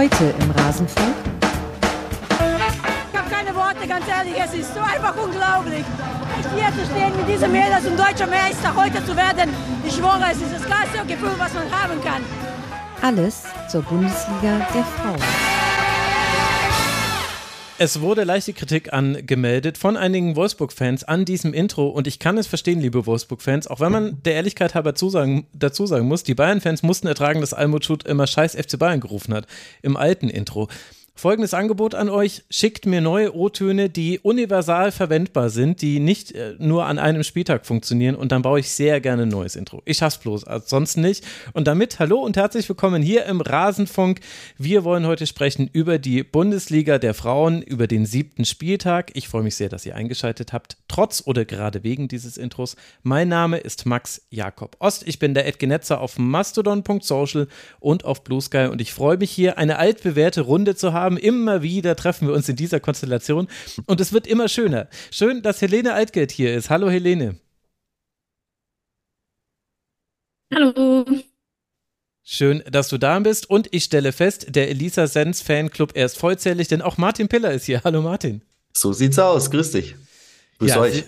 Heute im Rasenfunk. Ich habe keine Worte, ganz ehrlich, es ist so einfach unglaublich. Hier zu stehen mit diesem Mädels und deutscher Meister heute zu werden, ich schwöre, es ist das geilste Gefühl, was man haben kann. Alles zur Bundesliga der Frauen. Es wurde leichte Kritik angemeldet von einigen Wolfsburg-Fans an diesem Intro und ich kann es verstehen, liebe Wolfsburg-Fans, auch wenn man der Ehrlichkeit halber zusagen, dazu sagen muss, die Bayern-Fans mussten ertragen, dass Almut Schut immer scheiß FC Bayern gerufen hat im alten Intro. Folgendes Angebot an euch: Schickt mir neue O-Töne, die universal verwendbar sind, die nicht äh, nur an einem Spieltag funktionieren und dann baue ich sehr gerne ein neues Intro. Ich schaff's bloß, ansonsten nicht. Und damit hallo und herzlich willkommen hier im Rasenfunk. Wir wollen heute sprechen über die Bundesliga der Frauen, über den siebten Spieltag. Ich freue mich sehr, dass ihr eingeschaltet habt, trotz oder gerade wegen dieses Intros. Mein Name ist Max Jakob Ost. Ich bin der Edgenetzer auf mastodon.social und auf Blue Sky und ich freue mich hier eine altbewährte Runde zu haben haben. Immer wieder treffen wir uns in dieser Konstellation und es wird immer schöner. Schön, dass Helene Altgeld hier ist. Hallo Helene. Hallo. Schön, dass du da bist und ich stelle fest, der Elisa Sens Fanclub er ist vollzählig, denn auch Martin Piller ist hier. Hallo Martin. So sieht's aus. Grüß dich. Grüß ja, euch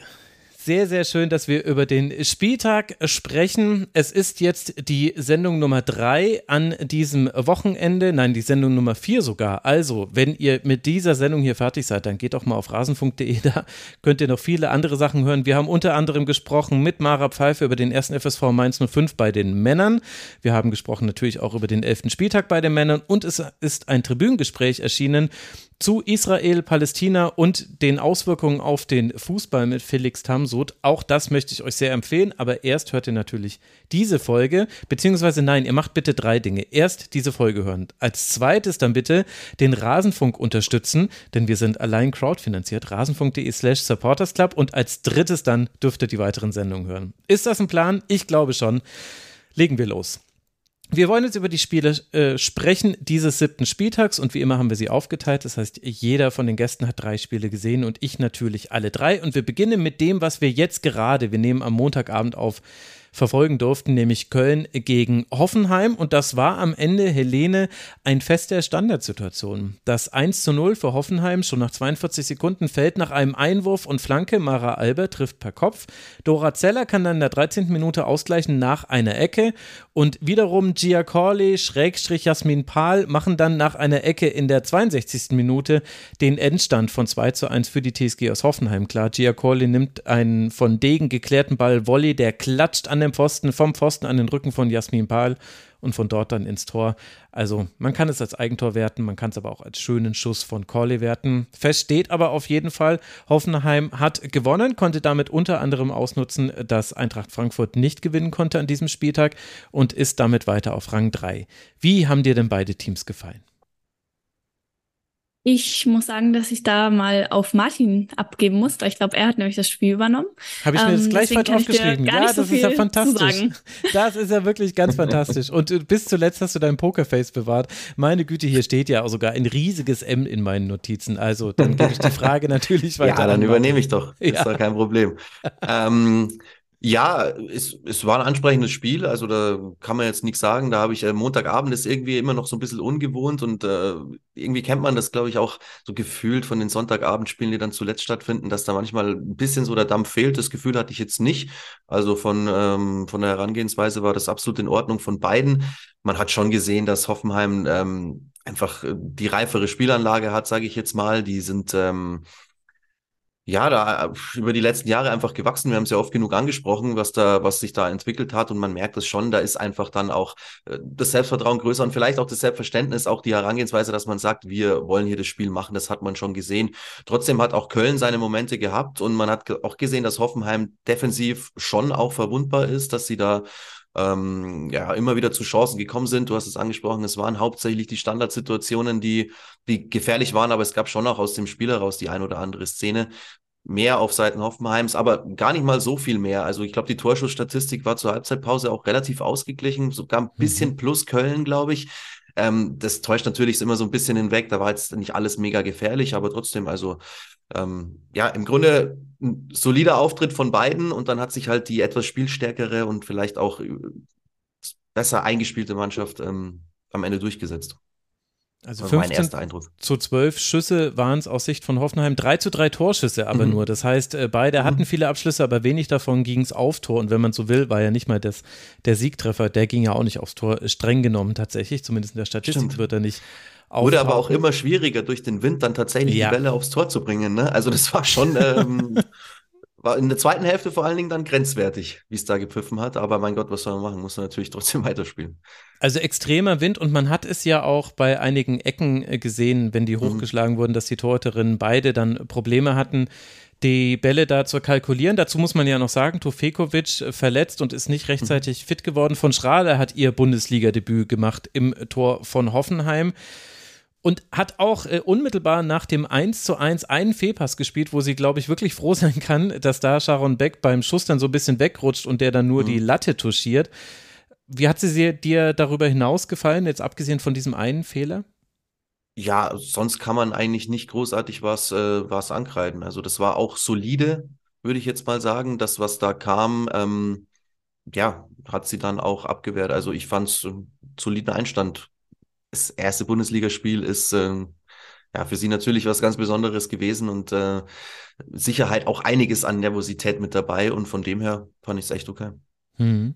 sehr, sehr schön, dass wir über den Spieltag sprechen. Es ist jetzt die Sendung Nummer drei an diesem Wochenende. Nein, die Sendung Nummer vier sogar. Also, wenn ihr mit dieser Sendung hier fertig seid, dann geht doch mal auf rasenfunk.de. Da könnt ihr noch viele andere Sachen hören. Wir haben unter anderem gesprochen mit Mara Pfeiffer über den ersten FSV Mainz 05 bei den Männern. Wir haben gesprochen natürlich auch über den elften Spieltag bei den Männern und es ist ein Tribünengespräch erschienen zu Israel, Palästina und den Auswirkungen auf den Fußball mit Felix Tamsud. Auch das möchte ich euch sehr empfehlen, aber erst hört ihr natürlich diese Folge, beziehungsweise nein, ihr macht bitte drei Dinge. Erst diese Folge hören. Als zweites dann bitte den Rasenfunk unterstützen, denn wir sind allein crowdfinanziert, rasenfunk.de slash supportersclub und als drittes dann dürft ihr die weiteren Sendungen hören. Ist das ein Plan? Ich glaube schon. Legen wir los. Wir wollen jetzt über die Spiele äh, sprechen dieses siebten Spieltags und wie immer haben wir sie aufgeteilt. Das heißt, jeder von den Gästen hat drei Spiele gesehen und ich natürlich alle drei. Und wir beginnen mit dem, was wir jetzt gerade, wir nehmen am Montagabend auf, verfolgen durften, nämlich Köln gegen Hoffenheim. Und das war am Ende, Helene, ein Fest der Standardsituation. Das 1 zu 0 für Hoffenheim schon nach 42 Sekunden fällt nach einem Einwurf und Flanke. Mara Albert trifft per Kopf. Dora Zeller kann dann in der 13. Minute ausgleichen nach einer Ecke. Und wiederum Giacorli, Schrägstrich Jasmin Pahl machen dann nach einer Ecke in der 62. Minute den Endstand von 2 zu 1 für die TSG aus Hoffenheim. Klar, Giacorli nimmt einen von Degen geklärten Ball Volley, der klatscht an dem Pfosten, vom Pfosten an den Rücken von Jasmin Pahl und von dort dann ins Tor. Also man kann es als Eigentor werten, man kann es aber auch als schönen Schuss von Corley werten. Fest steht aber auf jeden Fall, Hoffenheim hat gewonnen, konnte damit unter anderem ausnutzen, dass Eintracht Frankfurt nicht gewinnen konnte an diesem Spieltag und ist damit weiter auf Rang 3. Wie haben dir denn beide Teams gefallen? Ich muss sagen, dass ich da mal auf Martin abgeben muss. Ich glaube, er hat nämlich das Spiel übernommen. Habe ich mir das ähm, gleich falsch aufgeschrieben. Ja, das so ist ja fantastisch. Das ist ja wirklich ganz fantastisch. Und bis zuletzt hast du dein Pokerface bewahrt. Meine Güte, hier steht ja sogar ein riesiges M in meinen Notizen. Also dann gebe ich die Frage natürlich weiter. Ja, dann übernehme ich doch. Ja. Ist doch kein Problem. ähm, ja, es, es war ein ansprechendes Spiel, also da kann man jetzt nichts sagen. Da habe ich äh, Montagabend ist irgendwie immer noch so ein bisschen ungewohnt und äh, irgendwie kennt man das, glaube ich, auch so gefühlt von den Sonntagabendspielen, die dann zuletzt stattfinden, dass da manchmal ein bisschen so der Dampf fehlt. Das Gefühl hatte ich jetzt nicht. Also von, ähm, von der Herangehensweise war das absolut in Ordnung von beiden. Man hat schon gesehen, dass Hoffenheim ähm, einfach äh, die reifere Spielanlage hat, sage ich jetzt mal. Die sind ähm, ja, da äh, über die letzten Jahre einfach gewachsen. Wir haben es ja oft genug angesprochen, was da, was sich da entwickelt hat. Und man merkt es schon, da ist einfach dann auch äh, das Selbstvertrauen größer und vielleicht auch das Selbstverständnis, auch die Herangehensweise, dass man sagt, wir wollen hier das Spiel machen. Das hat man schon gesehen. Trotzdem hat auch Köln seine Momente gehabt und man hat auch gesehen, dass Hoffenheim defensiv schon auch verwundbar ist, dass sie da ähm, ja immer wieder zu Chancen gekommen sind. Du hast es angesprochen, es waren hauptsächlich die Standardsituationen, die, die gefährlich waren, aber es gab schon auch aus dem Spiel heraus die ein oder andere Szene. Mehr auf Seiten Hoffenheims, aber gar nicht mal so viel mehr. Also ich glaube, die Torschussstatistik war zur Halbzeitpause auch relativ ausgeglichen, sogar ein bisschen mhm. plus Köln, glaube ich. Ähm, das täuscht natürlich immer so ein bisschen hinweg. Da war jetzt nicht alles mega gefährlich, aber trotzdem, also ähm, ja, im Grunde ein solider Auftritt von beiden und dann hat sich halt die etwas spielstärkere und vielleicht auch äh, besser eingespielte Mannschaft ähm, am Ende durchgesetzt. Also 15 zu 12 Schüsse waren es aus Sicht von Hoffenheim. 3 zu 3 Torschüsse aber mhm. nur. Das heißt, äh, beide mhm. hatten viele Abschlüsse, aber wenig davon ging es auf Tor. Und wenn man so will, war ja nicht mal das, der Siegtreffer, der ging ja auch nicht aufs Tor. Streng genommen tatsächlich, zumindest in der Statistik Stimmt. wird er nicht Wurde aber auch immer schwieriger durch den Wind dann tatsächlich ja. die Bälle aufs Tor zu bringen. Ne? Also das war schon ähm, war in der zweiten Hälfte vor allen Dingen dann grenzwertig, wie es da gepfiffen hat. Aber mein Gott, was soll man machen? Muss man natürlich trotzdem weiterspielen. Also extremer Wind und man hat es ja auch bei einigen Ecken äh, gesehen, wenn die mhm. hochgeschlagen mhm. wurden, dass die Torhüterinnen beide dann Probleme hatten, die Bälle da zu kalkulieren. Dazu muss man ja noch sagen, Tofekovic äh, verletzt und ist nicht rechtzeitig mhm. fit geworden. Von Schrader hat ihr Bundesliga-Debüt gemacht im Tor von Hoffenheim und hat auch äh, unmittelbar nach dem 1 zu 1 einen Fehlpass gespielt, wo sie, glaube ich, wirklich froh sein kann, dass da Sharon Beck beim Schuss dann so ein bisschen wegrutscht und der dann nur mhm. die Latte touchiert. Wie hat sie dir darüber hinaus gefallen, jetzt abgesehen von diesem einen Fehler? Ja, sonst kann man eigentlich nicht großartig was, äh, was ankreiden. Also das war auch solide, würde ich jetzt mal sagen. Das, was da kam, ähm, ja, hat sie dann auch abgewehrt. Also ich fand es einen soliden Einstand das erste Bundesligaspiel ist äh, ja für sie natürlich was ganz Besonderes gewesen und äh, Sicherheit auch einiges an Nervosität mit dabei und von dem her fand ich es echt okay. Mhm.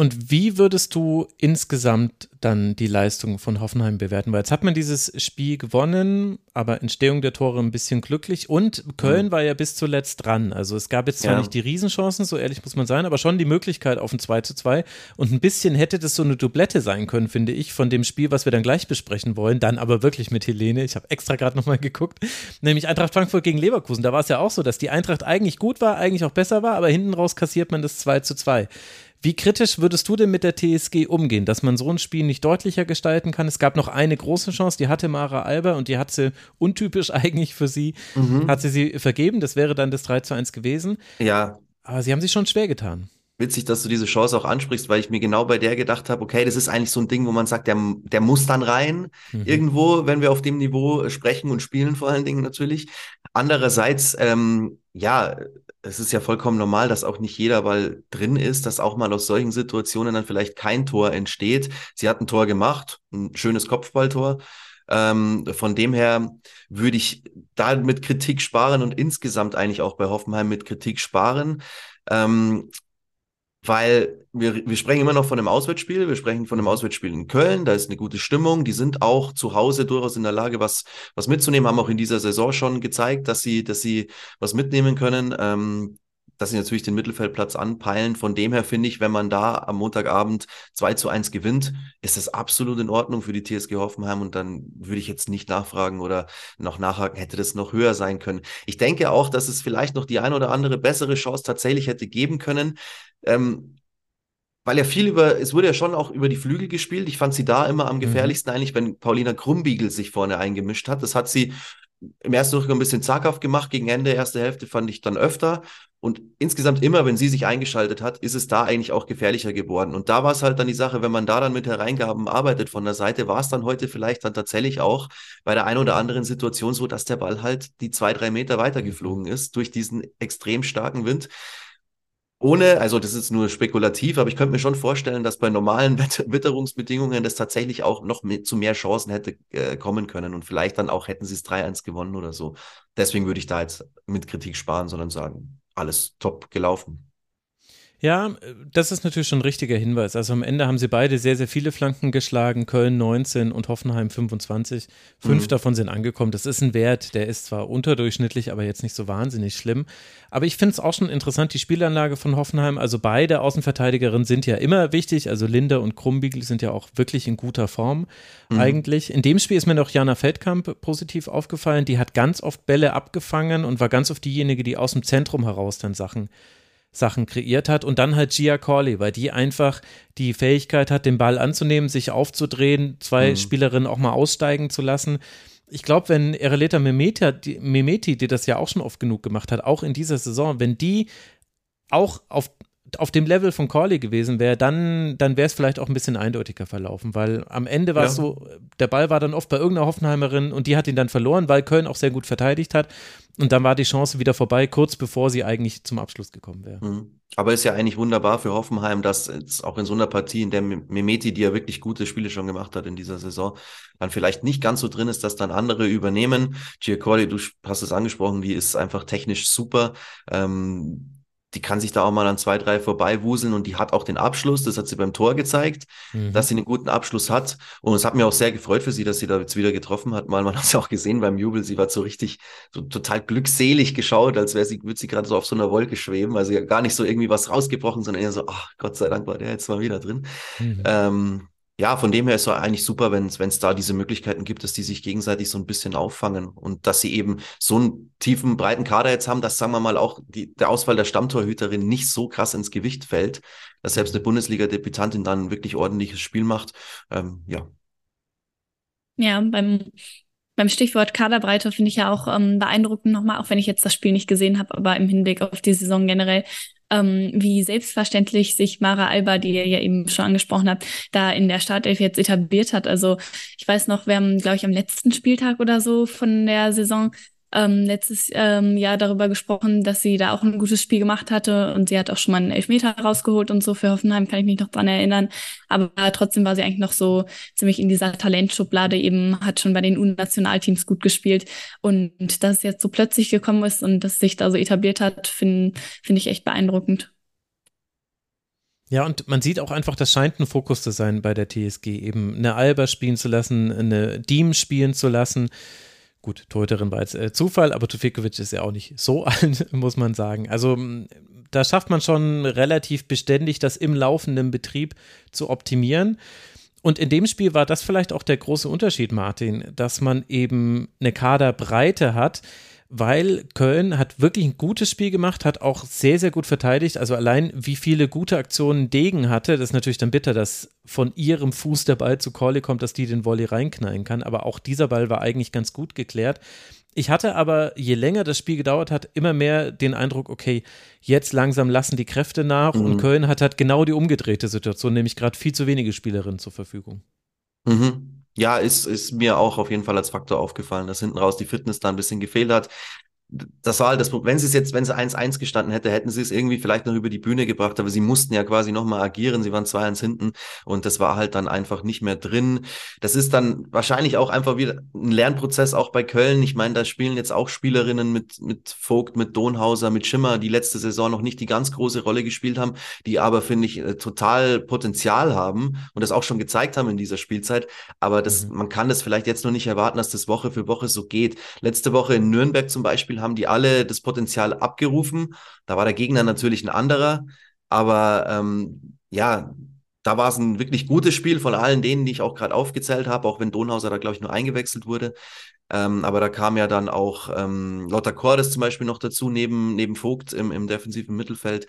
Und wie würdest du insgesamt dann die Leistung von Hoffenheim bewerten? Weil jetzt hat man dieses Spiel gewonnen, aber Entstehung der Tore ein bisschen glücklich und Köln mhm. war ja bis zuletzt dran. Also es gab jetzt zwar ja. nicht die Riesenchancen, so ehrlich muss man sein, aber schon die Möglichkeit auf ein 2 zu 2 und ein bisschen hätte das so eine Doublette sein können, finde ich, von dem Spiel, was wir dann gleich besprechen wollen, dann aber wirklich mit Helene. Ich habe extra gerade nochmal geguckt, nämlich Eintracht Frankfurt gegen Leverkusen. Da war es ja auch so, dass die Eintracht eigentlich gut war, eigentlich auch besser war, aber hinten raus kassiert man das 2 zu 2. Wie kritisch würdest du denn mit der TSG umgehen, dass man so ein Spiel nicht deutlicher gestalten kann? Es gab noch eine große Chance, die hatte Mara Alber und die hat sie untypisch eigentlich für sie, mhm. hat sie sie vergeben. Das wäre dann das 3 zu 1 gewesen. Ja. Aber sie haben sich schon schwer getan. Witzig, dass du diese Chance auch ansprichst, weil ich mir genau bei der gedacht habe, okay, das ist eigentlich so ein Ding, wo man sagt, der, der muss dann rein, mhm. irgendwo, wenn wir auf dem Niveau sprechen und spielen vor allen Dingen natürlich. Andererseits, ähm, ja, es ist ja vollkommen normal, dass auch nicht jeder Ball drin ist, dass auch mal aus solchen Situationen dann vielleicht kein Tor entsteht. Sie hat ein Tor gemacht, ein schönes Kopfballtor. Ähm, von dem her würde ich da mit Kritik sparen und insgesamt eigentlich auch bei Hoffenheim mit Kritik sparen. Ähm, weil wir, wir sprechen immer noch von einem Auswärtsspiel, wir sprechen von einem Auswärtsspiel in Köln, da ist eine gute Stimmung, die sind auch zu Hause durchaus in der Lage, was, was mitzunehmen, haben auch in dieser Saison schon gezeigt, dass sie, dass sie was mitnehmen können. Ähm, dass sie natürlich den Mittelfeldplatz anpeilen. Von dem her finde ich, wenn man da am Montagabend 2 zu 1 gewinnt, ist das absolut in Ordnung für die TSG Hoffenheim und dann würde ich jetzt nicht nachfragen oder noch nachhaken, hätte das noch höher sein können. Ich denke auch, dass es vielleicht noch die ein oder andere bessere Chance tatsächlich hätte geben können. Ähm, weil ja viel über, es wurde ja schon auch über die Flügel gespielt. Ich fand sie da immer am mhm. gefährlichsten mhm. eigentlich, wenn Paulina Krumbiegel sich vorne eingemischt hat. Das hat sie im ersten Durchgang ein bisschen zaghaft gemacht. Gegen Ende der ersten Hälfte fand ich dann öfter. Und insgesamt immer, wenn sie sich eingeschaltet hat, ist es da eigentlich auch gefährlicher geworden. Und da war es halt dann die Sache, wenn man da dann mit Hereingaben arbeitet von der Seite, war es dann heute vielleicht dann tatsächlich auch bei der einen oder anderen Situation so, dass der Ball halt die zwei, drei Meter weiter geflogen ist durch diesen extrem starken Wind. Ohne, also das ist nur spekulativ, aber ich könnte mir schon vorstellen, dass bei normalen Witterungsbedingungen das tatsächlich auch noch mit, zu mehr Chancen hätte äh, kommen können und vielleicht dann auch hätten sie es 3-1 gewonnen oder so. Deswegen würde ich da jetzt mit Kritik sparen, sondern sagen, alles top gelaufen. Ja, das ist natürlich schon ein richtiger Hinweis. Also am Ende haben sie beide sehr, sehr viele Flanken geschlagen. Köln 19 und Hoffenheim 25. Fünf mhm. davon sind angekommen. Das ist ein Wert, der ist zwar unterdurchschnittlich, aber jetzt nicht so wahnsinnig schlimm. Aber ich finde es auch schon interessant, die Spielanlage von Hoffenheim. Also beide Außenverteidigerinnen sind ja immer wichtig. Also Linde und Krumbiegel sind ja auch wirklich in guter Form mhm. eigentlich. In dem Spiel ist mir noch Jana Feldkamp positiv aufgefallen. Die hat ganz oft Bälle abgefangen und war ganz oft diejenige, die aus dem Zentrum heraus dann Sachen Sachen kreiert hat und dann halt Gia Corley, weil die einfach die Fähigkeit hat, den Ball anzunehmen, sich aufzudrehen, zwei mhm. Spielerinnen auch mal aussteigen zu lassen. Ich glaube, wenn Ereleta Mehmeti, die, die das ja auch schon oft genug gemacht hat, auch in dieser Saison, wenn die auch auf auf dem Level von Corley gewesen wäre, dann, dann wäre es vielleicht auch ein bisschen eindeutiger verlaufen, weil am Ende war es ja. so, der Ball war dann oft bei irgendeiner Hoffenheimerin und die hat ihn dann verloren, weil Köln auch sehr gut verteidigt hat. Und dann war die Chance wieder vorbei, kurz bevor sie eigentlich zum Abschluss gekommen wäre. Mhm. Aber ist ja eigentlich wunderbar für Hoffenheim, dass jetzt auch in so einer Partie, in der Memeti, die ja wirklich gute Spiele schon gemacht hat in dieser Saison, dann vielleicht nicht ganz so drin ist, dass dann andere übernehmen. Giacordi, du hast es angesprochen, die ist einfach technisch super. Ähm, die kann sich da auch mal an zwei, drei vorbeiwuseln und die hat auch den Abschluss. Das hat sie beim Tor gezeigt, mhm. dass sie einen guten Abschluss hat. Und es hat mir auch sehr gefreut für sie, dass sie da jetzt wieder getroffen hat. Mal, man hat es auch gesehen beim Jubel. Sie war so richtig, so total glückselig geschaut, als wäre sie, würde sie gerade so auf so einer Wolke schweben. Also ja gar nicht so irgendwie was rausgebrochen, sondern eher so, ach, Gott sei Dank war der jetzt mal wieder drin. Mhm. Ähm, ja, von dem her ist es eigentlich super, wenn es da diese Möglichkeiten gibt, dass die sich gegenseitig so ein bisschen auffangen und dass sie eben so einen tiefen, breiten Kader jetzt haben, dass, sagen wir mal, auch die, der Ausfall der Stammtorhüterin nicht so krass ins Gewicht fällt, dass selbst eine Bundesliga-Debütantin dann ein wirklich ordentliches Spiel macht. Ähm, ja. Ja, beim beim Stichwort Kaderbreite finde ich ja auch ähm, beeindruckend nochmal, auch wenn ich jetzt das Spiel nicht gesehen habe, aber im Hinblick auf die Saison generell, ähm, wie selbstverständlich sich Mara Alba, die ihr ja eben schon angesprochen habt, da in der Startelf jetzt etabliert hat. Also ich weiß noch, wir haben, glaube ich, am letzten Spieltag oder so von der Saison ähm, letztes ähm, Jahr darüber gesprochen, dass sie da auch ein gutes Spiel gemacht hatte und sie hat auch schon mal einen Elfmeter rausgeholt und so für Hoffenheim, kann ich mich noch dran erinnern. Aber trotzdem war sie eigentlich noch so ziemlich in dieser Talentschublade eben, hat schon bei den U-Nationalteams gut gespielt und dass es jetzt so plötzlich gekommen ist und dass sich da so etabliert hat, finde find ich echt beeindruckend. Ja, und man sieht auch einfach, das scheint ein Fokus zu sein bei der TSG, eben eine Alba spielen zu lassen, eine Diem spielen zu lassen. Gut, Torhüterin war jetzt äh, Zufall, aber Tufikovic ist ja auch nicht so alt, muss man sagen. Also da schafft man schon relativ beständig, das im laufenden Betrieb zu optimieren. Und in dem Spiel war das vielleicht auch der große Unterschied, Martin, dass man eben eine Kaderbreite hat, weil Köln hat wirklich ein gutes Spiel gemacht, hat auch sehr, sehr gut verteidigt. Also allein wie viele gute Aktionen Degen hatte, das ist natürlich dann bitter, dass von ihrem Fuß der Ball zu Corley kommt, dass die den Volley reinknallen kann. Aber auch dieser Ball war eigentlich ganz gut geklärt. Ich hatte aber, je länger das Spiel gedauert hat, immer mehr den Eindruck, okay, jetzt langsam lassen die Kräfte nach mhm. und Köln hat halt genau die umgedrehte Situation, nämlich gerade viel zu wenige Spielerinnen zur Verfügung. Mhm. Ja, ist, ist mir auch auf jeden Fall als Faktor aufgefallen, dass hinten raus die Fitness da ein bisschen gefehlt hat das war halt das Problem. Wenn sie es jetzt, wenn sie 1-1 gestanden hätte, hätten sie es irgendwie vielleicht noch über die Bühne gebracht, aber sie mussten ja quasi nochmal agieren. Sie waren 2-1 hinten und das war halt dann einfach nicht mehr drin. Das ist dann wahrscheinlich auch einfach wieder ein Lernprozess auch bei Köln. Ich meine, da spielen jetzt auch Spielerinnen mit, mit Vogt, mit Donhauser, mit Schimmer, die letzte Saison noch nicht die ganz große Rolle gespielt haben, die aber, finde ich, äh, total Potenzial haben und das auch schon gezeigt haben in dieser Spielzeit. Aber das, mhm. man kann das vielleicht jetzt noch nicht erwarten, dass das Woche für Woche so geht. Letzte Woche in Nürnberg zum Beispiel haben die alle das Potenzial abgerufen. Da war der Gegner natürlich ein anderer, aber ähm, ja, da war es ein wirklich gutes Spiel von allen denen, die ich auch gerade aufgezählt habe, auch wenn Donhauser da, glaube ich, nur eingewechselt wurde. Ähm, aber da kam ja dann auch ähm, Lotta Cordes zum Beispiel noch dazu, neben, neben Vogt im, im defensiven Mittelfeld.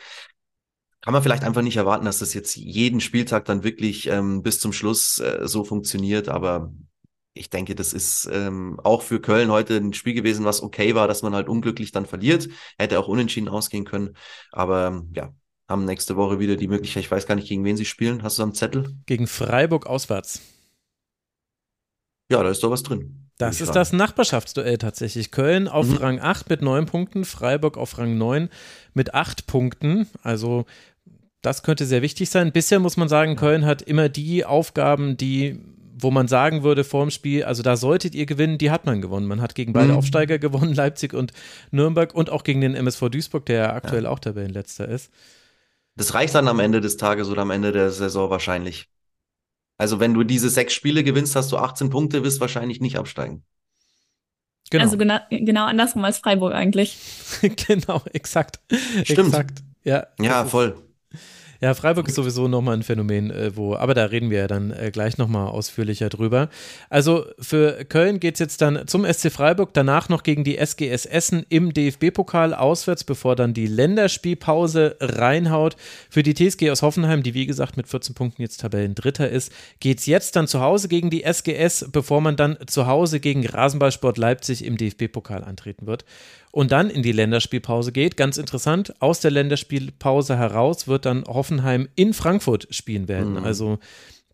Kann man vielleicht einfach nicht erwarten, dass das jetzt jeden Spieltag dann wirklich ähm, bis zum Schluss äh, so funktioniert, aber ich denke, das ist ähm, auch für Köln heute ein Spiel gewesen, was okay war, dass man halt unglücklich dann verliert. Hätte auch unentschieden ausgehen können. Aber ähm, ja, haben nächste Woche wieder die Möglichkeit, ich weiß gar nicht, gegen wen sie spielen. Hast du am Zettel? Gegen Freiburg auswärts. Ja, da ist doch was drin. Das ist das Nachbarschaftsduell tatsächlich. Köln auf mhm. Rang 8 mit 9 Punkten, Freiburg auf Rang 9 mit 8 Punkten. Also das könnte sehr wichtig sein. Bisher muss man sagen, Köln hat immer die Aufgaben, die wo man sagen würde vor dem Spiel, also da solltet ihr gewinnen, die hat man gewonnen. Man hat gegen beide mhm. Aufsteiger gewonnen, Leipzig und Nürnberg und auch gegen den MSV Duisburg, der ja aktuell ja. auch Tabellenletzter ist. Das reicht dann am Ende des Tages oder am Ende der Saison wahrscheinlich. Also wenn du diese sechs Spiele gewinnst, hast du 18 Punkte, wirst wahrscheinlich nicht absteigen. Genau. Also genau, genau andersrum als Freiburg eigentlich. genau, exakt. Stimmt. Exakt. Ja, ja voll. Ja, Freiburg ist sowieso nochmal ein Phänomen, äh, wo, aber da reden wir ja dann äh, gleich nochmal ausführlicher drüber. Also für Köln geht es jetzt dann zum SC Freiburg, danach noch gegen die SGS Essen im DFB-Pokal auswärts, bevor dann die Länderspielpause reinhaut. Für die TSG aus Hoffenheim, die wie gesagt mit 14 Punkten jetzt Tabellendritter ist, geht es jetzt dann zu Hause gegen die SGS, bevor man dann zu Hause gegen Rasenballsport Leipzig im DFB-Pokal antreten wird. Und dann in die Länderspielpause geht. Ganz interessant, aus der Länderspielpause heraus wird dann Hoffenheim in Frankfurt spielen werden. Mhm. Also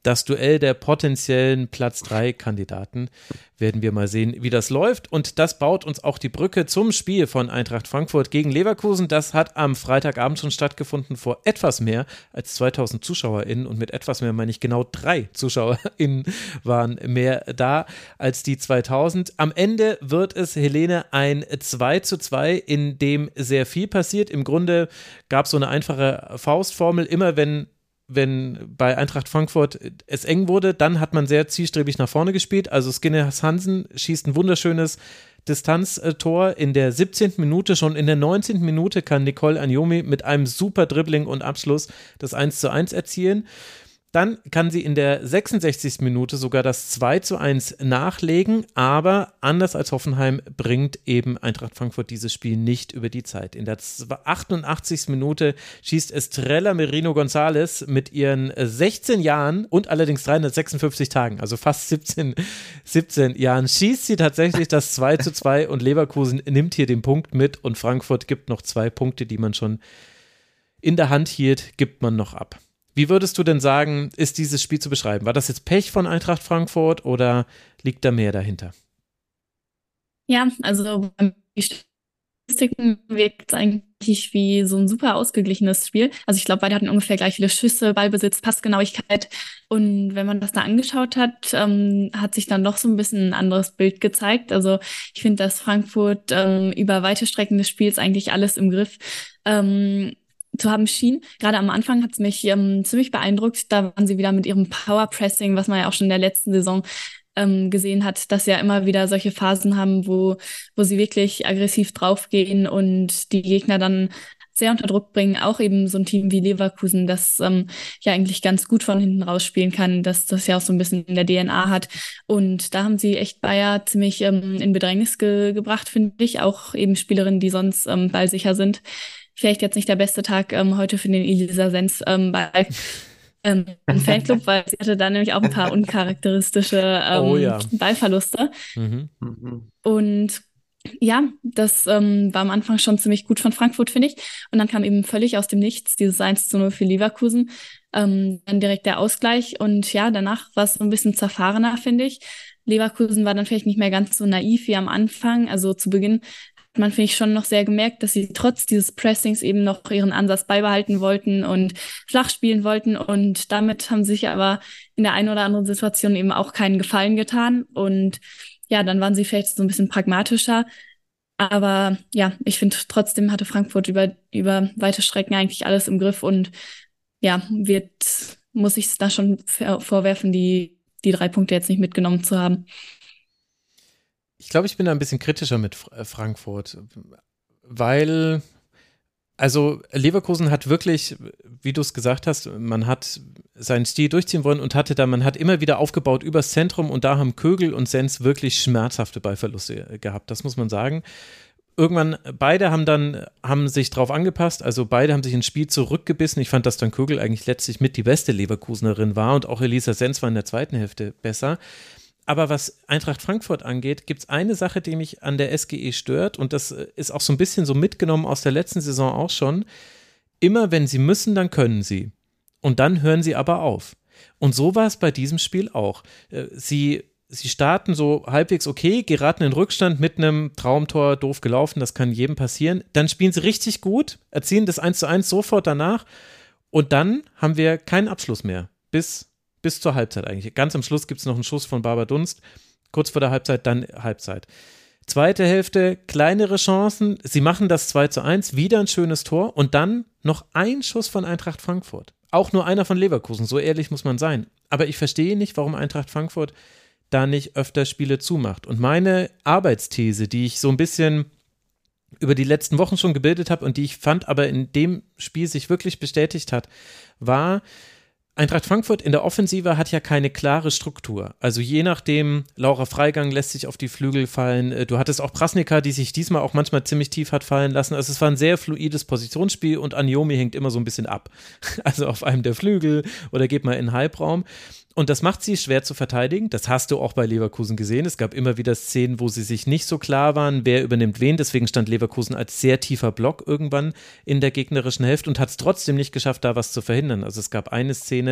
das Duell der potenziellen Platz 3 Kandidaten. Werden wir mal sehen, wie das läuft. Und das baut uns auch die Brücke zum Spiel von Eintracht Frankfurt gegen Leverkusen. Das hat am Freitagabend schon stattgefunden vor etwas mehr als 2000 ZuschauerInnen. Und mit etwas mehr meine ich genau drei ZuschauerInnen waren mehr da als die 2000. Am Ende wird es, Helene, ein 2 zu 2, in dem sehr viel passiert. Im Grunde gab es so eine einfache Faustformel. Immer wenn wenn bei Eintracht Frankfurt es eng wurde, dann hat man sehr zielstrebig nach vorne gespielt. Also Skinner Hansen schießt ein wunderschönes Distanztor in der 17. Minute. Schon in der 19. Minute kann Nicole Anjomi mit einem super Dribbling und Abschluss das 1 zu 1 erzielen. Dann kann sie in der 66. Minute sogar das 2 zu 1 nachlegen, aber anders als Hoffenheim bringt eben Eintracht Frankfurt dieses Spiel nicht über die Zeit. In der 88. Minute schießt Estrella Merino González mit ihren 16 Jahren und allerdings 356 Tagen, also fast 17, 17 Jahren, schießt sie tatsächlich das 2 zu 2 und Leverkusen nimmt hier den Punkt mit und Frankfurt gibt noch zwei Punkte, die man schon in der Hand hielt, gibt man noch ab. Wie würdest du denn sagen, ist dieses Spiel zu beschreiben? War das jetzt Pech von Eintracht Frankfurt oder liegt da mehr dahinter? Ja, also die Statistiken wirkt eigentlich wie so ein super ausgeglichenes Spiel. Also ich glaube, beide hatten ungefähr gleich viele Schüsse, Ballbesitz, Passgenauigkeit. Und wenn man das da angeschaut hat, ähm, hat sich dann doch so ein bisschen ein anderes Bild gezeigt. Also ich finde, dass Frankfurt ähm, über weite Strecken des Spiels eigentlich alles im Griff ähm, zu haben schien. Gerade am Anfang hat es mich ähm, ziemlich beeindruckt. Da waren sie wieder mit ihrem Power Pressing, was man ja auch schon in der letzten Saison ähm, gesehen hat, dass sie ja immer wieder solche Phasen haben, wo, wo sie wirklich aggressiv draufgehen und die Gegner dann sehr unter Druck bringen. Auch eben so ein Team wie Leverkusen, das ähm, ja eigentlich ganz gut von hinten rausspielen kann, dass das ja auch so ein bisschen in der DNA hat. Und da haben sie echt Bayer ziemlich ähm, in Bedrängnis ge gebracht, finde ich. Auch eben Spielerinnen, die sonst ähm, ballsicher sind vielleicht jetzt nicht der beste Tag ähm, heute für den Elisa Sens ähm, bei ähm, Fanclub, weil sie hatte da nämlich auch ein paar uncharakteristische ähm, oh, ja. Ballverluste. Mhm. Mhm. Und ja, das ähm, war am Anfang schon ziemlich gut von Frankfurt, finde ich. Und dann kam eben völlig aus dem Nichts dieses 1 zu 0 für Leverkusen. Ähm, dann direkt der Ausgleich. Und ja, danach war es so ein bisschen zerfahrener, finde ich. Leverkusen war dann vielleicht nicht mehr ganz so naiv wie am Anfang. Also zu Beginn man, finde ich, schon noch sehr gemerkt, dass sie trotz dieses Pressings eben noch ihren Ansatz beibehalten wollten und flach spielen wollten. Und damit haben sie sich aber in der einen oder anderen Situation eben auch keinen Gefallen getan. Und ja, dann waren sie vielleicht so ein bisschen pragmatischer. Aber ja, ich finde trotzdem hatte Frankfurt über, über weite Strecken eigentlich alles im Griff und ja, wird, muss ich es da schon vorwerfen, die, die drei Punkte jetzt nicht mitgenommen zu haben. Ich glaube, ich bin da ein bisschen kritischer mit äh, Frankfurt, weil, also Leverkusen hat wirklich, wie du es gesagt hast, man hat seinen Stil durchziehen wollen und hatte da, man hat immer wieder aufgebaut übers Zentrum und da haben Kögel und Sens wirklich schmerzhafte Ballverluste äh, gehabt, das muss man sagen. Irgendwann, beide haben dann, haben sich drauf angepasst, also beide haben sich ins Spiel zurückgebissen. Ich fand, dass dann Kögel eigentlich letztlich mit die beste Leverkusenerin war und auch Elisa Sens war in der zweiten Hälfte besser. Aber was Eintracht Frankfurt angeht, gibt es eine Sache, die mich an der SGE stört und das äh, ist auch so ein bisschen so mitgenommen aus der letzten Saison auch schon. Immer wenn sie müssen, dann können sie. Und dann hören sie aber auf. Und so war es bei diesem Spiel auch. Äh, sie, sie starten so halbwegs okay, geraten in Rückstand mit einem Traumtor, doof gelaufen, das kann jedem passieren. Dann spielen sie richtig gut, erzielen das 1 zu 1 sofort danach und dann haben wir keinen Abschluss mehr. Bis bis zur Halbzeit eigentlich. Ganz am Schluss gibt es noch einen Schuss von Barbara Dunst. Kurz vor der Halbzeit, dann Halbzeit. Zweite Hälfte, kleinere Chancen. Sie machen das 2 zu 1, wieder ein schönes Tor und dann noch ein Schuss von Eintracht Frankfurt. Auch nur einer von Leverkusen, so ehrlich muss man sein. Aber ich verstehe nicht, warum Eintracht Frankfurt da nicht öfter Spiele zumacht. Und meine Arbeitsthese, die ich so ein bisschen über die letzten Wochen schon gebildet habe und die ich fand, aber in dem Spiel sich wirklich bestätigt hat, war, Eintracht Frankfurt in der Offensive hat ja keine klare Struktur. Also je nachdem, Laura Freigang lässt sich auf die Flügel fallen. Äh, du hattest auch Prasnika, die sich diesmal auch manchmal ziemlich tief hat fallen lassen. Also es war ein sehr fluides Positionsspiel und Anjomi hängt immer so ein bisschen ab. Also auf einem der Flügel oder geht mal in den Halbraum. Und das macht sie schwer zu verteidigen. Das hast du auch bei Leverkusen gesehen. Es gab immer wieder Szenen, wo sie sich nicht so klar waren, wer übernimmt wen. Deswegen stand Leverkusen als sehr tiefer Block irgendwann in der gegnerischen Hälfte und hat es trotzdem nicht geschafft, da was zu verhindern. Also es gab eine Szene,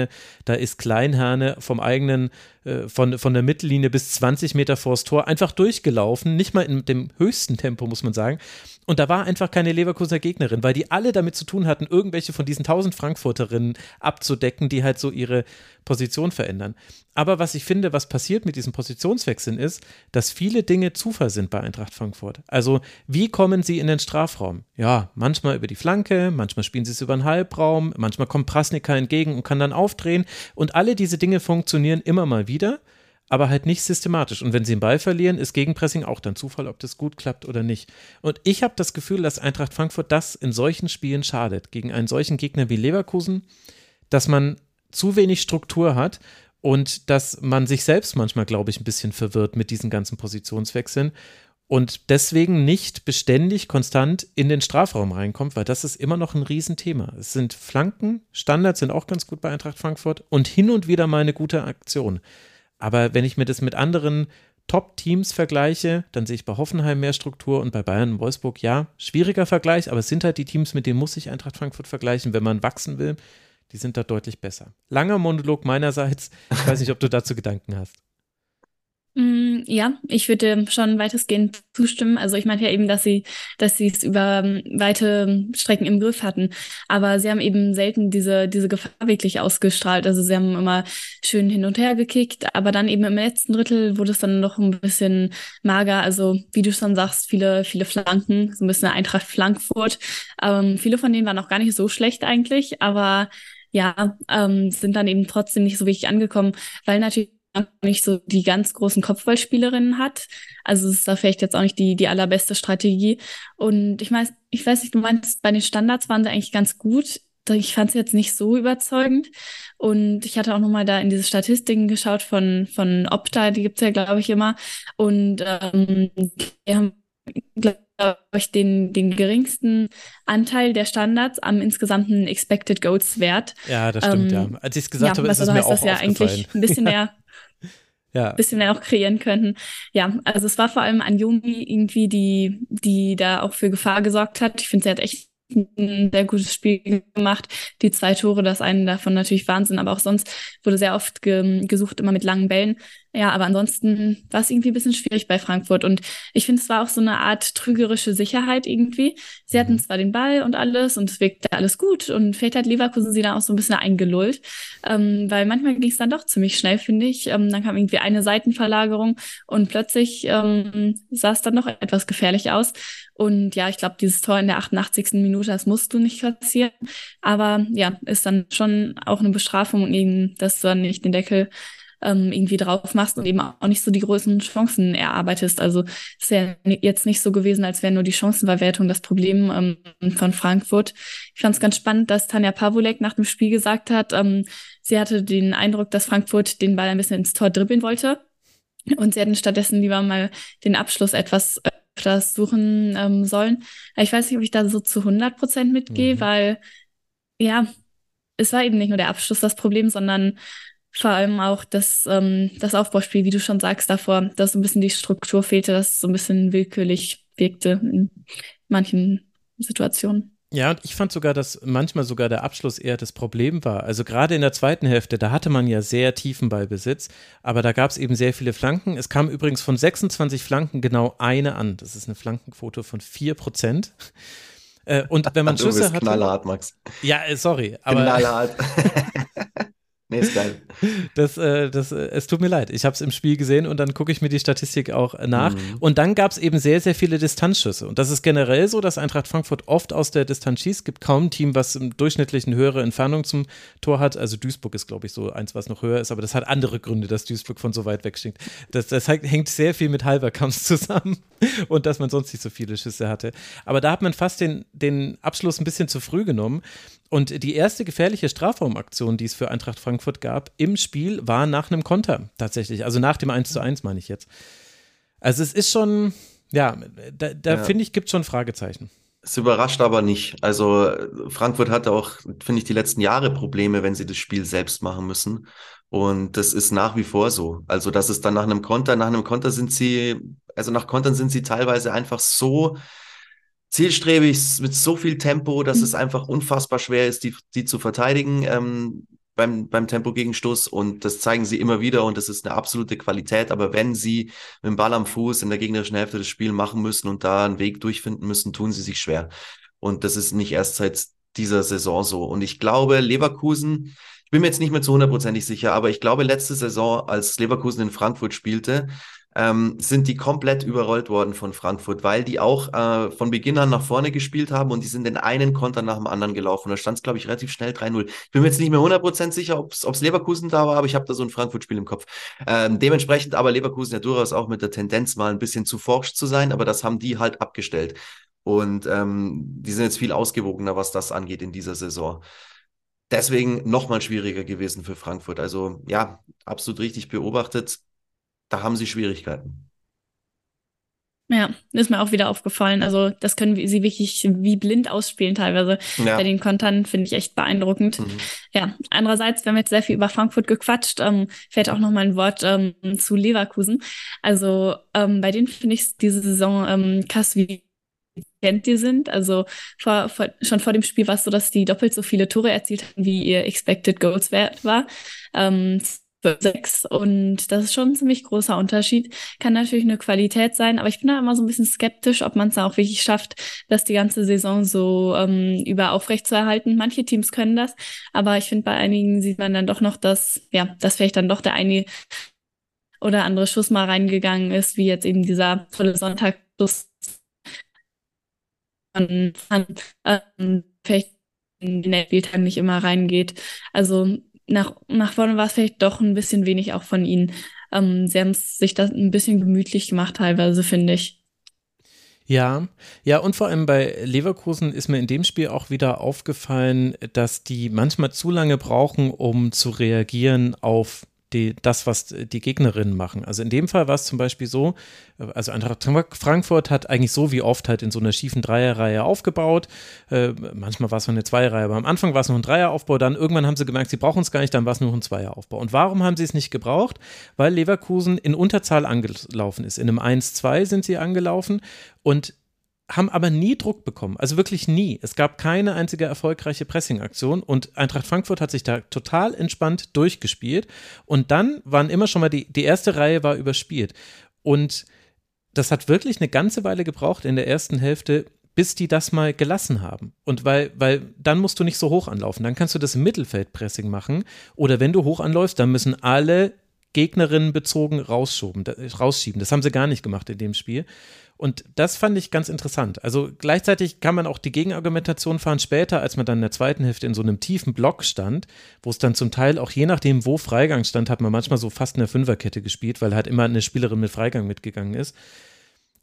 da ist Kleinherne vom eigenen äh, von, von der Mittellinie bis 20 Meter vors Tor einfach durchgelaufen, nicht mal in dem höchsten Tempo, muss man sagen. Und da war einfach keine Leverkusener Gegnerin, weil die alle damit zu tun hatten, irgendwelche von diesen 1000 Frankfurterinnen abzudecken, die halt so ihre Position verändern. Aber was ich finde, was passiert mit diesen Positionswechseln ist, dass viele Dinge Zufall sind bei Eintracht Frankfurt. Also, wie kommen sie in den Strafraum? Ja, manchmal über die Flanke, manchmal spielen sie es über den Halbraum, manchmal kommt Prasnika entgegen und kann dann aufdrehen. Und alle diese Dinge funktionieren immer mal wieder aber halt nicht systematisch. Und wenn sie den Ball verlieren, ist Gegenpressing auch dann Zufall, ob das gut klappt oder nicht. Und ich habe das Gefühl, dass Eintracht Frankfurt das in solchen Spielen schadet, gegen einen solchen Gegner wie Leverkusen, dass man zu wenig Struktur hat und dass man sich selbst manchmal, glaube ich, ein bisschen verwirrt mit diesen ganzen Positionswechseln und deswegen nicht beständig konstant in den Strafraum reinkommt, weil das ist immer noch ein Riesenthema. Es sind Flanken, Standards sind auch ganz gut bei Eintracht Frankfurt und hin und wieder mal eine gute Aktion. Aber wenn ich mir das mit anderen Top-Teams vergleiche, dann sehe ich bei Hoffenheim mehr Struktur und bei Bayern und Wolfsburg, ja, schwieriger Vergleich, aber es sind halt die Teams, mit denen muss ich Eintracht Frankfurt vergleichen, wenn man wachsen will. Die sind da deutlich besser. Langer Monolog meinerseits. Ich weiß nicht, ob du dazu Gedanken hast. Mm, ja, ich würde schon weitestgehend zustimmen. Also ich meinte ja eben, dass sie, dass sie es über ähm, weite Strecken im Griff hatten. Aber sie haben eben selten diese, diese Gefahr wirklich ausgestrahlt. Also sie haben immer schön hin und her gekickt, aber dann eben im letzten Drittel wurde es dann noch ein bisschen mager. Also wie du schon sagst, viele, viele Flanken, so ein bisschen Eintracht Frankfurt. Ähm, viele von denen waren auch gar nicht so schlecht eigentlich, aber ja, ähm, sind dann eben trotzdem nicht so wirklich angekommen, weil natürlich nicht so die ganz großen Kopfballspielerinnen hat. Also es ist da vielleicht jetzt auch nicht die, die allerbeste Strategie. Und ich weiß, ich weiß nicht, du meinst, bei den Standards waren sie eigentlich ganz gut. Ich fand sie jetzt nicht so überzeugend. Und ich hatte auch nochmal da in diese Statistiken geschaut von, von Opta, die gibt's ja, glaube ich, immer. Und ähm, die haben, glaube ich, den, den geringsten Anteil der Standards am insgesamten Expected Goals Wert. Ja, das stimmt, ähm, ja. Als ich es gesagt ja, habe, ist es mir auch das ja eigentlich ein bisschen mehr ja. bisschen auch kreieren könnten. Ja, also es war vor allem Anjumi irgendwie, die, die da auch für Gefahr gesorgt hat. Ich finde, sie hat echt ein sehr gutes Spiel gemacht. Die zwei Tore, das eine davon natürlich Wahnsinn, aber auch sonst wurde sehr oft ge gesucht, immer mit langen Bällen. Ja, aber ansonsten war es irgendwie ein bisschen schwierig bei Frankfurt. Und ich finde, es war auch so eine Art trügerische Sicherheit irgendwie. Sie hatten mhm. zwar den Ball und alles und es wirkte alles gut und vielleicht hat Leverkusen sie da auch so ein bisschen eingelullt, ähm, weil manchmal ging es dann doch ziemlich schnell, finde ich. Ähm, dann kam irgendwie eine Seitenverlagerung und plötzlich ähm, sah es dann noch etwas gefährlich aus. Und ja, ich glaube, dieses Tor in der 88. Minute, das musst du nicht kassieren. Aber ja, ist dann schon auch eine Bestrafung, eben, dass du dann nicht den Deckel ähm, irgendwie drauf machst und eben auch nicht so die größten Chancen erarbeitest. Also ist ja jetzt nicht so gewesen, als wäre nur die Chancenverwertung das Problem ähm, von Frankfurt. Ich fand es ganz spannend, dass Tanja Pavulek nach dem Spiel gesagt hat, ähm, sie hatte den Eindruck, dass Frankfurt den Ball ein bisschen ins Tor dribbeln wollte. Und sie hätten stattdessen lieber mal den Abschluss etwas öfters suchen ähm, sollen. Ich weiß nicht, ob ich da so zu 100 Prozent mitgehe, mhm. weil ja, es war eben nicht nur der Abschluss das Problem, sondern vor allem auch das, ähm, das Aufbauspiel, wie du schon sagst, davor, dass so ein bisschen die Struktur fehlte, dass es so ein bisschen willkürlich wirkte in manchen Situationen. Ja, und ich fand sogar, dass manchmal sogar der Abschluss eher das Problem war. Also gerade in der zweiten Hälfte, da hatte man ja sehr tiefen Ballbesitz, aber da gab es eben sehr viele Flanken. Es kam übrigens von 26 Flanken genau eine an. Das ist eine Flankenquote von 4 Prozent. Äh, und wenn man Schüsse hat. Knallhart, Max. Ja, äh, sorry. Aber, knallhart. Nee, ist geil. Das, äh, das, äh, es tut mir leid. Ich habe es im Spiel gesehen und dann gucke ich mir die Statistik auch nach. Mhm. Und dann gab es eben sehr, sehr viele Distanzschüsse. Und das ist generell so, dass Eintracht Frankfurt oft aus der Distanz schießt. Es gibt kaum ein Team, was im durchschnittlichen höhere Entfernung zum Tor hat. Also Duisburg ist, glaube ich, so eins, was noch höher ist. Aber das hat andere Gründe, dass Duisburg von so weit weg stinkt. Das, das hängt sehr viel mit Halberkampf zusammen und dass man sonst nicht so viele Schüsse hatte. Aber da hat man fast den, den Abschluss ein bisschen zu früh genommen. Und die erste gefährliche Strafraumaktion, die es für Eintracht Frankfurt gab im Spiel, war nach einem Konter tatsächlich. Also nach dem 1 zu 1 meine ich jetzt. Also es ist schon, ja, da, da ja. finde ich, gibt es schon Fragezeichen. Es überrascht aber nicht. Also Frankfurt hatte auch, finde ich, die letzten Jahre Probleme, wenn sie das Spiel selbst machen müssen. Und das ist nach wie vor so. Also das ist dann nach einem Konter, nach einem Konter sind sie, also nach Kontern sind sie teilweise einfach so zielstrebig, mit so viel Tempo, dass mhm. es einfach unfassbar schwer ist, die, die zu verteidigen ähm, beim, beim Tempogegenstoß. Und das zeigen sie immer wieder und das ist eine absolute Qualität. Aber wenn sie mit dem Ball am Fuß in der gegnerischen Hälfte das Spiel machen müssen und da einen Weg durchfinden müssen, tun sie sich schwer. Und das ist nicht erst seit dieser Saison so. Und ich glaube, Leverkusen, ich bin mir jetzt nicht mehr zu hundertprozentig sicher, aber ich glaube, letzte Saison, als Leverkusen in Frankfurt spielte, ähm, sind die komplett überrollt worden von Frankfurt, weil die auch äh, von Beginn an nach vorne gespielt haben und die sind den einen Konter nach dem anderen gelaufen. Da stand es, glaube ich, relativ schnell 3-0. Ich bin mir jetzt nicht mehr 100% sicher, ob es Leverkusen da war, aber ich habe da so ein Frankfurt-Spiel im Kopf. Ähm, dementsprechend aber Leverkusen ja durchaus auch mit der Tendenz mal ein bisschen zu forsch zu sein, aber das haben die halt abgestellt. Und ähm, die sind jetzt viel ausgewogener, was das angeht in dieser Saison deswegen nochmal schwieriger gewesen für Frankfurt. Also ja, absolut richtig beobachtet da haben sie Schwierigkeiten. Ja, ist mir auch wieder aufgefallen. Also, das können sie wirklich wie blind ausspielen teilweise. Ja. Bei den Kontern finde ich echt beeindruckend. Mhm. Ja, andererseits, wir haben jetzt sehr viel über Frankfurt gequatscht, ähm, fällt auch noch mal ein Wort ähm, zu Leverkusen. Also, ähm, bei denen finde ich diese Saison ähm, krass, wie kennt die sind. Also vor, vor, schon vor dem Spiel war es so, dass die doppelt so viele Tore erzielt haben, wie ihr Expected Goals Wert war. Ähm, sechs und das ist schon ein ziemlich großer Unterschied. Kann natürlich eine Qualität sein, aber ich bin da immer so ein bisschen skeptisch, ob man es auch wirklich schafft, das die ganze Saison so ähm, über aufrecht zu erhalten. Manche Teams können das, aber ich finde, bei einigen sieht man dann doch noch, dass, ja, dass vielleicht dann doch der eine oder andere Schuss mal reingegangen ist, wie jetzt eben dieser tolle Sonntagsschuss ähm, vielleicht in den Spieltagen nicht immer reingeht. Also nach, nach vorne war es vielleicht doch ein bisschen wenig auch von ihnen. Ähm, sie haben sich das ein bisschen gemütlich gemacht, teilweise, finde ich. Ja, ja, und vor allem bei Leverkusen ist mir in dem Spiel auch wieder aufgefallen, dass die manchmal zu lange brauchen, um zu reagieren auf die, das, was die Gegnerinnen machen. Also in dem Fall war es zum Beispiel so, also Eintracht Frankfurt hat eigentlich so wie oft halt in so einer schiefen Dreierreihe aufgebaut. Äh, manchmal war es noch eine Zweierreihe, aber am Anfang war es noch ein Dreieraufbau. Dann irgendwann haben sie gemerkt, sie brauchen es gar nicht, dann war es nur ein Zweieraufbau. Und warum haben sie es nicht gebraucht? Weil Leverkusen in Unterzahl angelaufen ist. In einem 1-2 sind sie angelaufen und haben aber nie Druck bekommen. Also wirklich nie. Es gab keine einzige erfolgreiche Pressing-Aktion und Eintracht Frankfurt hat sich da total entspannt durchgespielt. Und dann waren immer schon mal die, die erste Reihe war überspielt. Und das hat wirklich eine ganze Weile gebraucht in der ersten Hälfte, bis die das mal gelassen haben. Und weil, weil dann musst du nicht so hoch anlaufen. Dann kannst du das Mittelfeldpressing machen. Oder wenn du hoch anläufst, dann müssen alle Gegnerinnen bezogen rausschieben. Das haben sie gar nicht gemacht in dem Spiel. Und das fand ich ganz interessant. Also gleichzeitig kann man auch die Gegenargumentation fahren später, als man dann in der zweiten Hälfte in so einem tiefen Block stand, wo es dann zum Teil auch je nachdem, wo Freigang stand, hat man manchmal so fast in der Fünferkette gespielt, weil halt immer eine Spielerin mit Freigang mitgegangen ist.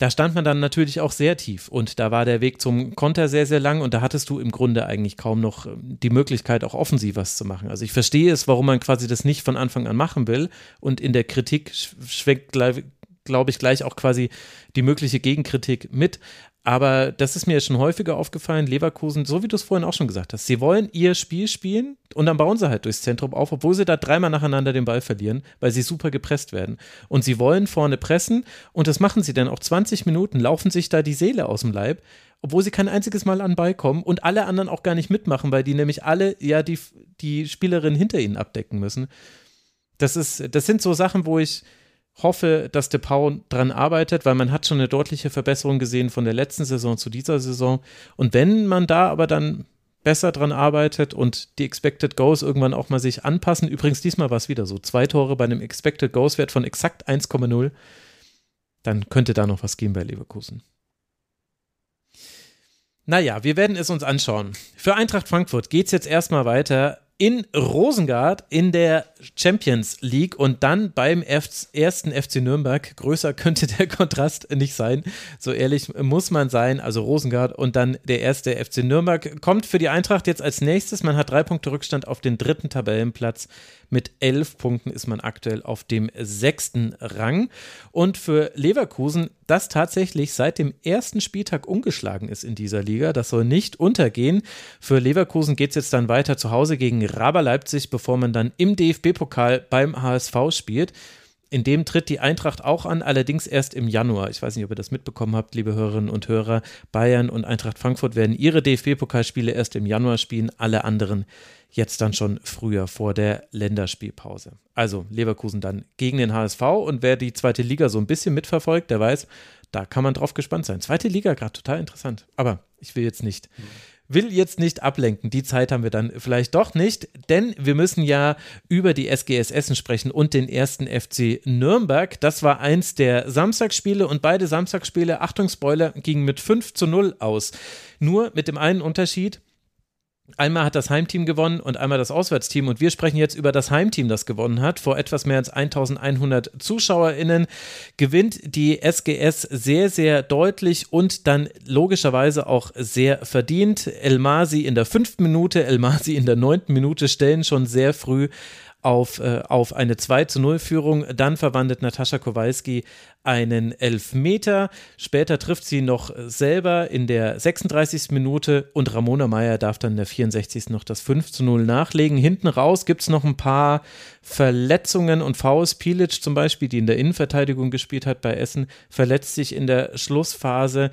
Da stand man dann natürlich auch sehr tief und da war der Weg zum Konter sehr, sehr lang und da hattest du im Grunde eigentlich kaum noch ähm, die Möglichkeit, auch offensiv was zu machen. Also ich verstehe es, warum man quasi das nicht von Anfang an machen will und in der Kritik schwenkt glaube ich, gleich auch quasi die mögliche Gegenkritik mit. Aber das ist mir schon häufiger aufgefallen, Leverkusen, so wie du es vorhin auch schon gesagt hast, sie wollen ihr Spiel spielen und dann bauen sie halt durchs Zentrum auf, obwohl sie da dreimal nacheinander den Ball verlieren, weil sie super gepresst werden. Und sie wollen vorne pressen und das machen sie dann auch 20 Minuten, laufen sich da die Seele aus dem Leib, obwohl sie kein einziges Mal an den Ball kommen und alle anderen auch gar nicht mitmachen, weil die nämlich alle ja die, die Spielerin hinter ihnen abdecken müssen. Das ist, das sind so Sachen, wo ich, hoffe, dass De Pau dran arbeitet, weil man hat schon eine deutliche Verbesserung gesehen von der letzten Saison zu dieser Saison. Und wenn man da aber dann besser dran arbeitet und die Expected Goals irgendwann auch mal sich anpassen, übrigens diesmal war es wieder so, zwei Tore bei einem Expected Goals Wert von exakt 1,0, dann könnte da noch was gehen bei Leverkusen. Naja, wir werden es uns anschauen. Für Eintracht Frankfurt geht es jetzt erstmal weiter in Rosengard in der Champions League und dann beim ersten FC Nürnberg. Größer könnte der Kontrast nicht sein. So ehrlich muss man sein. Also Rosengard und dann der erste FC Nürnberg kommt für die Eintracht jetzt als nächstes. Man hat drei Punkte Rückstand auf den dritten Tabellenplatz. Mit elf Punkten ist man aktuell auf dem sechsten Rang. Und für Leverkusen, das tatsächlich seit dem ersten Spieltag ungeschlagen ist in dieser Liga, das soll nicht untergehen. Für Leverkusen geht es jetzt dann weiter zu Hause gegen Raber Leipzig, bevor man dann im DFB-Pokal beim HSV spielt. In dem tritt die Eintracht auch an, allerdings erst im Januar. Ich weiß nicht, ob ihr das mitbekommen habt, liebe Hörerinnen und Hörer. Bayern und Eintracht Frankfurt werden ihre DFB-Pokalspiele erst im Januar spielen, alle anderen jetzt dann schon früher vor der Länderspielpause. Also Leverkusen dann gegen den HSV und wer die zweite Liga so ein bisschen mitverfolgt, der weiß, da kann man drauf gespannt sein. Zweite Liga gerade total interessant, aber ich will jetzt nicht. Will jetzt nicht ablenken. Die Zeit haben wir dann vielleicht doch nicht, denn wir müssen ja über die SGS Essen sprechen und den ersten FC Nürnberg. Das war eins der Samstagsspiele und beide Samstagsspiele, Achtung Spoiler, gingen mit 5 zu 0 aus. Nur mit dem einen Unterschied, Einmal hat das Heimteam gewonnen und einmal das Auswärtsteam. Und wir sprechen jetzt über das Heimteam, das gewonnen hat. Vor etwas mehr als 1100 ZuschauerInnen gewinnt die SGS sehr, sehr deutlich und dann logischerweise auch sehr verdient. Elmasi in der fünften Minute, Elmasi in der neunten Minute stellen schon sehr früh auf, äh, auf eine 2 zu 0 Führung. Dann verwandelt Natascha Kowalski einen Elfmeter. Später trifft sie noch selber in der 36. Minute und Ramona Meyer darf dann in der 64. noch das 5 zu 0 nachlegen. Hinten raus gibt es noch ein paar Verletzungen und Faust Pilic zum Beispiel, die in der Innenverteidigung gespielt hat bei Essen, verletzt sich in der Schlussphase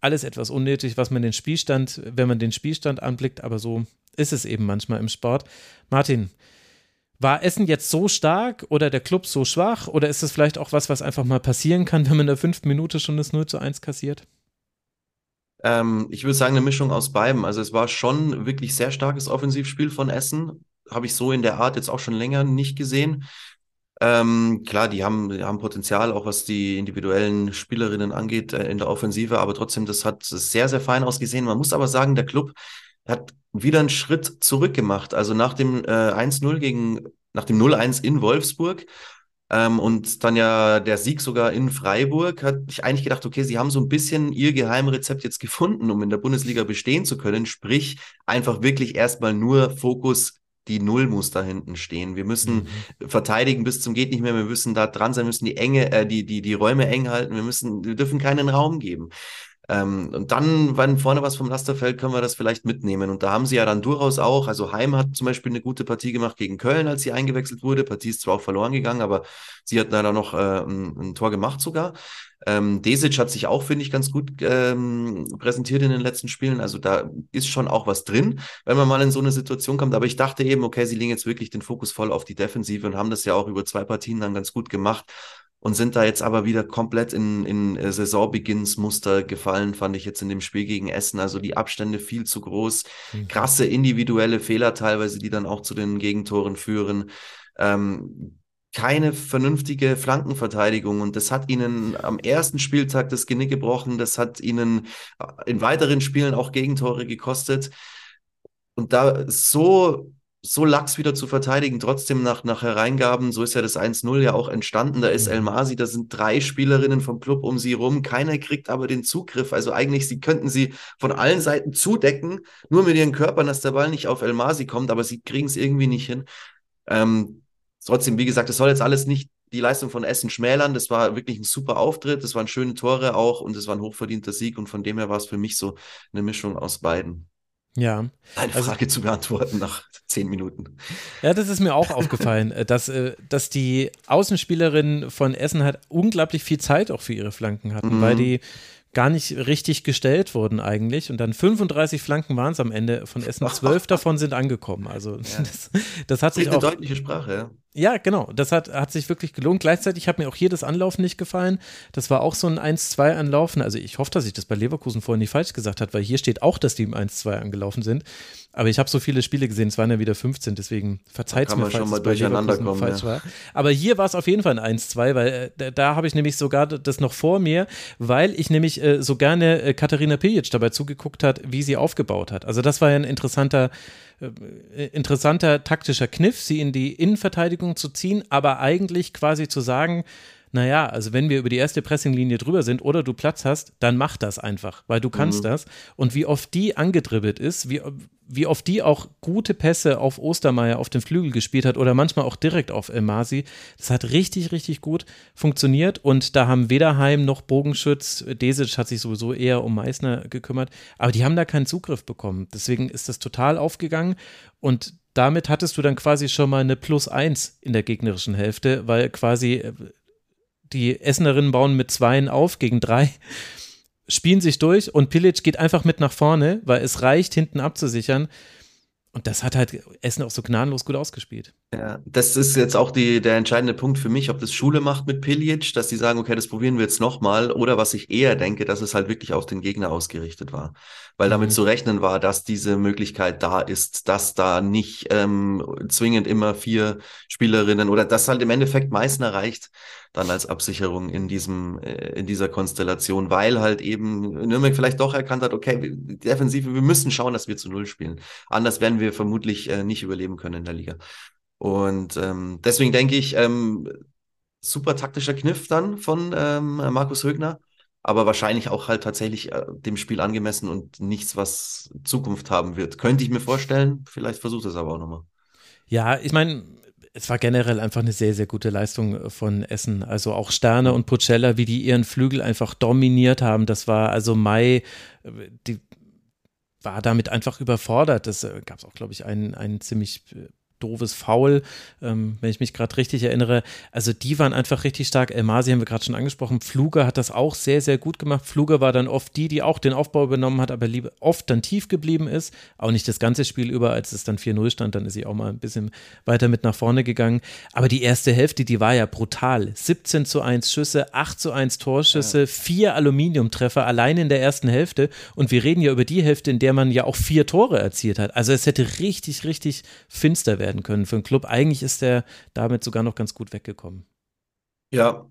alles etwas unnötig, was man den Spielstand, wenn man den Spielstand anblickt, aber so ist es eben manchmal im Sport. Martin, war Essen jetzt so stark oder der Club so schwach oder ist es vielleicht auch was, was einfach mal passieren kann, wenn man in der fünften Minute schon das 0 zu 1 kassiert? Ähm, ich würde sagen, eine Mischung aus beidem. Also es war schon wirklich sehr starkes Offensivspiel von Essen. Habe ich so in der Art jetzt auch schon länger nicht gesehen. Ähm, klar, die haben, die haben Potenzial, auch was die individuellen Spielerinnen angeht äh, in der Offensive, aber trotzdem, das hat sehr, sehr fein ausgesehen. Man muss aber sagen, der Club hat wieder einen Schritt zurück gemacht. Also nach dem äh, 1-0 gegen, nach dem 0-1 in Wolfsburg ähm, und dann ja der Sieg sogar in Freiburg, hat ich eigentlich gedacht, okay, sie haben so ein bisschen ihr Geheimrezept jetzt gefunden, um in der Bundesliga bestehen zu können. Sprich, einfach wirklich erstmal nur Fokus die Null muss da hinten stehen. Wir müssen mhm. verteidigen bis zum geht nicht mehr. Wir müssen da dran sein, müssen die enge, äh, die, die, die Räume eng halten. Wir müssen, wir dürfen keinen Raum geben. Ähm, und dann, wenn vorne was vom Laster fällt, können wir das vielleicht mitnehmen. Und da haben sie ja dann durchaus auch, also Heim hat zum Beispiel eine gute Partie gemacht gegen Köln, als sie eingewechselt wurde. Partie ist zwar auch verloren gegangen, aber sie hat leider noch äh, ein, ein, Tor gemacht sogar. Ähm, Desic hat sich auch, finde ich, ganz gut ähm, präsentiert in den letzten Spielen. Also da ist schon auch was drin, wenn man mal in so eine Situation kommt. Aber ich dachte eben, okay, sie legen jetzt wirklich den Fokus voll auf die Defensive und haben das ja auch über zwei Partien dann ganz gut gemacht und sind da jetzt aber wieder komplett in, in äh, Saisonbeginnsmuster gefallen, fand ich jetzt in dem Spiel gegen Essen. Also die Abstände viel zu groß, mhm. krasse individuelle Fehler teilweise, die dann auch zu den Gegentoren führen. Ähm, keine vernünftige Flankenverteidigung und das hat ihnen am ersten Spieltag das Genick gebrochen, das hat ihnen äh, in weiteren Spielen auch Gegentore gekostet. Und da so so lax wieder zu verteidigen, trotzdem nach, nach Hereingaben, so ist ja das 1-0 ja auch entstanden. Da ist mhm. El Masi, da sind drei Spielerinnen vom Club um sie rum, keiner kriegt aber den Zugriff. Also eigentlich, sie könnten sie von allen Seiten zudecken, nur mit ihren Körpern, dass der Ball nicht auf El Masi kommt, aber sie kriegen es irgendwie nicht hin. Ähm, trotzdem, wie gesagt, das soll jetzt alles nicht die Leistung von Essen schmälern. Das war wirklich ein super Auftritt, das waren schöne Tore auch und es war ein hochverdienter Sieg und von dem her war es für mich so eine Mischung aus beiden. Ja. Eine also, Frage zu beantworten nach zehn Minuten. Ja, das ist mir auch aufgefallen, äh, dass, äh, dass die Außenspielerinnen von Essen halt unglaublich viel Zeit auch für ihre Flanken hatten, mhm. weil die gar nicht richtig gestellt wurden eigentlich. Und dann 35 Flanken waren es am Ende von Essen. Zwölf davon sind angekommen. Also ja. das, das, hat sich auch. Eine deutliche Sprache, ja. Ja, genau. Das hat, hat sich wirklich gelohnt. Gleichzeitig hat mir auch hier das Anlaufen nicht gefallen. Das war auch so ein 1-2 Anlaufen. Also ich hoffe, dass ich das bei Leverkusen vorhin nicht falsch gesagt habe, weil hier steht auch, dass die im 1-2 angelaufen sind. Aber ich habe so viele Spiele gesehen, es waren ja wieder 15, deswegen verzeiht es mir, falls es bei Leverkusen kommen, falsch ja. war. Aber hier war es auf jeden Fall ein 1-2, weil äh, da, da habe ich nämlich sogar das noch vor mir, weil ich nämlich äh, so gerne äh, Katharina Pilic dabei zugeguckt hat, wie sie aufgebaut hat. Also das war ja ein interessanter äh, interessanter taktischer Kniff, sie in die Innenverteidigung zu ziehen, aber eigentlich quasi zu sagen, naja, also wenn wir über die erste Pressinglinie drüber sind oder du Platz hast, dann mach das einfach, weil du kannst mhm. das. Und wie oft die angedribbelt ist, wie, wie oft die auch gute Pässe auf Ostermeier auf den Flügel gespielt hat oder manchmal auch direkt auf Elmasi, das hat richtig, richtig gut funktioniert. Und da haben Wederheim noch Bogenschütz, Desic hat sich sowieso eher um Meißner gekümmert, aber die haben da keinen Zugriff bekommen. Deswegen ist das total aufgegangen und damit hattest du dann quasi schon mal eine Plus eins in der gegnerischen Hälfte, weil quasi äh, die Essenerinnen bauen mit Zweien auf gegen drei, spielen sich durch und Pilic geht einfach mit nach vorne, weil es reicht, hinten abzusichern. Und das hat halt Essen auch so gnadenlos gut ausgespielt. Ja, das ist jetzt auch die, der entscheidende Punkt für mich, ob das Schule macht mit Pilic, dass die sagen, okay, das probieren wir jetzt nochmal, oder was ich eher denke, dass es halt wirklich auf den Gegner ausgerichtet war. Weil damit mhm. zu rechnen war, dass diese Möglichkeit da ist, dass da nicht ähm, zwingend immer vier Spielerinnen oder dass halt im Endeffekt Meißner reicht, dann als Absicherung in diesem, äh, in dieser Konstellation, weil halt eben Nürnberg vielleicht doch erkannt hat, okay, Defensive, wir müssen schauen, dass wir zu Null spielen. Anders werden wir vermutlich äh, nicht überleben können in der Liga. Und ähm, deswegen denke ich, ähm, super taktischer Kniff dann von ähm, Markus Högner, aber wahrscheinlich auch halt tatsächlich äh, dem Spiel angemessen und nichts, was Zukunft haben wird. Könnte ich mir vorstellen, vielleicht versucht es aber auch nochmal. Ja, ich meine, es war generell einfach eine sehr, sehr gute Leistung von Essen. Also auch Sterne und Pucella, wie die ihren Flügel einfach dominiert haben. Das war also Mai, die war damit einfach überfordert. Das äh, gab es auch, glaube ich, einen, einen ziemlich äh, doofes Foul, ähm, wenn ich mich gerade richtig erinnere. Also die waren einfach richtig stark. Elmasi haben wir gerade schon angesprochen. Pfluger hat das auch sehr, sehr gut gemacht. Pfluger war dann oft die, die auch den Aufbau übernommen hat, aber lieber oft dann tief geblieben ist. Auch nicht das ganze Spiel über, als es dann 4-0 stand, dann ist sie auch mal ein bisschen weiter mit nach vorne gegangen. Aber die erste Hälfte, die war ja brutal. 17 zu 1 Schüsse, 8 zu 1 Torschüsse, ja. vier Aluminiumtreffer allein in der ersten Hälfte. Und wir reden ja über die Hälfte, in der man ja auch vier Tore erzielt hat. Also es hätte richtig, richtig finster werden werden können für einen Club. Eigentlich ist er damit sogar noch ganz gut weggekommen. Ja,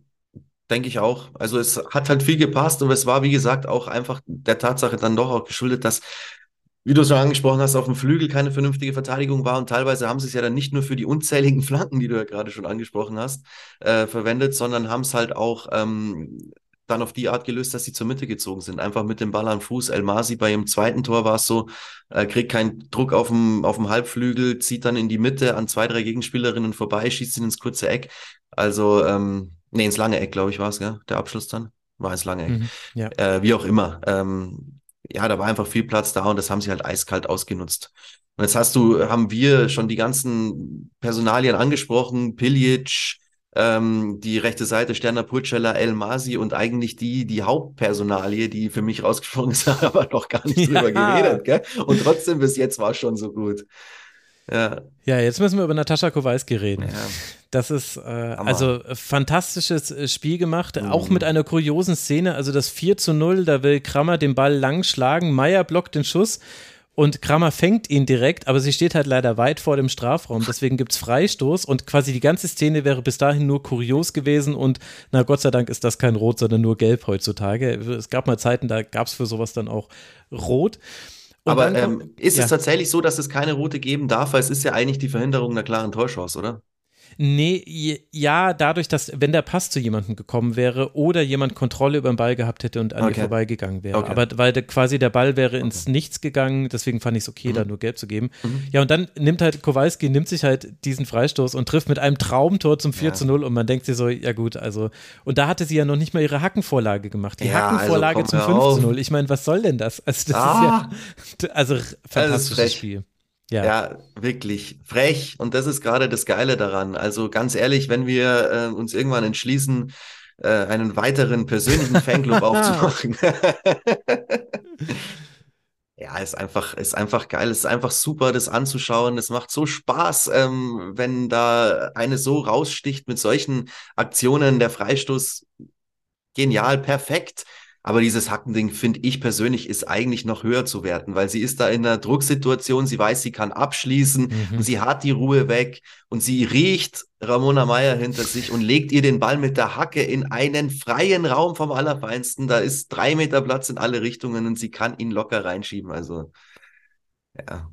denke ich auch. Also es hat halt viel gepasst und es war, wie gesagt, auch einfach der Tatsache dann doch auch geschuldet, dass wie du schon angesprochen hast, auf dem Flügel keine vernünftige Verteidigung war und teilweise haben sie es ja dann nicht nur für die unzähligen Flanken, die du ja gerade schon angesprochen hast, äh, verwendet, sondern haben es halt auch ähm, dann auf die Art gelöst, dass sie zur Mitte gezogen sind. Einfach mit dem Ball am Fuß. El Masi bei ihrem zweiten Tor war es so, äh, kriegt keinen Druck auf dem, auf dem Halbflügel, zieht dann in die Mitte an zwei, drei Gegenspielerinnen vorbei, schießt ihn ins kurze Eck. Also, ähm, nee, ins lange Eck, glaube ich, war es? Der Abschluss dann. War ins lange Eck. Mhm, ja. äh, wie auch immer. Ähm, ja, da war einfach viel Platz da und das haben sie halt eiskalt ausgenutzt. Und jetzt hast du, haben wir schon die ganzen Personalien angesprochen, Pilic, ähm, die rechte Seite Sterner Pulcella, El Masi und eigentlich die, die Hauptpersonalie, die für mich rausgesprungen ist, aber noch gar nicht drüber ja. geredet. Gell? Und trotzdem bis jetzt war es schon so gut. Ja. ja, jetzt müssen wir über Natascha Kowalski reden. Ja. Das ist äh, also fantastisches äh, Spiel gemacht, mhm. auch mit einer kuriosen Szene. Also das 4 zu 0, da will Krammer den Ball lang schlagen, Meier blockt den Schuss und Kramer fängt ihn direkt, aber sie steht halt leider weit vor dem Strafraum. Deswegen gibt es Freistoß und quasi die ganze Szene wäre bis dahin nur kurios gewesen und na Gott sei Dank ist das kein Rot, sondern nur Gelb heutzutage. Es gab mal Zeiten, da gab es für sowas dann auch Rot. Und aber ähm, ist ja. es tatsächlich so, dass es keine Rote geben darf? Weil es ist ja eigentlich die Verhinderung einer klaren Täuschchance, oder? Nee, ja, dadurch, dass, wenn der Pass zu jemandem gekommen wäre oder jemand Kontrolle über den Ball gehabt hätte und an okay. dir vorbeigegangen wäre. Okay. Aber weil der, quasi der Ball wäre ins okay. Nichts gegangen, deswegen fand ich es okay, mhm. da nur gelb zu geben. Mhm. Ja, und dann nimmt halt Kowalski, nimmt sich halt diesen Freistoß und trifft mit einem Traumtor zum 4 ja. zu 0 und man denkt sich so, ja gut, also, und da hatte sie ja noch nicht mal ihre Hackenvorlage gemacht. Die ja, also Hackenvorlage also zum 5 zu 0. Ich meine, was soll denn das? Also, das ah. ist ja, also fantastisches Spiel. Ja. ja, wirklich frech. Und das ist gerade das Geile daran. Also ganz ehrlich, wenn wir äh, uns irgendwann entschließen, äh, einen weiteren persönlichen Fanclub aufzumachen. ja, ist einfach, ist einfach geil. Es ist einfach super, das anzuschauen. Es macht so Spaß, ähm, wenn da eine so raussticht mit solchen Aktionen. Der Freistoß genial, perfekt. Aber dieses Hackending, finde ich persönlich, ist eigentlich noch höher zu werten, weil sie ist da in einer Drucksituation, sie weiß, sie kann abschließen mhm. und sie hat die Ruhe weg und sie riecht Ramona Meyer hinter sich und legt ihr den Ball mit der Hacke in einen freien Raum vom Allerfeinsten. Da ist drei Meter Platz in alle Richtungen und sie kann ihn locker reinschieben. Also, ja.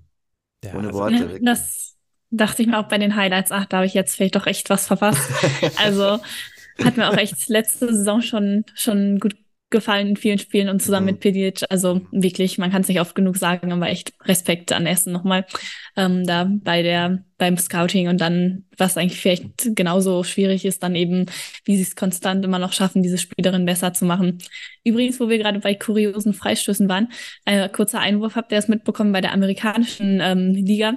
Ja, Ohne also Worte. Ja, das dachte ich mir auch bei den Highlights. Ach, da habe ich jetzt vielleicht doch echt was verpasst. also hat mir auch echt letzte Saison schon, schon gut gefallen in vielen Spielen und zusammen mhm. mit Pedic. Also wirklich, man kann es nicht oft genug sagen, aber echt Respekt an Essen nochmal ähm, da bei der beim Scouting und dann, was eigentlich vielleicht genauso schwierig ist, dann eben, wie sie es konstant immer noch schaffen, diese Spielerin besser zu machen. Übrigens, wo wir gerade bei kuriosen Freistößen waren, ein kurzer Einwurf, habt ihr das mitbekommen bei der amerikanischen ähm, Liga?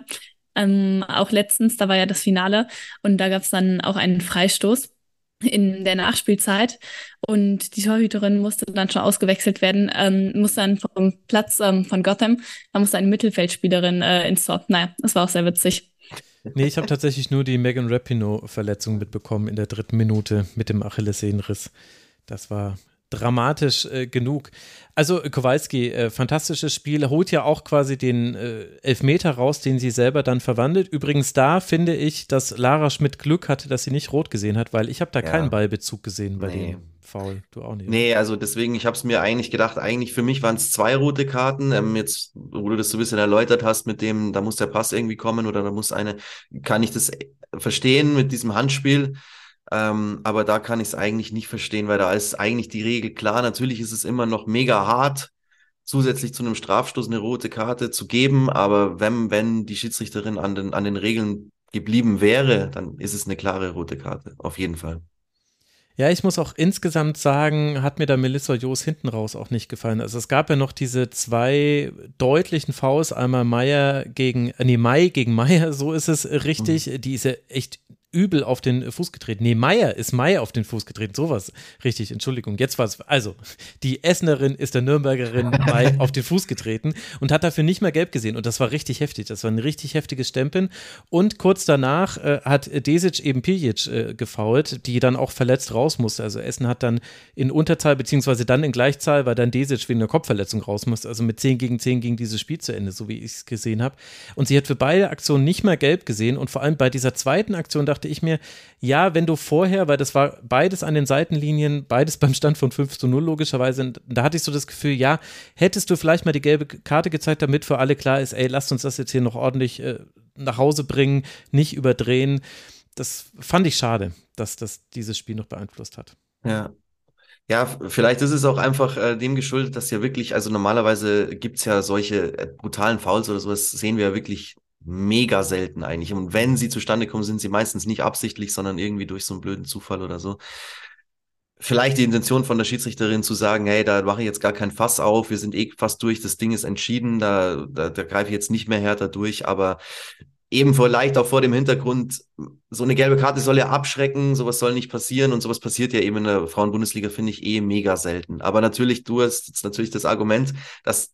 Ähm, auch letztens, da war ja das Finale und da gab es dann auch einen Freistoß in der Nachspielzeit und die Torhüterin musste dann schon ausgewechselt werden, ähm, musste dann vom Platz ähm, von Gotham, da musste eine Mittelfeldspielerin äh, ins Tor. Naja, das war auch sehr witzig. Nee, ich habe tatsächlich nur die Megan Rapinoe-Verletzung mitbekommen in der dritten Minute mit dem Achillessehnenriss. Das war dramatisch äh, genug. Also Kowalski, äh, fantastisches Spiel, holt ja auch quasi den äh, Elfmeter raus, den sie selber dann verwandelt. Übrigens da finde ich, dass Lara Schmidt Glück hatte, dass sie nicht rot gesehen hat, weil ich habe da ja. keinen Ballbezug gesehen bei nee. dem Foul. Du auch nicht. Nee, also deswegen, ich habe es mir eigentlich gedacht, eigentlich für mich waren es zwei rote Karten. Ähm, jetzt, wo du das so ein bisschen erläutert hast mit dem, da muss der Pass irgendwie kommen oder da muss eine, kann ich das verstehen mit diesem Handspiel. Ähm, aber da kann ich es eigentlich nicht verstehen, weil da ist eigentlich die Regel klar. Natürlich ist es immer noch mega hart, zusätzlich zu einem Strafstoß eine rote Karte zu geben. Aber wenn, wenn die Schiedsrichterin an den, an den Regeln geblieben wäre, dann ist es eine klare rote Karte. Auf jeden Fall. Ja, ich muss auch insgesamt sagen, hat mir da Melissa Joos hinten raus auch nicht gefallen. Also es gab ja noch diese zwei deutlichen Fouls, einmal Meier gegen, äh, nee, Mai gegen Meier, so ist es richtig. Mhm. Die ist ja echt übel auf den Fuß getreten. Nee, Meier ist Meier auf den Fuß getreten. Sowas. Richtig, Entschuldigung. Jetzt war es. Also, die Essenerin ist der Nürnbergerin Mai auf den Fuß getreten und hat dafür nicht mehr gelb gesehen. Und das war richtig heftig. Das war ein richtig heftiges Stempeln. Und kurz danach äh, hat Desic eben Piljic äh, gefault, die dann auch verletzt raus musste. Also, Essen hat dann in Unterzahl, beziehungsweise dann in Gleichzahl, weil dann Desic wegen einer Kopfverletzung raus musste. Also mit 10 gegen 10 ging dieses Spiel zu Ende, so wie ich es gesehen habe. Und sie hat für beide Aktionen nicht mehr gelb gesehen. Und vor allem bei dieser zweiten Aktion dachte dachte ich mir, ja, wenn du vorher, weil das war beides an den Seitenlinien, beides beim Stand von 5 zu 0 logischerweise, da hatte ich so das Gefühl, ja, hättest du vielleicht mal die gelbe Karte gezeigt, damit für alle klar ist, ey, lasst uns das jetzt hier noch ordentlich äh, nach Hause bringen, nicht überdrehen. Das fand ich schade, dass das dieses Spiel noch beeinflusst hat. Ja, ja, vielleicht ist es auch einfach äh, dem geschuldet, dass ja wirklich, also normalerweise gibt es ja solche äh, brutalen Fouls oder sowas, sehen wir ja wirklich mega selten eigentlich. Und wenn sie zustande kommen, sind sie meistens nicht absichtlich, sondern irgendwie durch so einen blöden Zufall oder so. Vielleicht die Intention von der Schiedsrichterin zu sagen, hey, da mache ich jetzt gar kein Fass auf, wir sind eh fast durch, das Ding ist entschieden, da, da, da greife ich jetzt nicht mehr härter durch, aber eben vielleicht auch vor dem Hintergrund, so eine gelbe Karte soll ja abschrecken, sowas soll nicht passieren und sowas passiert ja eben in der Frauenbundesliga, finde ich eh mega selten. Aber natürlich, du hast jetzt natürlich das Argument, dass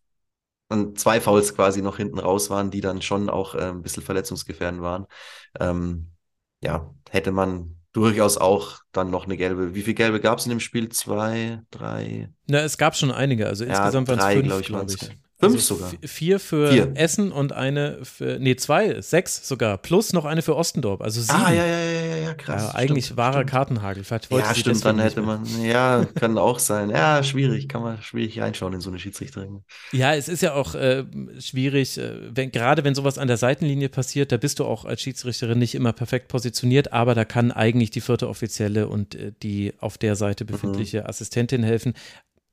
dann zwei Fouls quasi noch hinten raus waren, die dann schon auch äh, ein bisschen verletzungsgefährdend waren. Ähm, ja, hätte man durchaus auch dann noch eine gelbe. Wie viele gelbe gab es in dem Spiel? Zwei, drei? Na, es gab schon einige. Also insgesamt ja, waren es fünf, glaube ich. Glaub ich. Fünf also sogar. Vier für vier. Essen und eine für, nee, zwei, sechs sogar, plus noch eine für Ostendorf, also sieben. Ah, ja, ja, ja, ja, krass. Ja, eigentlich stimmt, wahrer stimmt. Kartenhagel. Vielleicht wollte ja, stimmt, dann hätte man, ja, kann auch sein. Ja, schwierig, kann man schwierig reinschauen in so eine Schiedsrichterin. Ja, es ist ja auch äh, schwierig, äh, wenn, gerade wenn sowas an der Seitenlinie passiert, da bist du auch als Schiedsrichterin nicht immer perfekt positioniert, aber da kann eigentlich die vierte Offizielle und äh, die auf der Seite befindliche mhm. Assistentin helfen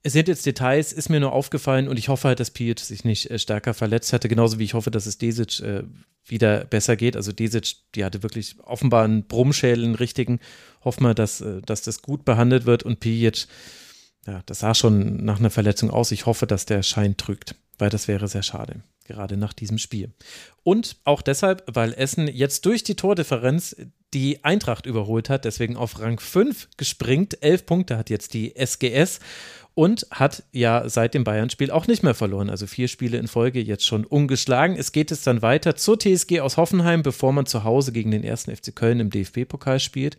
es sind jetzt Details, ist mir nur aufgefallen und ich hoffe halt, dass Piet sich nicht äh, stärker verletzt hatte, genauso wie ich hoffe, dass es Desic äh, wieder besser geht. Also Desic, die hatte wirklich offenbar einen Brummschädel, einen richtigen. Hoffen wir, dass, äh, dass das gut behandelt wird und Piet, ja, das sah schon nach einer Verletzung aus. Ich hoffe, dass der Schein trügt, weil das wäre sehr schade, gerade nach diesem Spiel. Und auch deshalb, weil Essen jetzt durch die Tordifferenz die Eintracht überholt hat, deswegen auf Rang 5 gespringt. Elf Punkte hat jetzt die SGS und hat ja seit dem Bayern-Spiel auch nicht mehr verloren. Also vier Spiele in Folge jetzt schon ungeschlagen. Es geht es dann weiter zur TSG aus Hoffenheim, bevor man zu Hause gegen den ersten FC Köln im DFB-Pokal spielt.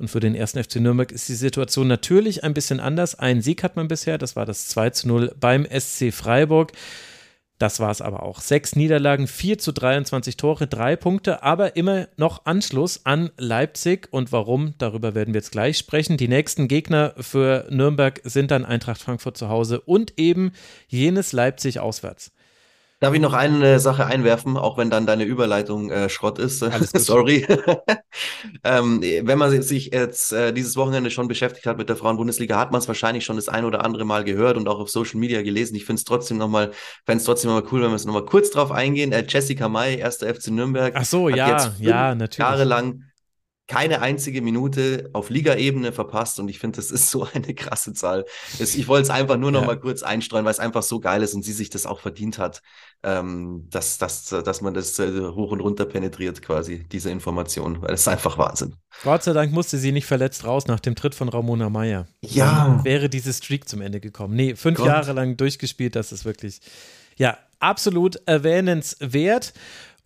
Und für den ersten FC Nürnberg ist die Situation natürlich ein bisschen anders. Ein Sieg hat man bisher, das war das 2 zu 0 beim SC Freiburg. Das war es aber auch. Sechs Niederlagen, 4 zu 23 Tore, drei Punkte, aber immer noch Anschluss an Leipzig. Und warum, darüber werden wir jetzt gleich sprechen. Die nächsten Gegner für Nürnberg sind dann Eintracht Frankfurt zu Hause und eben jenes Leipzig auswärts. Darf ich noch eine Sache einwerfen, auch wenn dann deine Überleitung äh, Schrott ist? Sorry. ähm, wenn man sich jetzt äh, dieses Wochenende schon beschäftigt hat mit der Frauenbundesliga, hat man es wahrscheinlich schon das ein oder andere Mal gehört und auch auf Social Media gelesen. Ich finde es trotzdem nochmal, fände es trotzdem nochmal cool, wenn wir es nochmal kurz drauf eingehen. Äh, Jessica May, erster FC Nürnberg. Ach so, ja, ja, natürlich. Jahrelang keine einzige Minute auf Ligaebene verpasst und ich finde, das ist so eine krasse Zahl. Ich wollte es einfach nur noch ja. mal kurz einstreuen, weil es einfach so geil ist und sie sich das auch verdient hat, ähm, dass, dass, dass man das äh, hoch und runter penetriert quasi, diese Information, weil es ist einfach Wahnsinn. Gott sei Dank musste sie nicht verletzt raus nach dem Tritt von Ramona Meyer. Ja. Dann wäre diese Streak zum Ende gekommen. Nee, fünf Gott. Jahre lang durchgespielt, das ist wirklich, ja, absolut erwähnenswert.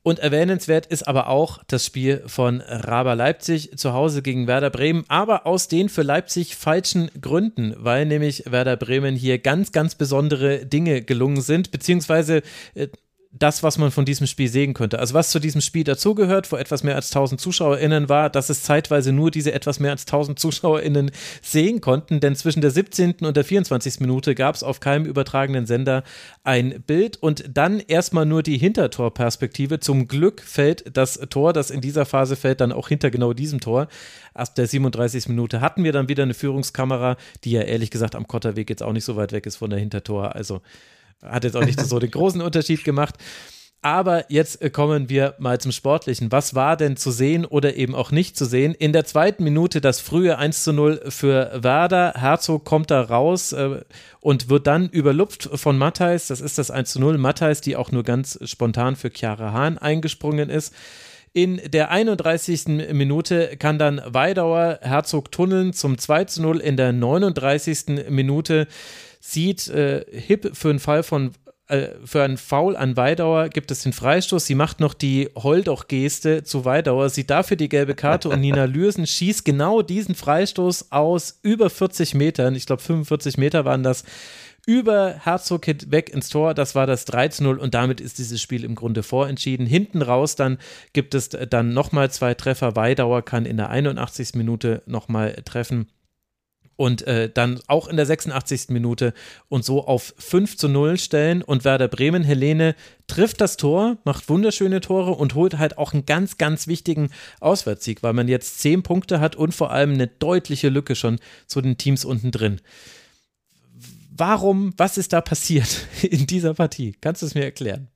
Und erwähnenswert ist aber auch das Spiel von Raber Leipzig zu Hause gegen Werder Bremen, aber aus den für Leipzig falschen Gründen, weil nämlich Werder Bremen hier ganz, ganz besondere Dinge gelungen sind, beziehungsweise äh, das, was man von diesem Spiel sehen könnte. Also was zu diesem Spiel dazugehört, wo etwas mehr als 1000 ZuschauerInnen war, dass es zeitweise nur diese etwas mehr als 1000 ZuschauerInnen sehen konnten, denn zwischen der 17. und der 24. Minute gab es auf keinem übertragenen Sender ein Bild und dann erstmal nur die Hintertorperspektive. Zum Glück fällt das Tor, das in dieser Phase fällt, dann auch hinter genau diesem Tor. Erst der 37. Minute hatten wir dann wieder eine Führungskamera, die ja ehrlich gesagt am Kotterweg jetzt auch nicht so weit weg ist von der Hintertor. Also hat jetzt auch nicht so den großen Unterschied gemacht. Aber jetzt äh, kommen wir mal zum Sportlichen. Was war denn zu sehen oder eben auch nicht zu sehen? In der zweiten Minute das frühe 1 zu 0 für Werder. Herzog kommt da raus äh, und wird dann überlupft von Matthijs. Das ist das 1 zu 0. Matthijs, die auch nur ganz spontan für Chiara Hahn eingesprungen ist. In der 31. Minute kann dann Weidauer Herzog tunneln zum 2 zu 0. In der 39. Minute sieht äh, Hip für einen Fall von äh, für einen Foul an Weidauer gibt es den Freistoß. Sie macht noch die Holdoch-Geste zu Weidauer, sieht dafür die gelbe Karte und Nina Lürsen schießt genau diesen Freistoß aus über 40 Metern. Ich glaube, 45 Meter waren das. Über Herzog weg ins Tor, das war das 13-0 und damit ist dieses Spiel im Grunde vorentschieden. Hinten raus dann gibt es dann nochmal zwei Treffer. Weidauer kann in der 81. Minute nochmal treffen und äh, dann auch in der 86. Minute und so auf 5 zu 0 stellen. Und Werder Bremen, Helene, trifft das Tor, macht wunderschöne Tore und holt halt auch einen ganz, ganz wichtigen Auswärtssieg, weil man jetzt 10 Punkte hat und vor allem eine deutliche Lücke schon zu den Teams unten drin. Warum, was ist da passiert in dieser Partie? Kannst du es mir erklären?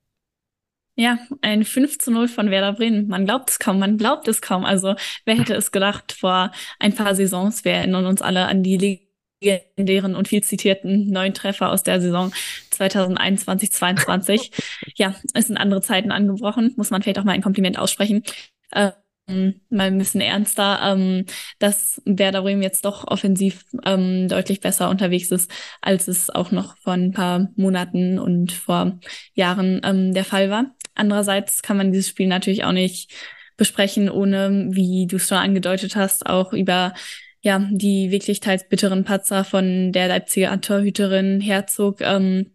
Ja, ein 5 zu 0 von Werder Bremen. Man glaubt es kaum, man glaubt es kaum. Also, wer hätte es gedacht vor ein paar Saisons? Wir erinnern uns alle an die legendären und viel zitierten neun Treffer aus der Saison 2021, 22. ja, es sind andere Zeiten angebrochen, muss man vielleicht auch mal ein Kompliment aussprechen. Äh, mal ein bisschen ernster, ähm, dass Werder Bremen jetzt doch offensiv ähm, deutlich besser unterwegs ist, als es auch noch vor ein paar Monaten und vor Jahren ähm, der Fall war. Andererseits kann man dieses Spiel natürlich auch nicht besprechen, ohne, wie du es schon angedeutet hast, auch über ja die wirklich teils bitteren Patzer von der Leipziger Torhüterin Herzog ähm,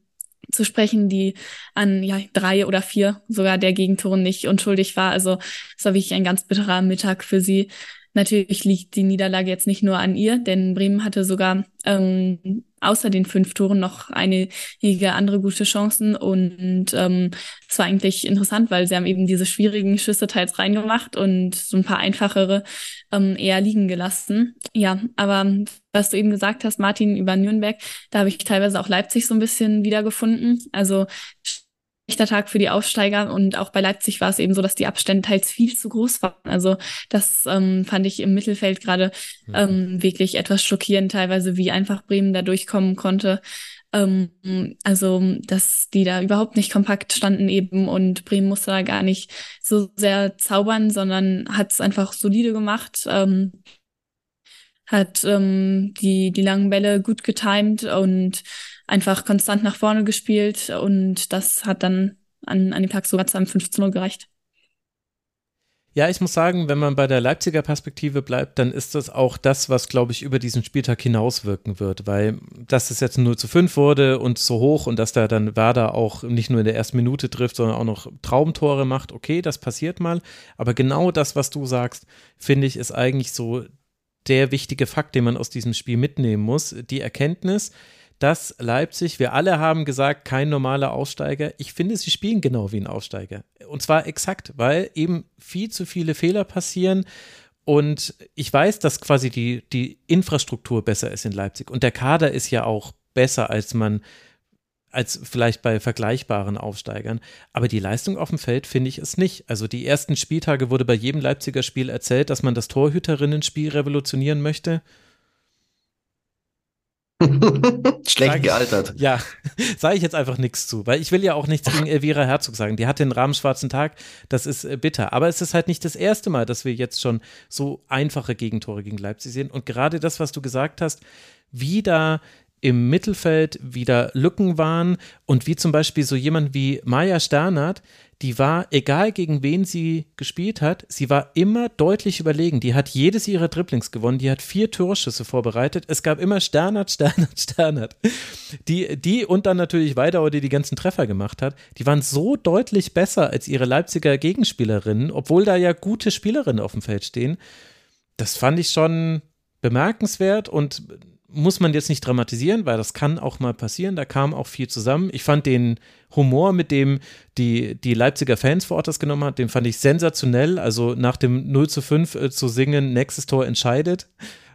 zu sprechen, die an ja, drei oder vier sogar der Gegentoren nicht unschuldig war. Also es war wirklich ein ganz bitterer Mittag für sie. Natürlich liegt die Niederlage jetzt nicht nur an ihr, denn Bremen hatte sogar ähm, außer den fünf Toren noch einige andere gute Chancen. Und ähm, es war eigentlich interessant, weil sie haben eben diese schwierigen Schüsse teils reingemacht und so ein paar einfachere ähm, eher liegen gelassen. Ja, aber was du eben gesagt hast, Martin, über Nürnberg, da habe ich teilweise auch Leipzig so ein bisschen wiedergefunden. Also schlechter Tag für die Aufsteiger und auch bei Leipzig war es eben so, dass die Abstände teils viel zu groß waren. Also das ähm, fand ich im Mittelfeld gerade mhm. ähm, wirklich etwas schockierend, teilweise wie einfach Bremen da durchkommen konnte. Ähm, also dass die da überhaupt nicht kompakt standen eben und Bremen musste da gar nicht so sehr zaubern, sondern hat es einfach solide gemacht. Ähm, hat ähm, die, die langen Bälle gut getimt und einfach konstant nach vorne gespielt und das hat dann an, an dem Tag sogar zu einem 15 gereicht. Ja, ich muss sagen, wenn man bei der Leipziger Perspektive bleibt, dann ist das auch das, was, glaube ich, über diesen Spieltag hinauswirken wird, weil dass es jetzt 0 zu 5 wurde und so hoch und dass da dann Werder auch nicht nur in der ersten Minute trifft, sondern auch noch Traumtore macht, okay, das passiert mal, aber genau das, was du sagst, finde ich, ist eigentlich so der wichtige Fakt, den man aus diesem Spiel mitnehmen muss, die Erkenntnis, dass Leipzig, wir alle haben gesagt, kein normaler Aufsteiger. Ich finde, sie spielen genau wie ein Aufsteiger. Und zwar exakt, weil eben viel zu viele Fehler passieren. Und ich weiß, dass quasi die, die Infrastruktur besser ist in Leipzig. Und der Kader ist ja auch besser, als man als vielleicht bei vergleichbaren Aufsteigern. Aber die Leistung auf dem Feld finde ich es nicht. Also die ersten Spieltage wurde bei jedem Leipziger Spiel erzählt, dass man das Torhüterinnenspiel revolutionieren möchte. Schlecht sag gealtert. ja, sage ich jetzt einfach nichts zu, weil ich will ja auch nichts gegen Elvira Herzog sagen. Die hatte einen rahmenschwarzen Tag, das ist äh, bitter. Aber es ist halt nicht das erste Mal, dass wir jetzt schon so einfache Gegentore gegen Leipzig sehen. Und gerade das, was du gesagt hast, wie da im Mittelfeld wieder Lücken waren und wie zum Beispiel so jemand wie Maya Sternert, die war, egal gegen wen sie gespielt hat, sie war immer deutlich überlegen. Die hat jedes ihrer Dribblings gewonnen, die hat vier Torschüsse vorbereitet. Es gab immer Sternert, Sternert, Sternert. Die, die und dann natürlich Weidauer, die die ganzen Treffer gemacht hat, die waren so deutlich besser als ihre Leipziger Gegenspielerinnen, obwohl da ja gute Spielerinnen auf dem Feld stehen. Das fand ich schon bemerkenswert und muss man jetzt nicht dramatisieren, weil das kann auch mal passieren. Da kam auch viel zusammen. Ich fand den Humor, mit dem die, die Leipziger Fans vor Ort das genommen hat, den fand ich sensationell. Also nach dem 0 zu 5 äh, zu singen, nächstes Tor entscheidet,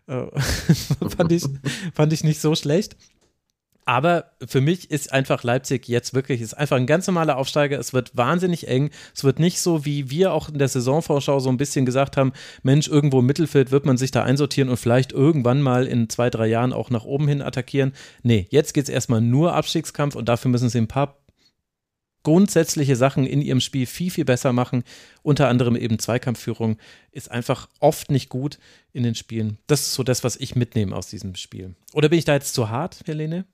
äh, fand, ich, fand ich nicht so schlecht. Aber für mich ist einfach Leipzig jetzt wirklich, ist einfach ein ganz normaler Aufsteiger. Es wird wahnsinnig eng. Es wird nicht so, wie wir auch in der Saisonvorschau so ein bisschen gesagt haben, Mensch, irgendwo im Mittelfeld wird man sich da einsortieren und vielleicht irgendwann mal in zwei, drei Jahren auch nach oben hin attackieren. Nee, jetzt geht es erstmal nur Abstiegskampf und dafür müssen sie ein paar grundsätzliche Sachen in ihrem Spiel viel, viel besser machen. Unter anderem eben Zweikampfführung ist einfach oft nicht gut in den Spielen. Das ist so das, was ich mitnehme aus diesem Spiel. Oder bin ich da jetzt zu hart, Helene?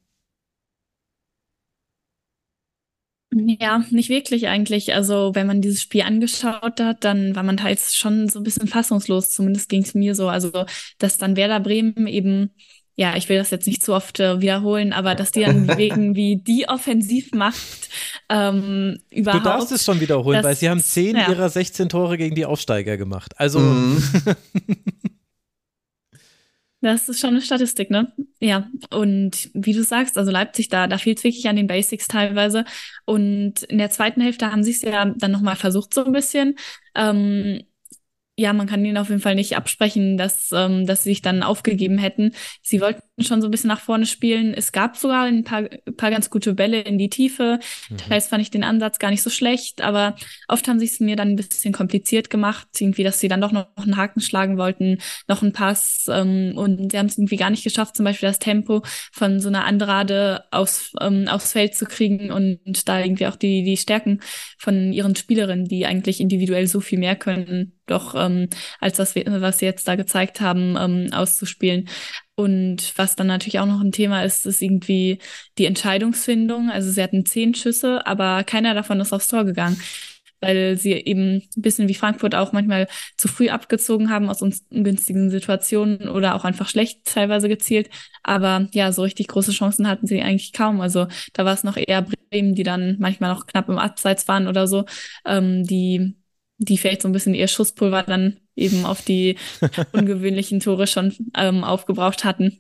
Ja, nicht wirklich eigentlich. Also, wenn man dieses Spiel angeschaut hat, dann war man teils schon so ein bisschen fassungslos. Zumindest ging es mir so. Also, dass dann Werder Bremen eben, ja, ich will das jetzt nicht zu oft äh, wiederholen, aber dass die dann wegen wie die Offensivmacht ähm, überhaupt. Du darfst es schon wiederholen, das, weil sie haben zehn ja. ihrer 16 Tore gegen die Aufsteiger gemacht. Also. Mhm. Das ist schon eine Statistik, ne? Ja. Und wie du sagst, also Leipzig, da, da fehlt es wirklich an den Basics teilweise. Und in der zweiten Hälfte haben sie es ja dann nochmal versucht, so ein bisschen. Ähm, ja, man kann ihnen auf jeden Fall nicht absprechen, dass, ähm, dass sie sich dann aufgegeben hätten. Sie wollten schon so ein bisschen nach vorne spielen. Es gab sogar ein paar, paar ganz gute Bälle in die Tiefe. Mhm. Teils fand ich den Ansatz gar nicht so schlecht, aber oft haben sie es mir dann ein bisschen kompliziert gemacht, irgendwie, dass sie dann doch noch einen Haken schlagen wollten, noch einen Pass ähm, und sie haben es irgendwie gar nicht geschafft, zum Beispiel das Tempo von so einer Andrade aus, ähm, aufs Feld zu kriegen und da irgendwie auch die, die Stärken von ihren Spielerinnen, die eigentlich individuell so viel mehr können, doch ähm, als das, was sie jetzt da gezeigt haben, ähm, auszuspielen. Und was dann natürlich auch noch ein Thema ist, ist irgendwie die Entscheidungsfindung. Also sie hatten zehn Schüsse, aber keiner davon ist aufs Tor gegangen, weil sie eben ein bisschen wie Frankfurt auch manchmal zu früh abgezogen haben aus ungünstigen Situationen oder auch einfach schlecht teilweise gezielt. Aber ja, so richtig große Chancen hatten sie eigentlich kaum. Also da war es noch eher Bremen, die dann manchmal noch knapp im Abseits waren oder so, ähm, die die vielleicht so ein bisschen ihr Schusspulver dann eben auf die ungewöhnlichen Tore schon ähm, aufgebraucht hatten.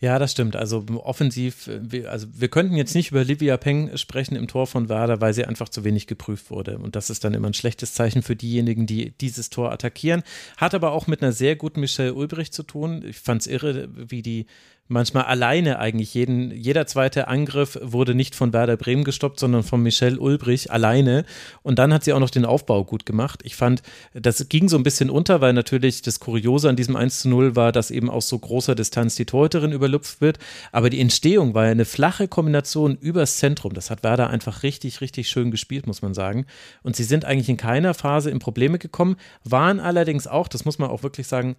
Ja, das stimmt. Also offensiv, also wir könnten jetzt nicht über Livia Peng sprechen im Tor von Werder, weil sie einfach zu wenig geprüft wurde. Und das ist dann immer ein schlechtes Zeichen für diejenigen, die dieses Tor attackieren. Hat aber auch mit einer sehr guten Michelle Ulbricht zu tun. Ich fand es irre, wie die manchmal alleine eigentlich. Jeden, jeder zweite Angriff wurde nicht von Werder Bremen gestoppt, sondern von Michelle Ulbrich alleine. Und dann hat sie auch noch den Aufbau gut gemacht. Ich fand, das ging so ein bisschen unter, weil natürlich das Kuriose an diesem 1 zu 0 war, dass eben aus so großer Distanz die Torhüterin überlupft wird. Aber die Entstehung war ja eine flache Kombination übers Zentrum. Das hat Werder einfach richtig, richtig schön gespielt, muss man sagen. Und sie sind eigentlich in keiner Phase in Probleme gekommen, waren allerdings auch, das muss man auch wirklich sagen,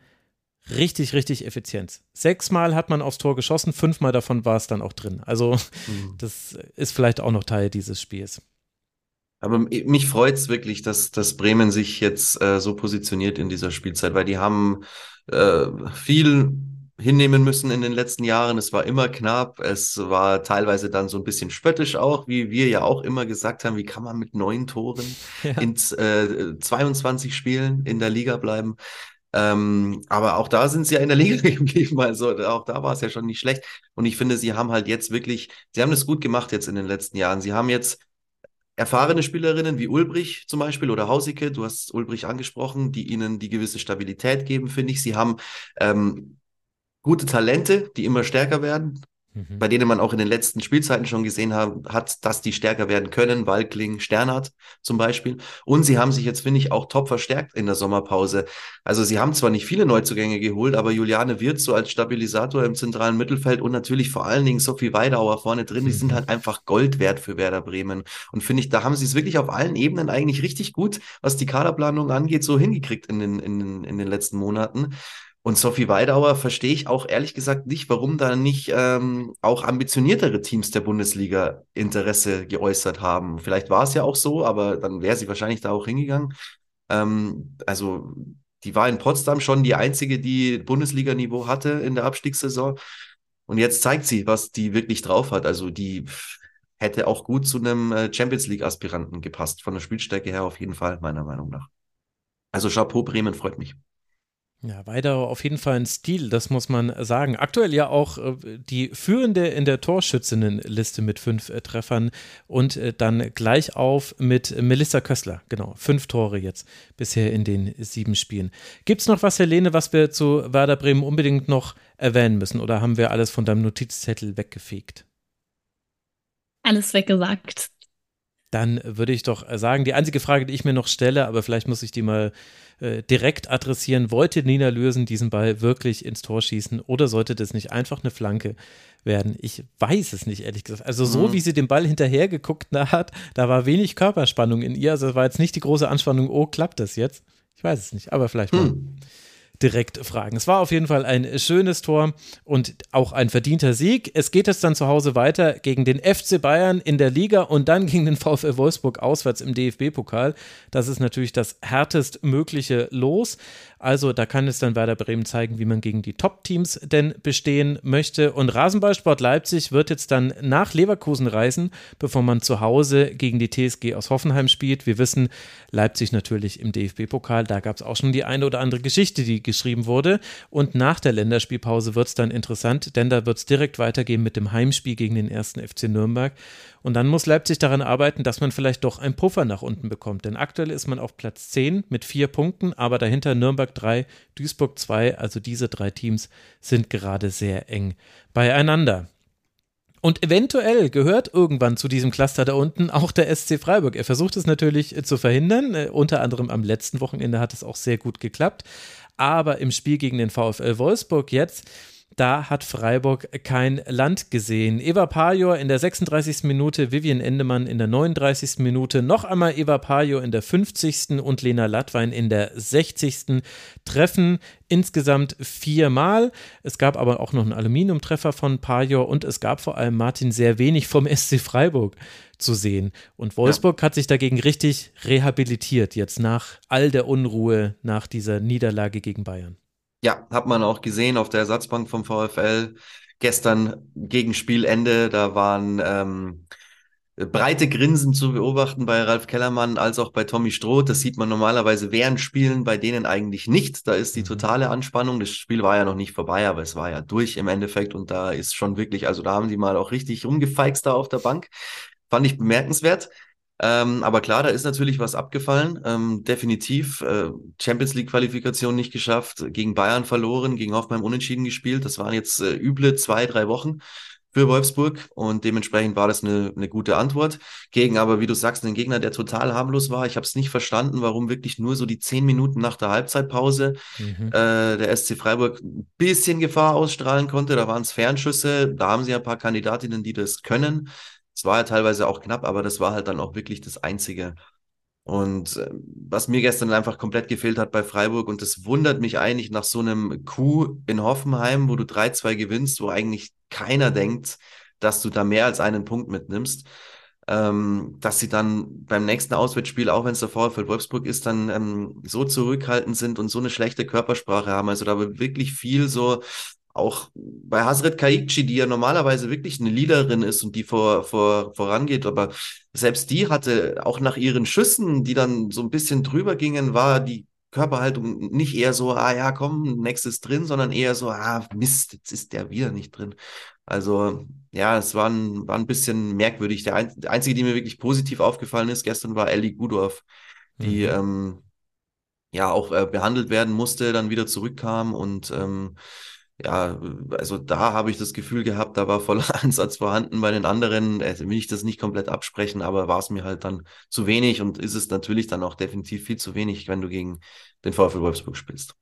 richtig, richtig effizient. Sechsmal hat man aufs Tor geschossen, fünfmal davon war es dann auch drin. Also mhm. das ist vielleicht auch noch Teil dieses Spiels. Aber mich freut es wirklich, dass, dass Bremen sich jetzt äh, so positioniert in dieser Spielzeit, weil die haben äh, viel hinnehmen müssen in den letzten Jahren. Es war immer knapp. Es war teilweise dann so ein bisschen spöttisch auch, wie wir ja auch immer gesagt haben, wie kann man mit neun Toren ja. in äh, 22 Spielen in der Liga bleiben. Ähm, aber auch da sind sie ja in der Liga geblieben. Also auch da war es ja schon nicht schlecht. Und ich finde, sie haben halt jetzt wirklich, sie haben das gut gemacht jetzt in den letzten Jahren. Sie haben jetzt erfahrene Spielerinnen wie Ulbrich zum Beispiel oder Hausike, du hast Ulbrich angesprochen, die ihnen die gewisse Stabilität geben, finde ich. Sie haben ähm, gute Talente, die immer stärker werden mhm. bei denen man auch in den letzten Spielzeiten schon gesehen hat, hat, dass die stärker werden können. Walkling, Sternhardt zum Beispiel. Und sie haben sich jetzt, finde ich, auch top verstärkt in der Sommerpause. Also sie haben zwar nicht viele Neuzugänge geholt, aber Juliane wird so als Stabilisator im zentralen Mittelfeld und natürlich vor allen Dingen Sophie Weidauer vorne drin, die sind mhm. halt einfach Gold wert für Werder Bremen. Und finde ich, da haben sie es wirklich auf allen Ebenen eigentlich richtig gut, was die Kaderplanung angeht, so hingekriegt in den, in, in den letzten Monaten. Und Sophie Weidauer verstehe ich auch ehrlich gesagt nicht, warum da nicht ähm, auch ambitioniertere Teams der Bundesliga Interesse geäußert haben. Vielleicht war es ja auch so, aber dann wäre sie wahrscheinlich da auch hingegangen. Ähm, also die war in Potsdam schon die einzige, die Bundesliga-Niveau hatte in der Abstiegssaison. Und jetzt zeigt sie, was die wirklich drauf hat. Also die hätte auch gut zu einem äh, Champions League-Aspiranten gepasst. Von der Spielstärke her auf jeden Fall, meiner Meinung nach. Also Chapeau Bremen freut mich. Ja, weiter auf jeden Fall ein Stil, das muss man sagen. Aktuell ja auch äh, die führende in der Torschützinnenliste mit fünf äh, Treffern und äh, dann gleich auf mit Melissa Kössler. Genau, fünf Tore jetzt bisher in den sieben Spielen. Gibt es noch was, Helene, was wir zu Werder Bremen unbedingt noch erwähnen müssen oder haben wir alles von deinem Notizzettel weggefegt? Alles weggesagt. Dann würde ich doch sagen, die einzige Frage, die ich mir noch stelle, aber vielleicht muss ich die mal äh, direkt adressieren. Wollte Nina Lösen diesen Ball wirklich ins Tor schießen oder sollte das nicht einfach eine Flanke werden? Ich weiß es nicht, ehrlich gesagt. Also so, mhm. wie sie den Ball hinterher geguckt hat, da war wenig Körperspannung in ihr. Also war jetzt nicht die große Anspannung, oh, klappt das jetzt? Ich weiß es nicht, aber vielleicht mal. Direkt fragen. Es war auf jeden Fall ein schönes Tor und auch ein verdienter Sieg. Es geht jetzt dann zu Hause weiter gegen den FC Bayern in der Liga und dann gegen den VfL Wolfsburg auswärts im DFB-Pokal. Das ist natürlich das härtest mögliche Los. Also da kann es dann Werder Bremen zeigen, wie man gegen die Top-Teams denn bestehen möchte. Und Rasenballsport Leipzig wird jetzt dann nach Leverkusen reisen, bevor man zu Hause gegen die TSG aus Hoffenheim spielt. Wir wissen, Leipzig natürlich im DFB-Pokal, da gab es auch schon die eine oder andere Geschichte, die geschrieben wurde. Und nach der Länderspielpause wird es dann interessant, denn da wird es direkt weitergehen mit dem Heimspiel gegen den ersten FC Nürnberg. Und dann muss Leipzig daran arbeiten, dass man vielleicht doch einen Puffer nach unten bekommt. Denn aktuell ist man auf Platz 10 mit vier Punkten, aber dahinter Nürnberg 3, Duisburg 2. Also diese drei Teams sind gerade sehr eng beieinander. Und eventuell gehört irgendwann zu diesem Cluster da unten auch der SC Freiburg. Er versucht es natürlich zu verhindern. Äh, unter anderem am letzten Wochenende hat es auch sehr gut geklappt. Aber im Spiel gegen den VfL Wolfsburg jetzt da hat Freiburg kein Land gesehen. Eva Pajor in der 36. Minute, Vivian Endemann in der 39. Minute, noch einmal Eva Pajor in der 50. und Lena Lattwein in der 60. treffen insgesamt viermal. Es gab aber auch noch einen Aluminiumtreffer von Pajor und es gab vor allem Martin sehr wenig vom SC Freiburg zu sehen. Und Wolfsburg ja. hat sich dagegen richtig rehabilitiert, jetzt nach all der Unruhe nach dieser Niederlage gegen Bayern. Ja, hat man auch gesehen auf der Ersatzbank vom VfL. Gestern gegen Spielende, da waren ähm, breite Grinsen zu beobachten bei Ralf Kellermann als auch bei Tommy Stroh. Das sieht man normalerweise während Spielen, bei denen eigentlich nicht. Da ist die mhm. totale Anspannung. Das Spiel war ja noch nicht vorbei, aber es war ja durch im Endeffekt und da ist schon wirklich, also da haben die mal auch richtig rumgefeixt da auf der Bank. Fand ich bemerkenswert. Ähm, aber klar, da ist natürlich was abgefallen. Ähm, definitiv äh, Champions League-Qualifikation nicht geschafft, gegen Bayern verloren, gegen Hoffenheim unentschieden gespielt. Das waren jetzt äh, üble zwei, drei Wochen für Wolfsburg und dementsprechend war das eine, eine gute Antwort. Gegen aber, wie du sagst, einen Gegner, der total harmlos war. Ich habe es nicht verstanden, warum wirklich nur so die zehn Minuten nach der Halbzeitpause mhm. äh, der SC Freiburg ein bisschen Gefahr ausstrahlen konnte. Da waren es Fernschüsse, da haben sie ein paar Kandidatinnen, die das können. Es war ja teilweise auch knapp, aber das war halt dann auch wirklich das Einzige. Und äh, was mir gestern einfach komplett gefehlt hat bei Freiburg, und das wundert mich eigentlich nach so einem Coup in Hoffenheim, wo du 3-2 gewinnst, wo eigentlich keiner denkt, dass du da mehr als einen Punkt mitnimmst, ähm, dass sie dann beim nächsten Auswärtsspiel, auch wenn es der VfL Wolfsburg ist, dann ähm, so zurückhaltend sind und so eine schlechte Körpersprache haben. Also da wird wirklich viel so auch bei Hasret Kaikci, die ja normalerweise wirklich eine Leaderin ist und die vor, vor, vorangeht, aber selbst die hatte auch nach ihren Schüssen, die dann so ein bisschen drüber gingen, war die Körperhaltung nicht eher so, ah ja, komm, nächstes drin, sondern eher so, ah, Mist, jetzt ist der wieder nicht drin. Also ja, es war ein, war ein bisschen merkwürdig. Der, ein, der einzige, die mir wirklich positiv aufgefallen ist gestern, war Ellie Gudorf, die mhm. ähm, ja auch äh, behandelt werden musste, dann wieder zurückkam und ähm, ja, also da habe ich das Gefühl gehabt, da war voller Einsatz vorhanden. Bei den anderen also will ich das nicht komplett absprechen, aber war es mir halt dann zu wenig und ist es natürlich dann auch definitiv viel zu wenig, wenn du gegen den VfL Wolfsburg spielst.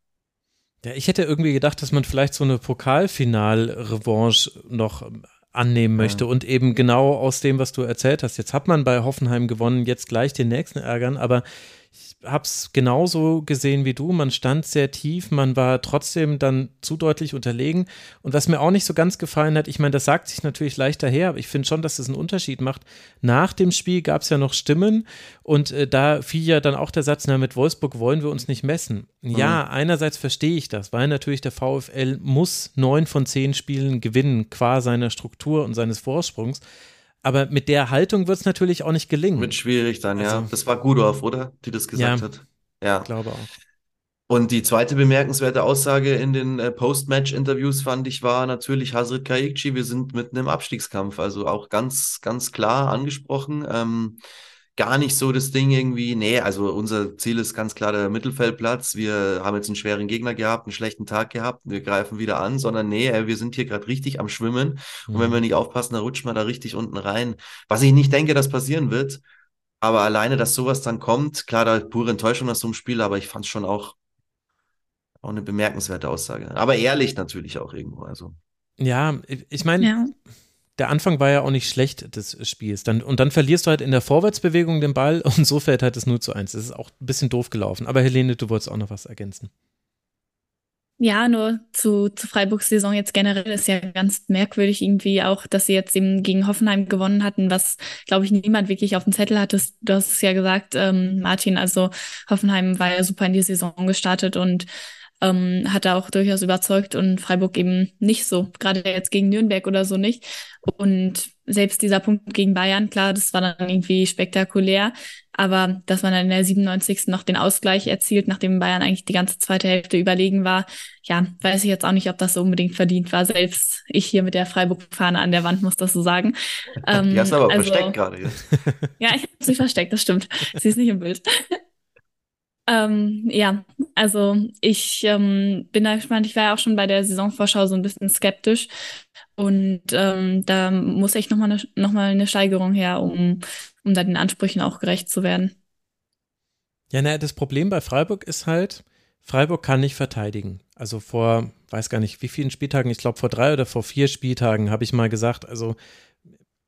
Ja, ich hätte irgendwie gedacht, dass man vielleicht so eine Pokalfinal-Revanche noch annehmen möchte ja. und eben genau aus dem, was du erzählt hast. Jetzt hat man bei Hoffenheim gewonnen, jetzt gleich den nächsten ärgern, aber habe es genauso gesehen wie du. Man stand sehr tief, man war trotzdem dann zu deutlich unterlegen. Und was mir auch nicht so ganz gefallen hat, ich meine, das sagt sich natürlich leichter her, aber ich finde schon, dass es das einen Unterschied macht. Nach dem Spiel gab es ja noch Stimmen und äh, da fiel ja dann auch der Satz, na, mit Wolfsburg wollen wir uns nicht messen. Ja, mhm. einerseits verstehe ich das, weil natürlich der VfL muss neun von zehn Spielen gewinnen, qua seiner Struktur und seines Vorsprungs. Aber mit der Haltung wird es natürlich auch nicht gelingen. Wird schwierig dann, also, ja. Das war Gudorf, oder? Die das gesagt ja, hat. Ja. Ich glaube auch. Und die zweite bemerkenswerte Aussage in den äh, Post-Match-Interviews fand ich war natürlich Hazret Kaikci, wir sind mitten im Abstiegskampf. Also auch ganz, ganz klar angesprochen. Ähm, gar nicht so das Ding irgendwie, nee, also unser Ziel ist ganz klar der Mittelfeldplatz. Wir haben jetzt einen schweren Gegner gehabt, einen schlechten Tag gehabt, wir greifen wieder an, sondern nee, wir sind hier gerade richtig am Schwimmen. Mhm. Und wenn wir mhm. nicht aufpassen, dann rutscht man da richtig unten rein. Was ich nicht denke, dass passieren wird. Aber alleine, dass sowas dann kommt, klar, da pure Enttäuschung nach so einem Spiel, aber ich fand es schon auch, auch eine bemerkenswerte Aussage. Aber ehrlich natürlich auch irgendwo. Also. Ja, ich meine, ja der Anfang war ja auch nicht schlecht des Spiels. Dann, und dann verlierst du halt in der Vorwärtsbewegung den Ball und so fällt halt das 0 zu 1. Das ist auch ein bisschen doof gelaufen. Aber Helene, du wolltest auch noch was ergänzen. Ja, nur zu, zu Freiburgs Saison jetzt generell ist ja ganz merkwürdig irgendwie auch, dass sie jetzt eben gegen Hoffenheim gewonnen hatten, was, glaube ich, niemand wirklich auf dem Zettel hatte. Du hast es ja gesagt, ähm, Martin, also Hoffenheim war ja super in die Saison gestartet und ähm, hat er auch durchaus überzeugt und Freiburg eben nicht so, gerade jetzt gegen Nürnberg oder so nicht. Und selbst dieser Punkt gegen Bayern, klar, das war dann irgendwie spektakulär, aber dass man dann in der 97. noch den Ausgleich erzielt, nachdem Bayern eigentlich die ganze zweite Hälfte überlegen war, ja, weiß ich jetzt auch nicht, ob das so unbedingt verdient war. Selbst ich hier mit der Freiburg-Fahne an der Wand muss das so sagen. Ähm, die hast du aber also, versteckt gerade jetzt. ja, ich habe sie versteckt, das stimmt. Sie ist nicht im Bild. Ähm, ja, also ich ähm, bin da gespannt. Ich war ja auch schon bei der Saisonvorschau so ein bisschen skeptisch. Und ähm, da muss echt nochmal eine, noch mal eine Steigerung her, um, um da den Ansprüchen auch gerecht zu werden. Ja, naja, das Problem bei Freiburg ist halt, Freiburg kann nicht verteidigen. Also vor, weiß gar nicht, wie vielen Spieltagen, ich glaube vor drei oder vor vier Spieltagen habe ich mal gesagt, also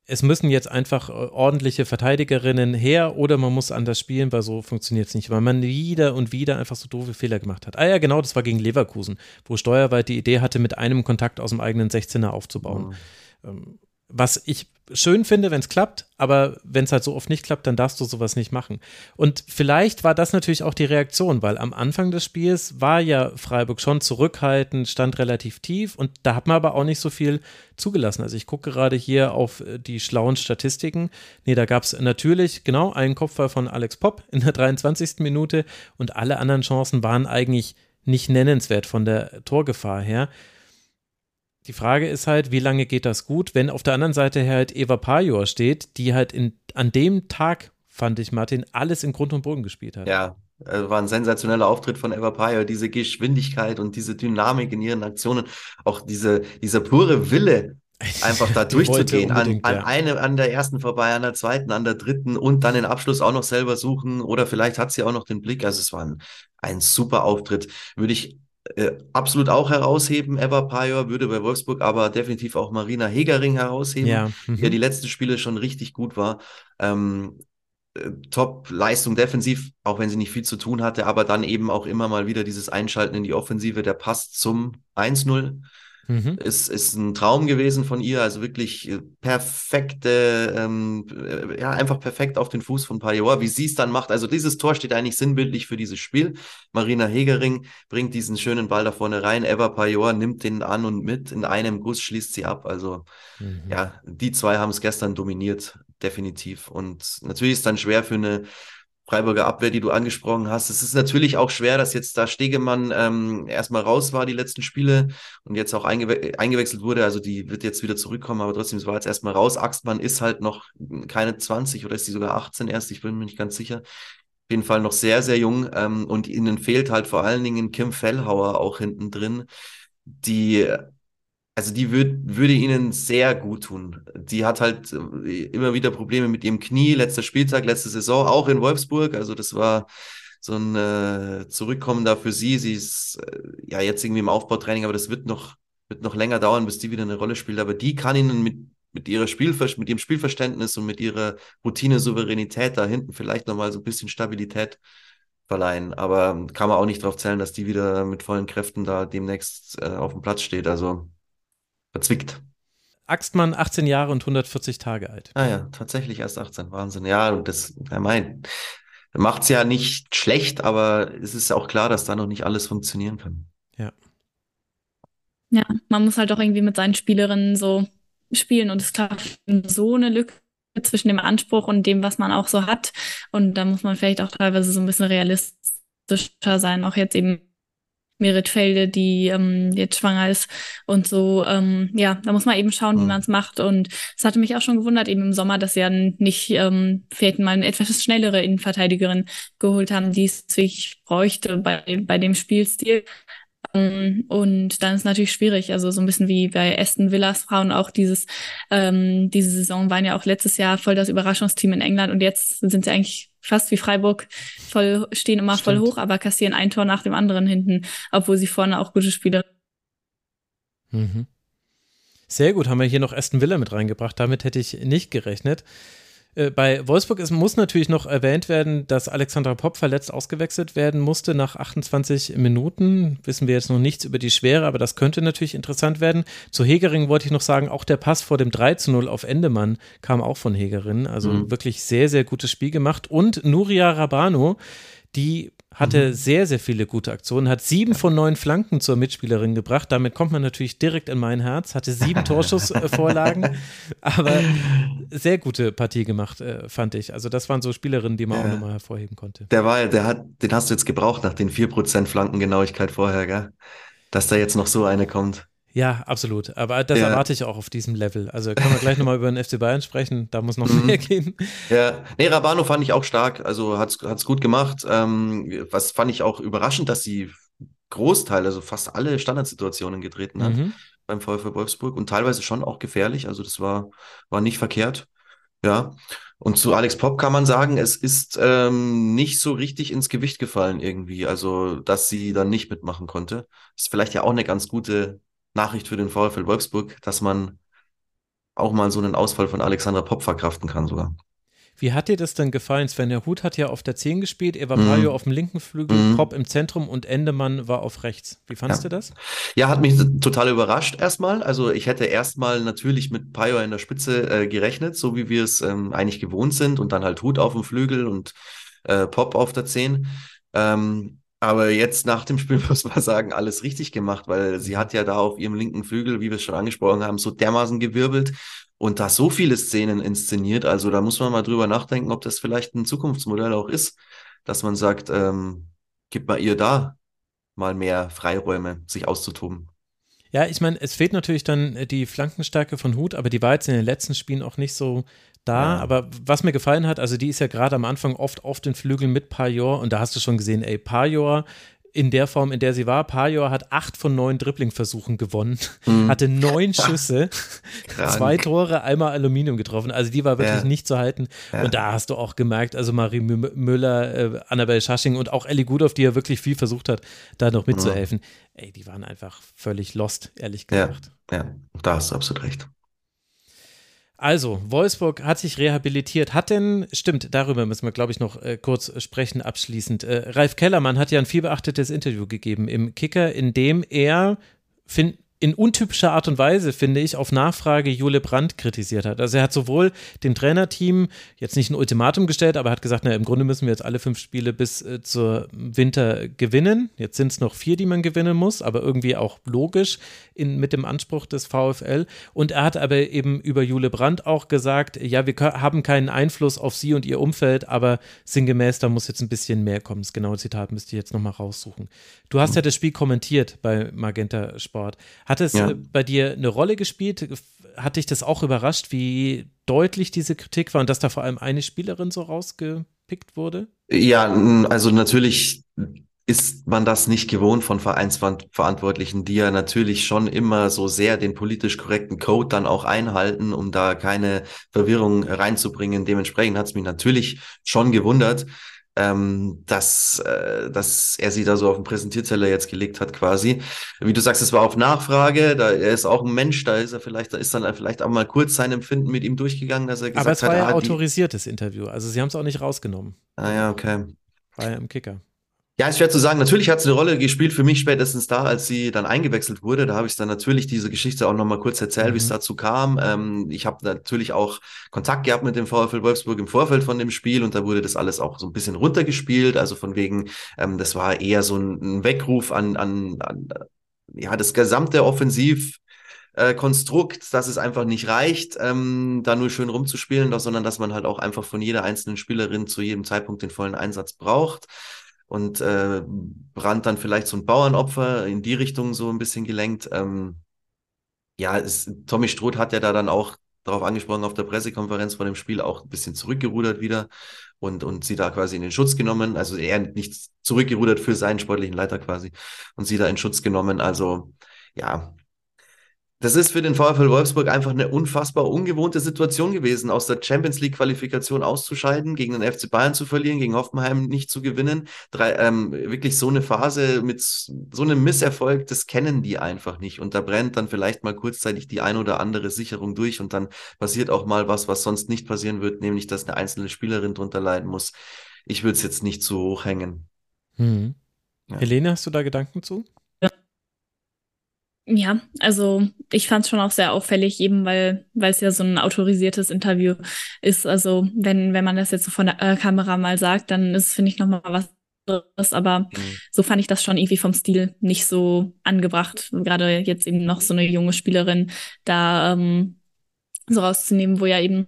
es müssen jetzt einfach äh, ordentliche Verteidigerinnen her oder man muss anders spielen, weil so funktioniert es nicht, weil man wieder und wieder einfach so doofe Fehler gemacht hat. Ah ja, genau, das war gegen Leverkusen, wo Steuerweit die Idee hatte, mit einem Kontakt aus dem eigenen 16er aufzubauen. Mhm. Was ich schön finde, wenn es klappt, aber wenn es halt so oft nicht klappt, dann darfst du sowas nicht machen. Und vielleicht war das natürlich auch die Reaktion, weil am Anfang des Spiels war ja Freiburg schon zurückhaltend, stand relativ tief und da hat man aber auch nicht so viel zugelassen. Also ich gucke gerade hier auf äh, die schlauen Statistiken. Nee, da gab es natürlich genau einen Kopfball von Alex Popp in der 23. Minute und alle anderen Chancen waren eigentlich nicht nennenswert von der Torgefahr her. Die Frage ist halt, wie lange geht das gut, wenn auf der anderen Seite halt Eva Pajor steht, die halt in, an dem Tag, fand ich, Martin, alles in Grund und Boden gespielt hat. Ja, also war ein sensationeller Auftritt von Eva Pajor, diese Geschwindigkeit und diese Dynamik in ihren Aktionen, auch diese, dieser pure Wille, einfach da durchzugehen, an, an ja. eine, an der ersten vorbei, an der zweiten, an der dritten und dann den Abschluss auch noch selber suchen oder vielleicht hat sie auch noch den Blick. Also es war ein, ein super Auftritt. Würde ich äh, absolut auch herausheben. Eva Pajor würde bei Wolfsburg aber definitiv auch Marina Hegering herausheben, ja. Mhm. die ja die letzten Spiele schon richtig gut war. Ähm, äh, Top-Leistung defensiv, auch wenn sie nicht viel zu tun hatte, aber dann eben auch immer mal wieder dieses Einschalten in die Offensive, der Pass zum 1-0 Mhm. Ist, ist ein Traum gewesen von ihr, also wirklich äh, perfekte, ähm, äh, ja, einfach perfekt auf den Fuß von Pajor, wie sie es dann macht. Also dieses Tor steht eigentlich sinnbildlich für dieses Spiel. Marina Hegering bringt diesen schönen Ball da vorne rein. Eva Pajor nimmt den an und mit. In einem Guss schließt sie ab. Also mhm. ja, die zwei haben es gestern dominiert, definitiv. Und natürlich ist es dann schwer für eine Freiburger Abwehr, die du angesprochen hast. Es ist natürlich auch schwer, dass jetzt da Stegemann ähm, erstmal raus war die letzten Spiele und jetzt auch eingewe eingewechselt wurde. Also die wird jetzt wieder zurückkommen, aber trotzdem, es war jetzt erstmal raus. Axtmann ist halt noch keine 20 oder ist die sogar 18 erst, ich bin mir nicht ganz sicher. Auf jeden Fall noch sehr, sehr jung ähm, und ihnen fehlt halt vor allen Dingen Kim Fellhauer auch hinten drin, die also die würd, würde ihnen sehr gut tun. Die hat halt äh, immer wieder Probleme mit ihrem Knie. Letzter Spieltag, letzte Saison, auch in Wolfsburg. Also das war so ein äh, Zurückkommen da für sie. Sie ist äh, ja jetzt irgendwie im Aufbautraining, aber das wird noch, wird noch länger dauern, bis die wieder eine Rolle spielt. Aber die kann ihnen mit, mit ihrer Spielver mit ihrem Spielverständnis und mit ihrer Routine, Souveränität da hinten vielleicht nochmal so ein bisschen Stabilität verleihen. Aber kann man auch nicht darauf zählen, dass die wieder mit vollen Kräften da demnächst äh, auf dem Platz steht. Also verzwickt. Axtmann, 18 Jahre und 140 Tage alt. Ah ja, tatsächlich erst 18. Wahnsinn. Ja, und das, er meint, macht es ja nicht schlecht, aber es ist auch klar, dass da noch nicht alles funktionieren kann. Ja. Ja, man muss halt auch irgendwie mit seinen Spielerinnen so spielen und es klappt so eine Lücke zwischen dem Anspruch und dem, was man auch so hat. Und da muss man vielleicht auch teilweise so ein bisschen realistischer sein, auch jetzt eben Merit Felde, die ähm, jetzt schwanger ist und so. Ähm, ja, da muss man eben schauen, wie mhm. man es macht. Und es hatte mich auch schon gewundert, eben im Sommer, dass sie ja nicht ähm, vielleicht mal eine etwas schnellere Innenverteidigerin geholt haben, die es sich bräuchte bei, bei dem Spielstil. Ähm, und dann ist natürlich schwierig, also so ein bisschen wie bei Aston Villas Frauen auch dieses, ähm, diese Saison waren ja auch letztes Jahr voll das Überraschungsteam in England und jetzt sind sie eigentlich fast wie Freiburg voll, stehen immer Stimmt. voll hoch, aber kassieren ein Tor nach dem anderen hinten, obwohl sie vorne auch gute Spieler. Mhm. Sehr gut, haben wir hier noch Aston Villa mit reingebracht. Damit hätte ich nicht gerechnet. Äh, bei Wolfsburg ist, muss natürlich noch erwähnt werden, dass Alexandra Popp verletzt ausgewechselt werden musste nach 28 Minuten. Wissen wir jetzt noch nichts über die Schwere, aber das könnte natürlich interessant werden. Zu Hegering wollte ich noch sagen, auch der Pass vor dem 3 zu 0 auf Endemann kam auch von Hegering. Also mhm. wirklich sehr, sehr gutes Spiel gemacht. Und Nuria Rabano, die hatte mhm. sehr, sehr viele gute Aktionen, hat sieben von neun Flanken zur Mitspielerin gebracht. Damit kommt man natürlich direkt in mein Herz, hatte sieben Torschussvorlagen, aber sehr gute Partie gemacht, äh, fand ich. Also das waren so Spielerinnen, die man ja. auch nochmal hervorheben konnte. Der war, der hat, den hast du jetzt gebraucht nach den 4% Flankengenauigkeit vorher, gell? Dass da jetzt noch so eine kommt. Ja, absolut. Aber das ja. erwarte ich auch auf diesem Level. Also können wir gleich nochmal über den FC Bayern sprechen. Da muss noch mhm. mehr gehen. Ja, nee, Rabano fand ich auch stark. Also hat es gut gemacht. Ähm, was fand ich auch überraschend, dass sie Großteil, also fast alle Standardsituationen getreten hat mhm. beim VfL Wolfsburg und teilweise schon auch gefährlich. Also das war, war nicht verkehrt. Ja. Und zu Alex Pop kann man sagen, es ist ähm, nicht so richtig ins Gewicht gefallen irgendwie. Also, dass sie dann nicht mitmachen konnte. Ist vielleicht ja auch eine ganz gute Nachricht für den VfL Wolfsburg, dass man auch mal so einen Ausfall von Alexander Popp verkraften kann sogar. Wie hat dir das denn gefallen? Sven Hut hat ja auf der 10 gespielt, Eva mhm. Pajo auf dem linken Flügel, mm. Pop im Zentrum und Endemann war auf rechts. Wie fandest ja. du das? Ja, hat mich total überrascht erstmal. Also ich hätte erstmal natürlich mit Pajo in der Spitze äh, gerechnet, so wie wir es ähm, eigentlich gewohnt sind und dann halt Hut auf dem Flügel und äh, Pop auf der 10. Ähm, aber jetzt nach dem Spiel muss man sagen, alles richtig gemacht, weil sie hat ja da auf ihrem linken Flügel, wie wir es schon angesprochen haben, so dermaßen gewirbelt und da so viele Szenen inszeniert. Also da muss man mal drüber nachdenken, ob das vielleicht ein Zukunftsmodell auch ist, dass man sagt, ähm, gib mal ihr da mal mehr Freiräume, sich auszutoben. Ja, ich meine, es fehlt natürlich dann die Flankenstärke von Hut, aber die war jetzt in den letzten Spielen auch nicht so da. Ja. Aber was mir gefallen hat, also die ist ja gerade am Anfang oft auf den Flügeln mit Pajor und da hast du schon gesehen, ey, Pajor in der Form, in der sie war. Pajor hat acht von neun Dribbling-Versuchen gewonnen, mhm. hatte neun Schüsse, zwei Tore, einmal Aluminium getroffen. Also die war wirklich ja. nicht zu halten. Ja. Und da hast du auch gemerkt, also Marie Müller, äh, Annabelle Schasching und auch Ellie Gudorf, die ja wirklich viel versucht hat, da noch mitzuhelfen. Mhm. Ey, die waren einfach völlig lost, ehrlich gesagt. Ja, ja. da hast du absolut recht. Also, Wolfsburg hat sich rehabilitiert. Hat denn, stimmt, darüber müssen wir, glaube ich, noch äh, kurz sprechen, abschließend. Äh, Ralf Kellermann hat ja ein vielbeachtetes Interview gegeben im Kicker, in dem er, find, in untypischer Art und Weise, finde ich, auf Nachfrage Jule Brandt kritisiert hat. Also er hat sowohl dem Trainerteam jetzt nicht ein Ultimatum gestellt, aber hat gesagt, na, im Grunde müssen wir jetzt alle fünf Spiele bis äh, zur Winter gewinnen. Jetzt sind es noch vier, die man gewinnen muss, aber irgendwie auch logisch in, mit dem Anspruch des VfL. Und er hat aber eben über Jule Brandt auch gesagt, ja, wir haben keinen Einfluss auf sie und ihr Umfeld, aber sinngemäß, da muss jetzt ein bisschen mehr kommen. Das genaue Zitat müsste ich jetzt nochmal raussuchen. Du hast ja das Spiel kommentiert bei Magenta Sport. Hat es ja. Äh, bei dir eine Rolle gespielt? Hat dich das auch überrascht, wie deutlich diese Kritik war und dass da vor allem eine Spielerin so rausgepickt wurde? Ja, also natürlich ist man das nicht gewohnt von Vereinsverantwortlichen, die ja natürlich schon immer so sehr den politisch korrekten Code dann auch einhalten, um da keine Verwirrung reinzubringen. Dementsprechend hat es mich natürlich schon gewundert ähm, dass, äh, dass er sie da so auf den Präsentierteller jetzt gelegt hat quasi. Wie du sagst, es war auf Nachfrage, da er ist auch ein Mensch, da ist er vielleicht, da ist dann vielleicht auch mal kurz sein Empfinden mit ihm durchgegangen, dass er gesagt hat. Aber es war hat, ja ah, autorisiertes Interview, also sie haben es auch nicht rausgenommen. Ah ja, okay. War ja im Kicker. Ja, ist schwer zu sagen. Natürlich hat es eine Rolle gespielt für mich spätestens da, als sie dann eingewechselt wurde. Da habe ich dann natürlich diese Geschichte auch nochmal kurz erzählt, mhm. wie es dazu kam. Ähm, ich habe natürlich auch Kontakt gehabt mit dem VfL Wolfsburg im Vorfeld von dem Spiel und da wurde das alles auch so ein bisschen runtergespielt. Also von wegen, ähm, das war eher so ein, ein Weckruf an, an, an ja, das gesamte Offensiv. Äh, Konstrukt, dass es einfach nicht reicht, ähm, da nur schön rumzuspielen, sondern dass man halt auch einfach von jeder einzelnen Spielerin zu jedem Zeitpunkt den vollen Einsatz braucht und äh, Brand dann vielleicht so ein Bauernopfer in die Richtung so ein bisschen gelenkt. Ähm, ja, es, Tommy Struth hat ja da dann auch darauf angesprochen auf der Pressekonferenz vor dem Spiel auch ein bisschen zurückgerudert wieder und, und sie da quasi in den Schutz genommen. Also er nicht zurückgerudert für seinen sportlichen Leiter quasi und sie da in Schutz genommen. Also ja, das ist für den VfL Wolfsburg einfach eine unfassbar ungewohnte Situation gewesen, aus der Champions League Qualifikation auszuscheiden, gegen den FC Bayern zu verlieren, gegen Hoffenheim nicht zu gewinnen. Drei, ähm, wirklich so eine Phase mit so einem Misserfolg, das kennen die einfach nicht. Und da brennt dann vielleicht mal kurzzeitig die ein oder andere Sicherung durch und dann passiert auch mal was, was sonst nicht passieren wird, nämlich dass eine einzelne Spielerin drunter leiden muss. Ich würde es jetzt nicht zu hoch hängen. Hm. Ja. Helene, hast du da Gedanken zu? Ja, also ich fand es schon auch sehr auffällig, eben weil weil es ja so ein autorisiertes Interview ist. Also wenn wenn man das jetzt so von der äh, Kamera mal sagt, dann ist finde ich noch mal was anderes. Aber mhm. so fand ich das schon irgendwie vom Stil nicht so angebracht. Gerade jetzt eben noch so eine junge Spielerin da ähm, so rauszunehmen, wo ja eben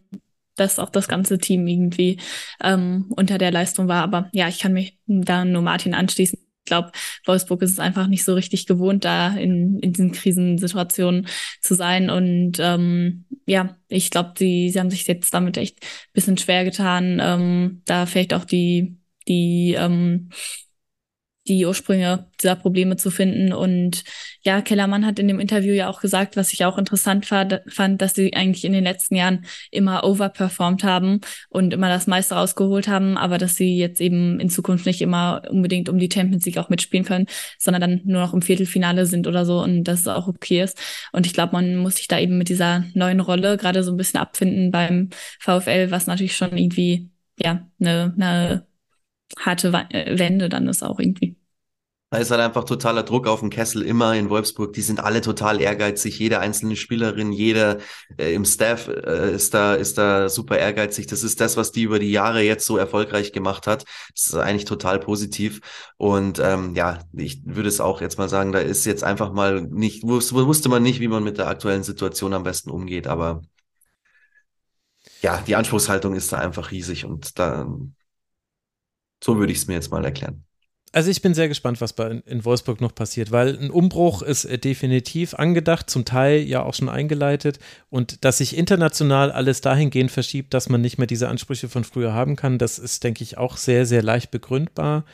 das auch das ganze Team irgendwie ähm, unter der Leistung war. Aber ja, ich kann mich da nur Martin anschließen ich glaube, Wolfsburg ist es einfach nicht so richtig gewohnt, da in, in diesen Krisensituationen zu sein. Und ähm, ja, ich glaube, sie, sie haben sich jetzt damit echt ein bisschen schwer getan, ähm, da vielleicht auch die, die ähm, die Ursprünge dieser Probleme zu finden. Und ja, Kellermann hat in dem Interview ja auch gesagt, was ich auch interessant fand, dass sie eigentlich in den letzten Jahren immer overperformed haben und immer das meiste rausgeholt haben, aber dass sie jetzt eben in Zukunft nicht immer unbedingt um die Champions League auch mitspielen können, sondern dann nur noch im Viertelfinale sind oder so und dass es auch okay ist. Und ich glaube, man muss sich da eben mit dieser neuen Rolle gerade so ein bisschen abfinden beim VfL, was natürlich schon irgendwie, ja, eine, eine harte äh, Wende dann ist auch irgendwie. Da ist halt einfach totaler Druck auf den Kessel immer in Wolfsburg. Die sind alle total ehrgeizig. Jede einzelne Spielerin, jeder äh, im Staff äh, ist da ist da super ehrgeizig. Das ist das, was die über die Jahre jetzt so erfolgreich gemacht hat. Das ist eigentlich total positiv. Und ähm, ja, ich würde es auch jetzt mal sagen, da ist jetzt einfach mal nicht wusste man nicht, wie man mit der aktuellen Situation am besten umgeht. Aber ja, die Anspruchshaltung ist da einfach riesig und da so würde ich es mir jetzt mal erklären. Also ich bin sehr gespannt, was bei in Wolfsburg noch passiert, weil ein Umbruch ist äh, definitiv angedacht, zum Teil ja auch schon eingeleitet. Und dass sich international alles dahingehend verschiebt, dass man nicht mehr diese Ansprüche von früher haben kann, das ist, denke ich, auch sehr, sehr leicht begründbar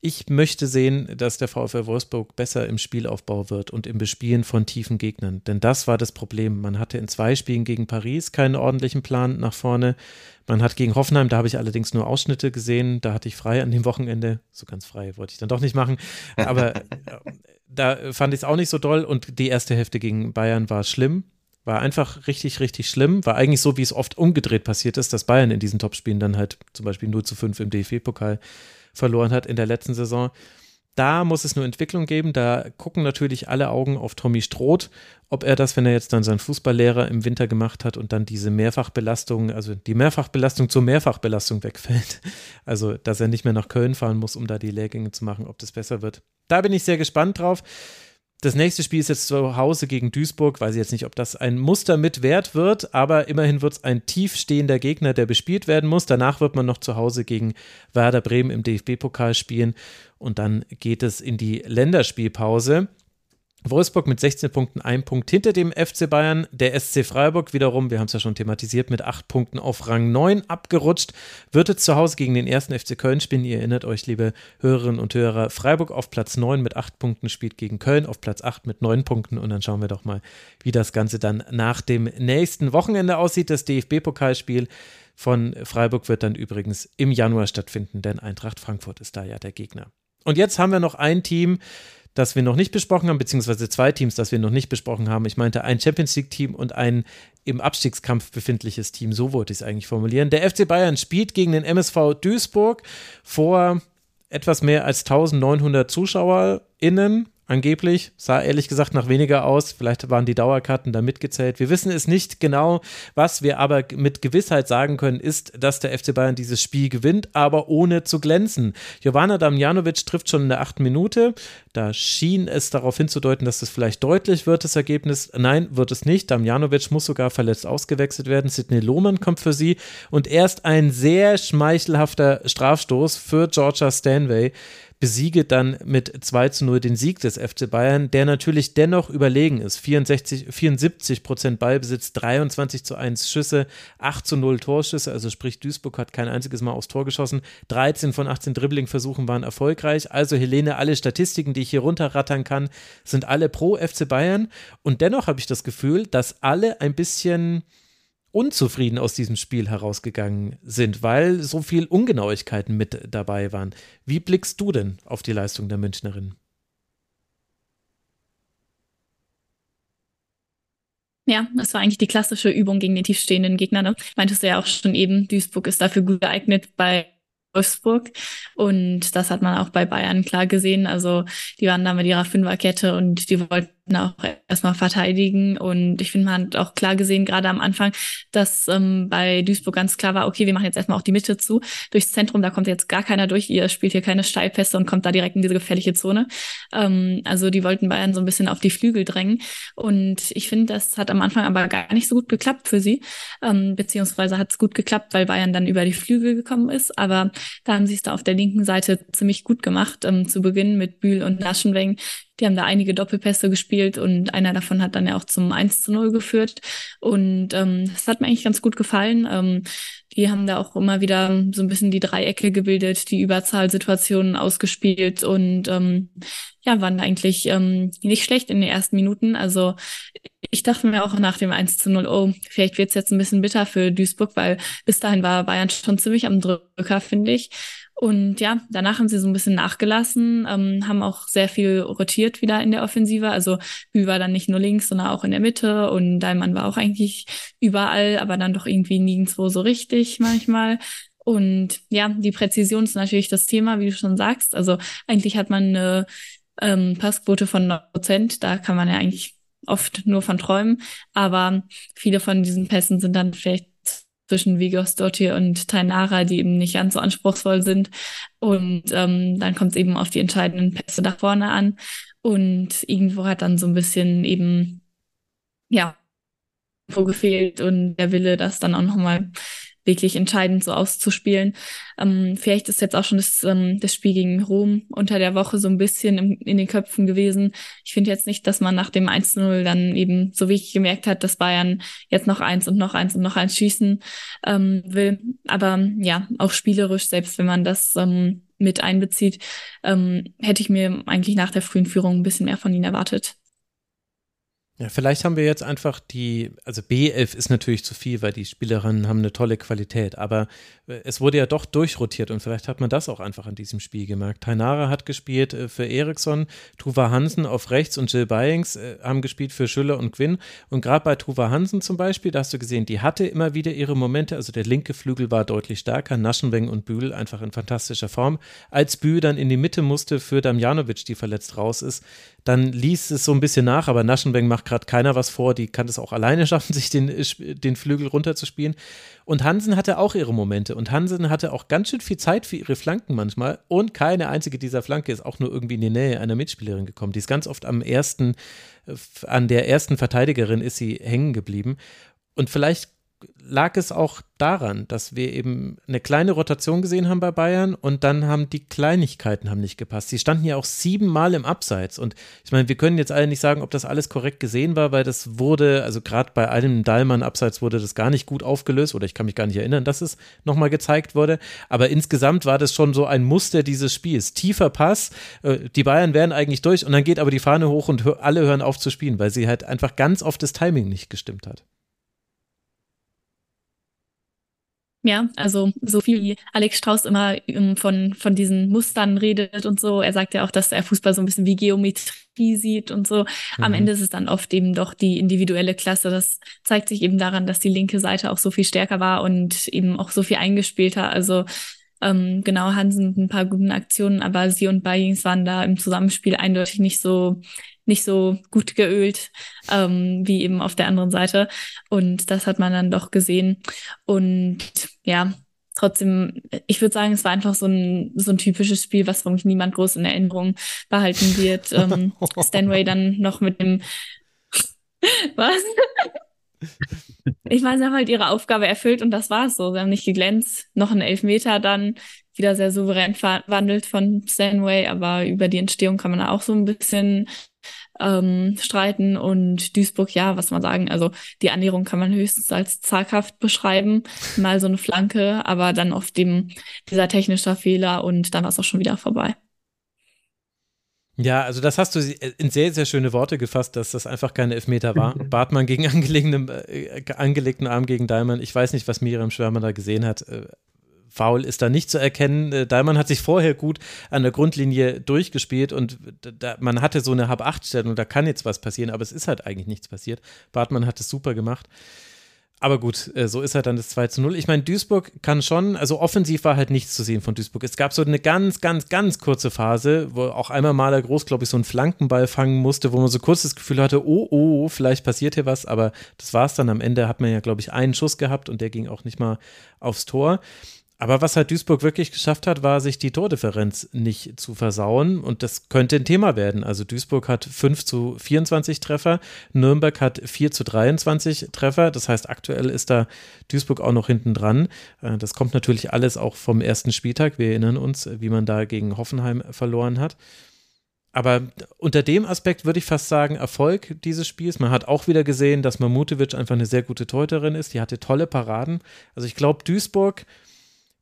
ich möchte sehen, dass der VfL Wolfsburg besser im Spielaufbau wird und im Bespielen von tiefen Gegnern. Denn das war das Problem. Man hatte in zwei Spielen gegen Paris keinen ordentlichen Plan nach vorne. Man hat gegen Hoffenheim, da habe ich allerdings nur Ausschnitte gesehen. Da hatte ich frei an dem Wochenende. So ganz frei wollte ich dann doch nicht machen. Aber äh, da fand ich es auch nicht so doll. Und die erste Hälfte gegen Bayern war schlimm. War einfach richtig, richtig schlimm. War eigentlich so, wie es oft umgedreht passiert ist, dass Bayern in diesen Topspielen dann halt zum Beispiel 0 zu 5 im DFB-Pokal verloren hat in der letzten Saison. Da muss es nur Entwicklung geben. Da gucken natürlich alle Augen auf Tommy Stroth, ob er das, wenn er jetzt dann seinen Fußballlehrer im Winter gemacht hat und dann diese Mehrfachbelastung, also die Mehrfachbelastung zur Mehrfachbelastung wegfällt. Also, dass er nicht mehr nach Köln fahren muss, um da die Lehrgänge zu machen, ob das besser wird. Da bin ich sehr gespannt drauf. Das nächste Spiel ist jetzt zu Hause gegen Duisburg. Weiß ich jetzt nicht, ob das ein Muster mit Wert wird, aber immerhin wird es ein tiefstehender Gegner, der bespielt werden muss. Danach wird man noch zu Hause gegen Werder Bremen im DFB-Pokal spielen und dann geht es in die Länderspielpause. Wolfsburg mit 16 Punkten, ein Punkt hinter dem FC Bayern. Der SC Freiburg wiederum, wir haben es ja schon thematisiert, mit acht Punkten auf Rang 9 abgerutscht. Wird jetzt zu Hause gegen den ersten FC Köln spielen. Ihr erinnert euch, liebe Hörerinnen und Hörer, Freiburg auf Platz 9 mit acht Punkten spielt gegen Köln auf Platz 8 mit neun Punkten. Und dann schauen wir doch mal, wie das Ganze dann nach dem nächsten Wochenende aussieht. Das DFB-Pokalspiel von Freiburg wird dann übrigens im Januar stattfinden, denn Eintracht Frankfurt ist da ja der Gegner. Und jetzt haben wir noch ein Team, das wir noch nicht besprochen haben, beziehungsweise zwei Teams, das wir noch nicht besprochen haben. Ich meinte ein Champions League-Team und ein im Abstiegskampf befindliches Team. So wollte ich es eigentlich formulieren. Der FC Bayern spielt gegen den MSV Duisburg vor etwas mehr als 1900 ZuschauerInnen. Angeblich sah ehrlich gesagt nach weniger aus. Vielleicht waren die Dauerkarten da mitgezählt. Wir wissen es nicht genau. Was wir aber mit Gewissheit sagen können, ist, dass der FC Bayern dieses Spiel gewinnt, aber ohne zu glänzen. Jovana Damjanovic trifft schon in der achten Minute. Da schien es darauf hinzudeuten, dass es vielleicht deutlich wird, das Ergebnis. Nein, wird es nicht. Damjanovic muss sogar verletzt ausgewechselt werden. Sidney Lohmann kommt für sie. Und erst ein sehr schmeichelhafter Strafstoß für Georgia Stanway besiege dann mit 2 zu 0 den Sieg des FC Bayern, der natürlich dennoch überlegen ist. 64, 74 Prozent Ballbesitz, 23 zu 1 Schüsse, 8 zu 0 Torschüsse, also sprich Duisburg hat kein einziges Mal aufs Tor geschossen. 13 von 18 Dribbling-Versuchen waren erfolgreich. Also Helene, alle Statistiken, die ich hier runterrattern kann, sind alle pro FC Bayern. Und dennoch habe ich das Gefühl, dass alle ein bisschen unzufrieden aus diesem Spiel herausgegangen sind, weil so viel Ungenauigkeiten mit dabei waren. Wie blickst du denn auf die Leistung der Münchnerin? Ja, das war eigentlich die klassische Übung gegen den tiefstehenden Gegner. Ne? Meintest du ja auch schon eben, Duisburg ist dafür gut geeignet, bei Wolfsburg. Und das hat man auch bei Bayern klar gesehen. Also die waren da mit ihrer Fünferkette und die wollten auch erstmal verteidigen. Und ich finde, man hat auch klar gesehen, gerade am Anfang, dass ähm, bei Duisburg ganz klar war, okay, wir machen jetzt erstmal auch die Mitte zu. Durchs Zentrum, da kommt jetzt gar keiner durch. Ihr spielt hier keine Steilpässe und kommt da direkt in diese gefährliche Zone. Ähm, also die wollten Bayern so ein bisschen auf die Flügel drängen. Und ich finde, das hat am Anfang aber gar nicht so gut geklappt für sie. Ähm, beziehungsweise hat es gut geklappt, weil Bayern dann über die Flügel gekommen ist. Aber da haben sie es da auf der linken Seite ziemlich gut gemacht. Ähm, zu Beginn mit Bühl und Naschenweng die haben da einige Doppelpässe gespielt und einer davon hat dann ja auch zum 1 zu 0 geführt. Und ähm, das hat mir eigentlich ganz gut gefallen. Ähm, die haben da auch immer wieder so ein bisschen die Dreiecke gebildet, die Überzahlsituationen ausgespielt und ähm, ja, waren eigentlich ähm, nicht schlecht in den ersten Minuten. Also ich dachte mir auch nach dem 1 zu 0, oh, vielleicht wird's jetzt ein bisschen bitter für Duisburg, weil bis dahin war Bayern schon ziemlich am Drücker, finde ich. Und ja, danach haben sie so ein bisschen nachgelassen, ähm, haben auch sehr viel rotiert wieder in der Offensive. Also Bü war dann nicht nur links, sondern auch in der Mitte und Daimann war auch eigentlich überall, aber dann doch irgendwie nirgendwo so richtig manchmal. Und ja, die Präzision ist natürlich das Thema, wie du schon sagst. Also eigentlich hat man eine ähm, Passquote von 9 Prozent. Da kann man ja eigentlich oft nur von träumen. Aber viele von diesen Pässen sind dann vielleicht zwischen Vigos Dottir und Tainara, die eben nicht ganz so anspruchsvoll sind. Und ähm, dann kommt es eben auf die entscheidenden Pässe da vorne an. Und irgendwo hat dann so ein bisschen eben, ja, gefehlt und der Wille, das dann auch nochmal wirklich entscheidend so auszuspielen. Ähm, vielleicht ist jetzt auch schon das, ähm, das Spiel gegen Rom unter der Woche so ein bisschen im, in den Köpfen gewesen. Ich finde jetzt nicht, dass man nach dem 1-0 dann eben so wirklich gemerkt hat, dass Bayern jetzt noch eins und noch eins und noch eins schießen ähm, will. Aber ja, auch spielerisch, selbst wenn man das ähm, mit einbezieht, ähm, hätte ich mir eigentlich nach der frühen Führung ein bisschen mehr von ihnen erwartet. Ja, vielleicht haben wir jetzt einfach die, also B11 ist natürlich zu viel, weil die Spielerinnen haben eine tolle Qualität, aber äh, es wurde ja doch durchrotiert und vielleicht hat man das auch einfach an diesem Spiel gemerkt. Tainara hat gespielt äh, für Eriksson, Tuva Hansen auf rechts und Jill Byings äh, haben gespielt für Schüller und Gwyn und gerade bei Tuva Hansen zum Beispiel, da hast du gesehen, die hatte immer wieder ihre Momente, also der linke Flügel war deutlich stärker, Naschenweng und Bühl einfach in fantastischer Form. Als Bühl dann in die Mitte musste für Damjanovic, die verletzt raus ist, dann ließ es so ein bisschen nach, aber Naschenweng macht gerade keiner was vor, die kann es auch alleine schaffen, sich den, den Flügel runterzuspielen. Und Hansen hatte auch ihre Momente und Hansen hatte auch ganz schön viel Zeit für ihre Flanken manchmal und keine einzige dieser Flanke ist auch nur irgendwie in die Nähe einer Mitspielerin gekommen. Die ist ganz oft am ersten, äh, an der ersten Verteidigerin ist sie hängen geblieben. Und vielleicht lag es auch daran, dass wir eben eine kleine Rotation gesehen haben bei Bayern und dann haben die Kleinigkeiten haben nicht gepasst. Sie standen ja auch siebenmal im Abseits und ich meine, wir können jetzt alle nicht sagen, ob das alles korrekt gesehen war, weil das wurde, also gerade bei einem Dallmann Abseits wurde das gar nicht gut aufgelöst oder ich kann mich gar nicht erinnern, dass es nochmal gezeigt wurde, aber insgesamt war das schon so ein Muster dieses Spiels. Tiefer Pass, äh, die Bayern wären eigentlich durch und dann geht aber die Fahne hoch und alle hören auf zu spielen, weil sie halt einfach ganz oft das Timing nicht gestimmt hat. Ja, also so viel wie Alex Strauß immer ähm, von, von diesen Mustern redet und so. Er sagt ja auch, dass er Fußball so ein bisschen wie Geometrie sieht und so. Mhm. Am Ende ist es dann oft eben doch die individuelle Klasse. Das zeigt sich eben daran, dass die linke Seite auch so viel stärker war und eben auch so viel eingespielt hat. Also ähm, genau, Hansen mit ein paar guten Aktionen, aber sie und Bayings waren da im Zusammenspiel eindeutig nicht so nicht so gut geölt ähm, wie eben auf der anderen Seite. Und das hat man dann doch gesehen. Und ja, trotzdem, ich würde sagen, es war einfach so ein, so ein typisches Spiel, was vermutlich niemand groß in Erinnerung behalten wird. Ähm, Stanway dann noch mit dem was? Ich meine, sie haben halt ihre Aufgabe erfüllt und das war's so. Sie haben nicht geglänzt. Noch ein Elfmeter dann wieder sehr souverän verwandelt von Stanway, aber über die Entstehung kann man auch so ein bisschen ähm, streiten und Duisburg, ja, was man sagen, also die Annäherung kann man höchstens als zaghaft beschreiben, mal so eine Flanke, aber dann auf dem dieser technischer Fehler und dann war es auch schon wieder vorbei. Ja, also das hast du in sehr, sehr schöne Worte gefasst, dass das einfach keine Elfmeter war. Bartmann gegen angelegten, äh, angelegten Arm gegen Daimann. Ich weiß nicht, was Miriam Schwärmer da gesehen hat. Äh, Foul ist da nicht zu erkennen. Äh, Daimann hat sich vorher gut an der Grundlinie durchgespielt und da, man hatte so eine Hab-8-Stellung, da kann jetzt was passieren, aber es ist halt eigentlich nichts passiert. Bartmann hat es super gemacht. Aber gut, äh, so ist halt dann das 2 zu 0. Ich meine, Duisburg kann schon, also offensiv war halt nichts zu sehen von Duisburg. Es gab so eine ganz, ganz, ganz kurze Phase, wo auch einmal Maler Groß, glaube ich, so einen Flankenball fangen musste, wo man so kurz das Gefühl hatte, oh, oh, vielleicht passiert hier was, aber das war es dann. Am Ende hat man ja, glaube ich, einen Schuss gehabt und der ging auch nicht mal aufs Tor. Aber was halt Duisburg wirklich geschafft hat, war, sich die Tordifferenz nicht zu versauen. Und das könnte ein Thema werden. Also Duisburg hat 5 zu 24 Treffer, Nürnberg hat 4 zu 23 Treffer. Das heißt, aktuell ist da Duisburg auch noch hinten dran. Äh, das kommt natürlich alles auch vom ersten Spieltag. Wir erinnern uns, wie man da gegen Hoffenheim verloren hat. Aber unter dem Aspekt würde ich fast sagen, Erfolg dieses Spiels. Man hat auch wieder gesehen, dass Mamutovic einfach eine sehr gute Teuterin ist. Die hatte tolle Paraden. Also ich glaube, Duisburg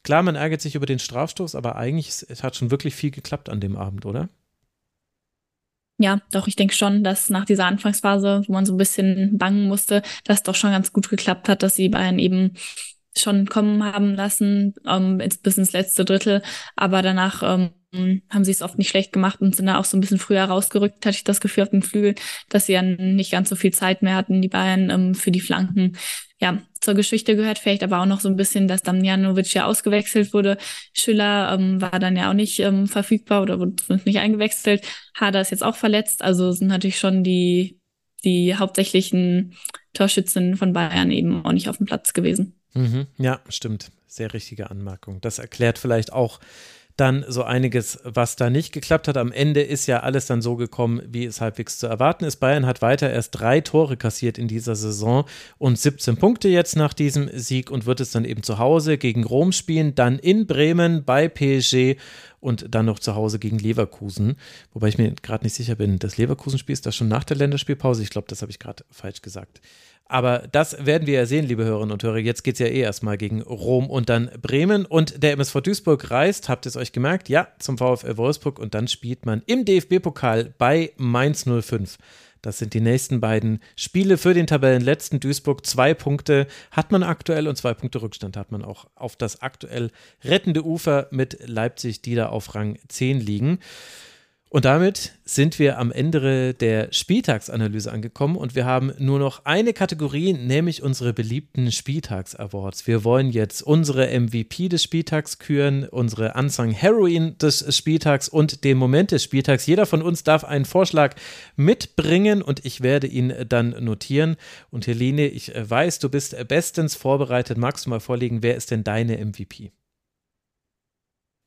Klar, man ärgert sich über den Strafstoß, aber eigentlich es hat schon wirklich viel geklappt an dem Abend, oder? Ja, doch, ich denke schon, dass nach dieser Anfangsphase, wo man so ein bisschen bangen musste, das doch schon ganz gut geklappt hat, dass sie Bayern eben schon kommen haben lassen, ähm, bis ins letzte Drittel. Aber danach ähm, haben sie es oft nicht schlecht gemacht und sind da auch so ein bisschen früher rausgerückt, hatte ich das Gefühl auf dem Flügel, dass sie ja nicht ganz so viel Zeit mehr hatten, die Bayern ähm, für die Flanken. Ja, zur Geschichte gehört vielleicht aber auch noch so ein bisschen, dass Damjanovic ja ausgewechselt wurde. Schüller ähm, war dann ja auch nicht ähm, verfügbar oder wurde nicht eingewechselt. Hader ist jetzt auch verletzt, also sind natürlich schon die, die hauptsächlichen Torschützen von Bayern eben auch nicht auf dem Platz gewesen. Mhm, ja, stimmt. Sehr richtige Anmerkung. Das erklärt vielleicht auch dann so einiges, was da nicht geklappt hat. Am Ende ist ja alles dann so gekommen, wie es halbwegs zu erwarten ist. Bayern hat weiter erst drei Tore kassiert in dieser Saison und 17 Punkte jetzt nach diesem Sieg und wird es dann eben zu Hause gegen Rom spielen, dann in Bremen bei PSG und dann noch zu Hause gegen Leverkusen. Wobei ich mir gerade nicht sicher bin, das Leverkusen-Spiel ist das schon nach der Länderspielpause? Ich glaube, das habe ich gerade falsch gesagt. Aber das werden wir ja sehen, liebe Hörerinnen und Hörer. Jetzt geht es ja eh erstmal gegen Rom und dann Bremen. Und der MSV Duisburg reist, habt ihr es euch gemerkt? Ja, zum VfL Wolfsburg. Und dann spielt man im DFB-Pokal bei Mainz 05. Das sind die nächsten beiden Spiele für den Tabellenletzten Duisburg. Zwei Punkte hat man aktuell und zwei Punkte Rückstand hat man auch auf das aktuell rettende Ufer mit Leipzig, die da auf Rang 10 liegen. Und damit sind wir am Ende der Spieltagsanalyse angekommen und wir haben nur noch eine Kategorie, nämlich unsere beliebten Spieltags-Awards. Wir wollen jetzt unsere MVP des Spieltags küren, unsere Unsung Heroin des Spieltags und den Moment des Spieltags. Jeder von uns darf einen Vorschlag mitbringen und ich werde ihn dann notieren. Und Helene, ich weiß, du bist bestens vorbereitet. Magst du mal vorlegen, wer ist denn deine MVP?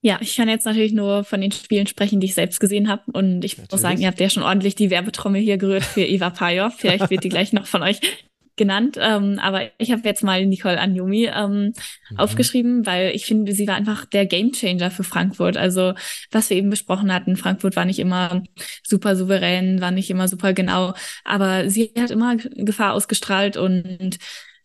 Ja, ich kann jetzt natürlich nur von den Spielen sprechen, die ich selbst gesehen habe. Und ich natürlich. muss sagen, ihr habt ja schon ordentlich die Werbetrommel hier gerührt für Eva Pajor. Vielleicht wird die gleich noch von euch genannt. Ähm, aber ich habe jetzt mal Nicole Anjomi ähm, mhm. aufgeschrieben, weil ich finde, sie war einfach der Gamechanger für Frankfurt. Also was wir eben besprochen hatten, Frankfurt war nicht immer super souverän, war nicht immer super genau, aber sie hat immer Gefahr ausgestrahlt und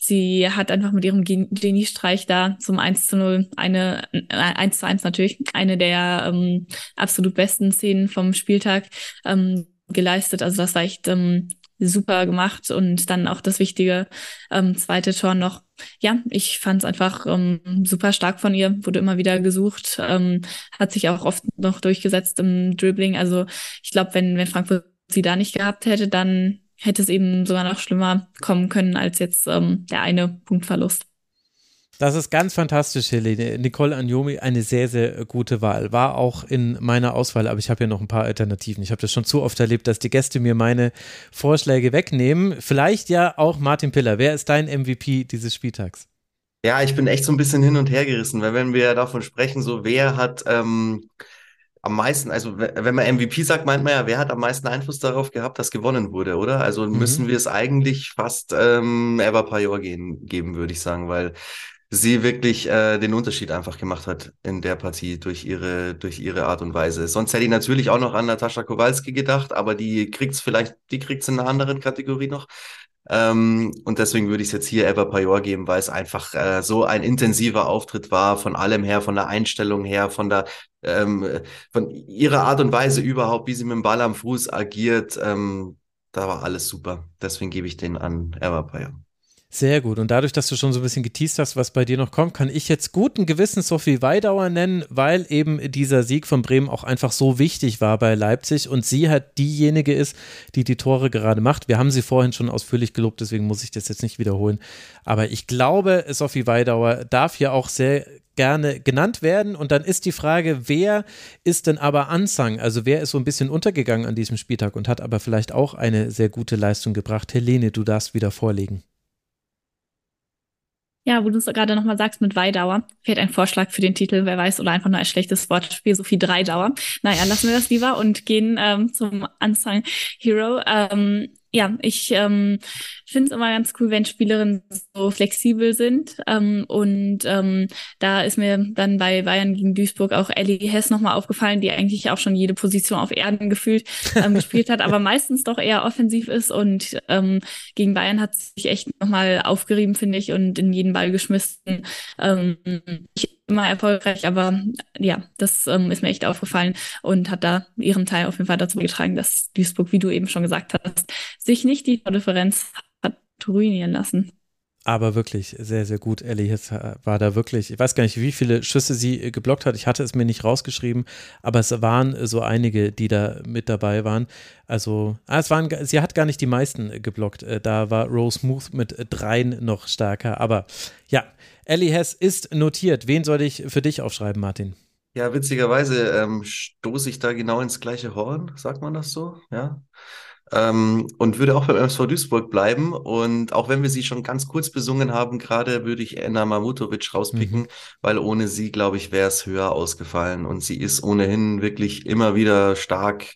Sie hat einfach mit ihrem Geniestreich da zum 1 zu 0 eine, äh, 1 zu 1 natürlich, eine der ähm, absolut besten Szenen vom Spieltag ähm, geleistet. Also das war echt ähm, super gemacht und dann auch das wichtige ähm, zweite Tor noch. Ja, ich fand es einfach ähm, super stark von ihr, wurde immer wieder gesucht, ähm, hat sich auch oft noch durchgesetzt im Dribbling. Also ich glaube, wenn, wenn Frankfurt sie da nicht gehabt hätte, dann hätte es eben sogar noch schlimmer kommen können als jetzt ähm, der eine Punktverlust. Das ist ganz fantastisch, Helene. Nicole Anjomi, eine sehr, sehr gute Wahl. War auch in meiner Auswahl, aber ich habe ja noch ein paar Alternativen. Ich habe das schon zu oft erlebt, dass die Gäste mir meine Vorschläge wegnehmen. Vielleicht ja auch Martin Piller. Wer ist dein MVP dieses Spieltags? Ja, ich bin echt so ein bisschen hin und her gerissen, weil wenn wir davon sprechen, so wer hat ähm, am meisten, also wenn man MVP sagt, meint man ja, wer hat am meisten Einfluss darauf gehabt, dass gewonnen wurde, oder? Also mhm. müssen wir es eigentlich fast ähm, Eva Pajor gehen, geben, würde ich sagen, weil sie wirklich äh, den Unterschied einfach gemacht hat in der Partie durch ihre durch ihre Art und Weise. Sonst hätte ich natürlich auch noch an Natascha Kowalski gedacht, aber die kriegt's vielleicht, die kriegt's in einer anderen Kategorie noch. Ähm, und deswegen würde ich es jetzt hier Eva Pajor geben, weil es einfach äh, so ein intensiver Auftritt war, von allem her, von der Einstellung her, von der ähm, von ihrer Art und Weise überhaupt, wie sie mit dem Ball am Fuß agiert. Ähm, da war alles super. Deswegen gebe ich den an Eva Pajor. Sehr gut. Und dadurch, dass du schon so ein bisschen geteased hast, was bei dir noch kommt, kann ich jetzt guten Gewissens Sophie Weidauer nennen, weil eben dieser Sieg von Bremen auch einfach so wichtig war bei Leipzig und sie halt diejenige ist, die die Tore gerade macht. Wir haben sie vorhin schon ausführlich gelobt, deswegen muss ich das jetzt nicht wiederholen. Aber ich glaube, Sophie Weidauer darf hier auch sehr gerne genannt werden. Und dann ist die Frage, wer ist denn aber Ansang? Also wer ist so ein bisschen untergegangen an diesem Spieltag und hat aber vielleicht auch eine sehr gute Leistung gebracht? Helene, du darfst wieder vorlegen. Ja, wo du es gerade nochmal sagst mit Weidauer, fehlt ein Vorschlag für den Titel, wer weiß, oder einfach nur ein schlechtes Wortspiel, Sophie Dreidauer. Naja, lassen wir das lieber und gehen ähm, zum Unsung Hero. Ähm, ja, ich ähm, finde es immer ganz cool, wenn Spielerinnen so flexibel sind. Ähm, und ähm, da ist mir dann bei Bayern gegen Duisburg auch Ellie Hess nochmal aufgefallen, die eigentlich auch schon jede Position auf Erden gefühlt ähm, gespielt hat, aber meistens doch eher offensiv ist. Und ähm, gegen Bayern hat sich echt nochmal aufgerieben, finde ich, und in jeden Ball geschmissen. Ähm, ich immer erfolgreich, aber ja, das ähm, ist mir echt aufgefallen und hat da ihren Teil auf jeden Fall dazu beigetragen, dass Duisburg, wie du eben schon gesagt hast, sich nicht die Differenz hat ruinieren lassen. Aber wirklich sehr, sehr gut. Ellie Hiss war da wirklich, ich weiß gar nicht, wie viele Schüsse sie äh, geblockt hat. Ich hatte es mir nicht rausgeschrieben, aber es waren so einige, die da mit dabei waren. Also, ah, es waren, sie hat gar nicht die meisten geblockt. Äh, da war Rose Smooth mit dreien noch stärker. Aber ja, Ellie Hess ist notiert. Wen soll ich für dich aufschreiben, Martin? Ja, witzigerweise ähm, stoße ich da genau ins gleiche Horn, sagt man das so? Ja. Ähm, und würde auch beim MSV Duisburg bleiben. Und auch wenn wir sie schon ganz kurz besungen haben, gerade würde ich Enna Mamutovic rauspicken, mhm. weil ohne sie, glaube ich, wäre es höher ausgefallen. Und sie ist ohnehin wirklich immer wieder stark,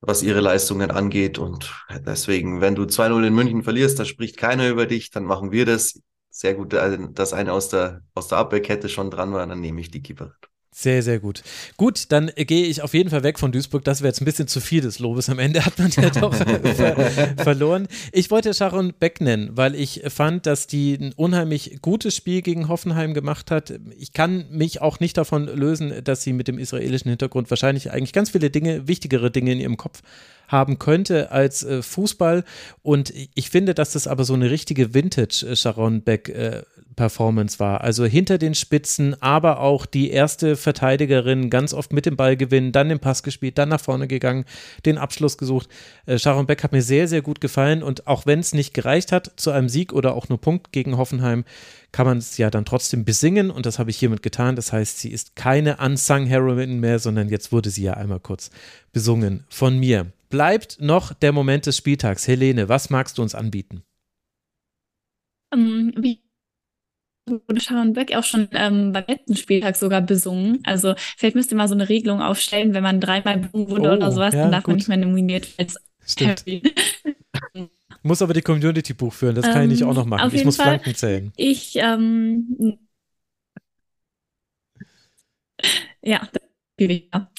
was ihre Leistungen angeht. Und deswegen, wenn du 2-0 in München verlierst, da spricht keiner über dich, dann machen wir das sehr gut, dass eine aus der, aus der Abwehrkette schon dran war, dann nehme ich die Keeperin. Sehr, sehr gut. Gut, dann gehe ich auf jeden Fall weg von Duisburg. Das wäre jetzt ein bisschen zu viel des Lobes. Am Ende hat man ja doch ver verloren. Ich wollte Sharon Beck nennen, weil ich fand, dass die ein unheimlich gutes Spiel gegen Hoffenheim gemacht hat. Ich kann mich auch nicht davon lösen, dass sie mit dem israelischen Hintergrund wahrscheinlich eigentlich ganz viele Dinge, wichtigere Dinge in ihrem Kopf haben könnte als äh, Fußball. Und ich finde, dass das aber so eine richtige Vintage äh, Sharon Beck äh, Performance war. Also hinter den Spitzen, aber auch die erste Verteidigerin ganz oft mit dem Ball gewinnen, dann den Pass gespielt, dann nach vorne gegangen, den Abschluss gesucht. Äh, Sharon Beck hat mir sehr, sehr gut gefallen und auch wenn es nicht gereicht hat zu einem Sieg oder auch nur Punkt gegen Hoffenheim, kann man es ja dann trotzdem besingen und das habe ich hiermit getan. Das heißt, sie ist keine unsung Heroine mehr, sondern jetzt wurde sie ja einmal kurz besungen von mir bleibt noch der Moment des Spieltags. Helene, was magst du uns anbieten? Um, ähm, wie wurde Sharon Beck auch schon ähm, beim letzten Spieltag sogar besungen. Also vielleicht müsste man so eine Regelung aufstellen, wenn man dreimal besungen wurde oh, oder sowas, ja, dann darf gut. man nicht mehr nominiert als Stimmt. muss aber die Community Buch führen, das kann ähm, ich nicht auch noch machen. Ich muss Fall, Flanken zählen. Ich, ähm, ja, ja.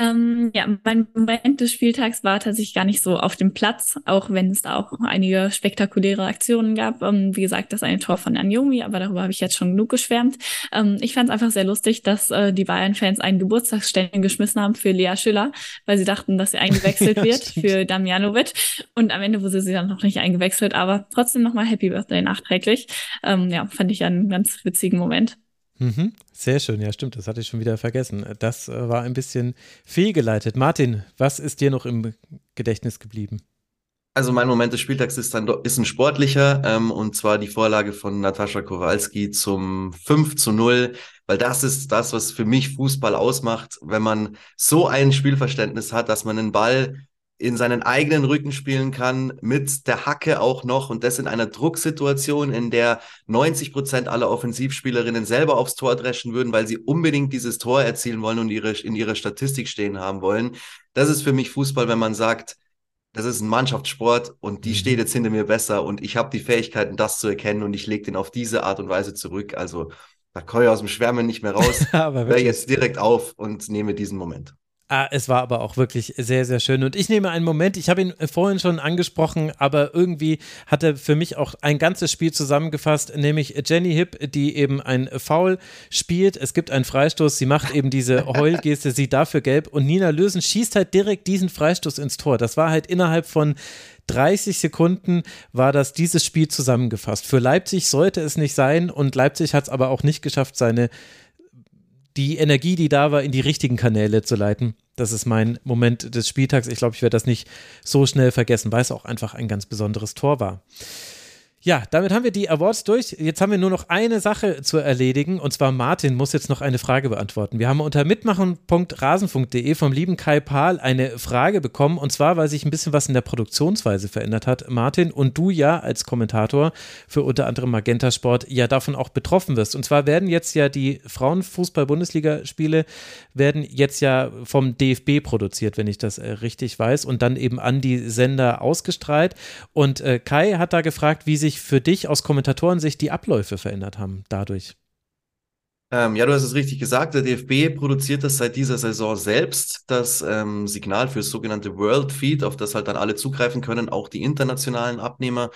Ähm, ja, mein Moment des Spieltags war tatsächlich gar nicht so auf dem Platz, auch wenn es da auch einige spektakuläre Aktionen gab. Ähm, wie gesagt, das eine Tor von Anjomi, aber darüber habe ich jetzt schon genug geschwärmt. Ähm, ich fand es einfach sehr lustig, dass äh, die Bayern-Fans einen Geburtstagsstern geschmissen haben für Lea Schüller, weil sie dachten, dass sie eingewechselt ja, wird stimmt. für Damjanovic. Und am Ende wurde sie dann noch nicht eingewechselt, aber trotzdem nochmal Happy Birthday nachträglich. Ähm, ja, fand ich einen ganz witzigen Moment. Mhm. Sehr schön, ja stimmt, das hatte ich schon wieder vergessen. Das äh, war ein bisschen fehlgeleitet. Martin, was ist dir noch im Gedächtnis geblieben? Also mein Moment des Spieltags ist dann ist ein sportlicher ähm, und zwar die Vorlage von Natascha Kowalski zum 5 zu 0, weil das ist das, was für mich Fußball ausmacht, wenn man so ein Spielverständnis hat, dass man einen Ball in seinen eigenen Rücken spielen kann, mit der Hacke auch noch und das in einer Drucksituation, in der 90 Prozent aller Offensivspielerinnen selber aufs Tor dreschen würden, weil sie unbedingt dieses Tor erzielen wollen und ihre, in ihrer Statistik stehen haben wollen. Das ist für mich Fußball, wenn man sagt, das ist ein Mannschaftssport und die mhm. steht jetzt hinter mir besser und ich habe die Fähigkeiten, das zu erkennen und ich lege den auf diese Art und Weise zurück. Also da komme ich aus dem Schwärmen nicht mehr raus. Hör jetzt direkt auf und nehme diesen Moment. Ah, es war aber auch wirklich sehr, sehr schön. Und ich nehme einen Moment, ich habe ihn vorhin schon angesprochen, aber irgendwie hat er für mich auch ein ganzes Spiel zusammengefasst, nämlich Jenny Hipp, die eben ein Foul spielt. Es gibt einen Freistoß, sie macht eben diese Heulgeste, sie dafür gelb und Nina Lösen schießt halt direkt diesen Freistoß ins Tor. Das war halt innerhalb von 30 Sekunden war das dieses Spiel zusammengefasst. Für Leipzig sollte es nicht sein und Leipzig hat es aber auch nicht geschafft, seine die Energie, die da war, in die richtigen Kanäle zu leiten. Das ist mein Moment des Spieltags. Ich glaube, ich werde das nicht so schnell vergessen, weil es auch einfach ein ganz besonderes Tor war. Ja, damit haben wir die Awards durch. Jetzt haben wir nur noch eine Sache zu erledigen und zwar Martin muss jetzt noch eine Frage beantworten. Wir haben unter mitmachen.rasenfunk.de vom lieben Kai Pahl eine Frage bekommen und zwar, weil sich ein bisschen was in der Produktionsweise verändert hat, Martin, und du ja als Kommentator für unter anderem Magenta Sport ja davon auch betroffen wirst. Und zwar werden jetzt ja die Frauenfußball-Bundesliga-Spiele werden jetzt ja vom DFB produziert, wenn ich das äh, richtig weiß, und dann eben an die Sender ausgestrahlt. Und äh, Kai hat da gefragt, wie sich für dich aus Kommentatorensicht die Abläufe verändert haben dadurch. Ähm, ja, du hast es richtig gesagt. Der DFB produziert das seit dieser Saison selbst, das ähm, Signal für das sogenannte World Feed, auf das halt dann alle zugreifen können, auch die internationalen Abnehmer,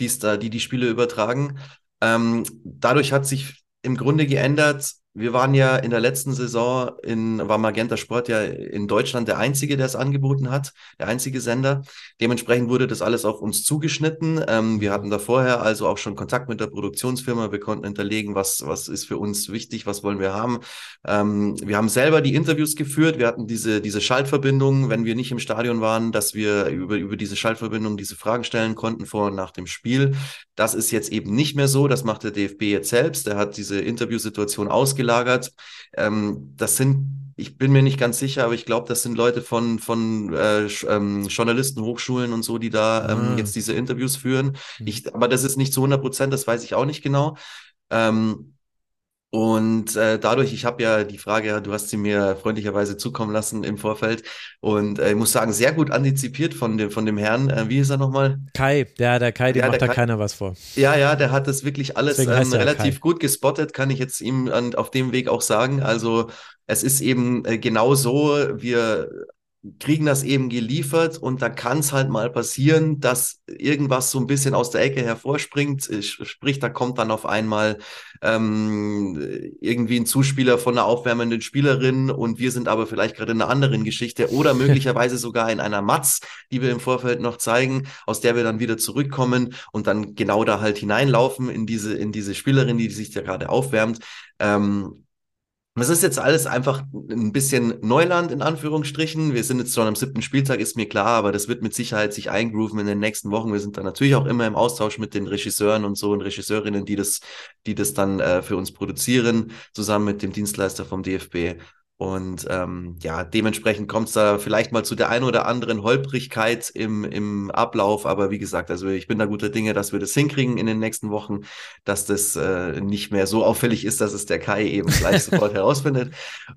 die's da, die die Spiele übertragen. Ähm, dadurch hat sich im Grunde geändert, wir waren ja in der letzten Saison in, war Magenta Sport ja in Deutschland der einzige, der es angeboten hat, der einzige Sender. Dementsprechend wurde das alles auf uns zugeschnitten. Ähm, wir hatten da vorher also auch schon Kontakt mit der Produktionsfirma. Wir konnten hinterlegen, was, was ist für uns wichtig, was wollen wir haben. Ähm, wir haben selber die Interviews geführt. Wir hatten diese, diese Schaltverbindung, wenn wir nicht im Stadion waren, dass wir über, über diese Schaltverbindung diese Fragen stellen konnten vor und nach dem Spiel. Das ist jetzt eben nicht mehr so. Das macht der DFB jetzt selbst. Er hat diese Interviewsituation ausgelagert. Ähm, das sind, ich bin mir nicht ganz sicher, aber ich glaube, das sind Leute von, von äh, ähm, Journalisten, Hochschulen und so, die da ähm, ah. jetzt diese Interviews führen. Mhm. Ich, aber das ist nicht zu 100 Prozent, das weiß ich auch nicht genau. Ähm, Und äh, dadurch, ich habe ja die Frage, du hast sie mir freundlicherweise zukommen lassen im Vorfeld und äh, ich muss sagen, sehr gut antizipiert von dem, von dem Herrn. Äh, wie ist er nochmal? Kai, der, der Kai, dem ja, macht da Kai, keiner was vor. Ja, ja, der hat das wirklich alles ähm, relativ Kai. gut gespottet, kann ich jetzt ihm an, auf dem Weg auch sagen. Also es ist eben äh, genau so, wir kriegen das eben geliefert und da kann es halt mal passieren, dass irgendwas so ein bisschen aus der Ecke hervorspringt. Sprich, da kommt dann auf einmal ähm, irgendwie ein Zuspieler von einer aufwärmenden Spielerin und wir sind aber vielleicht gerade in einer anderen Geschichte oder möglicherweise sogar in einer Matz, die wir im Vorfeld noch zeigen, aus der wir dann wieder zurückkommen und dann genau da halt hineinlaufen in diese, in diese Spielerin, die sich da gerade aufwärmt. Ähm, das ist jetzt alles einfach ein bisschen Neuland in Anführungsstrichen. Wir sind jetzt schon am siebten Spieltag, ist mir klar, aber das wird mit Sicherheit sich eingrooven in den nächsten Wochen. Wir sind dann natürlich auch immer im Austausch mit den Regisseuren und so und Regisseurinnen, die das, die das dann äh, für uns produzieren, zusammen mit dem Dienstleister vom DFB. Und ähm, ja, dementsprechend kommt es da vielleicht mal zu der einen oder anderen Holprigkeit im, im Ablauf. Aber wie gesagt, also ich bin da guter Dinge, dass wir das hinkriegen in den nächsten Wochen, dass das äh, nicht mehr so auffällig ist, dass es der Kai eben gleich sofort herausfindet.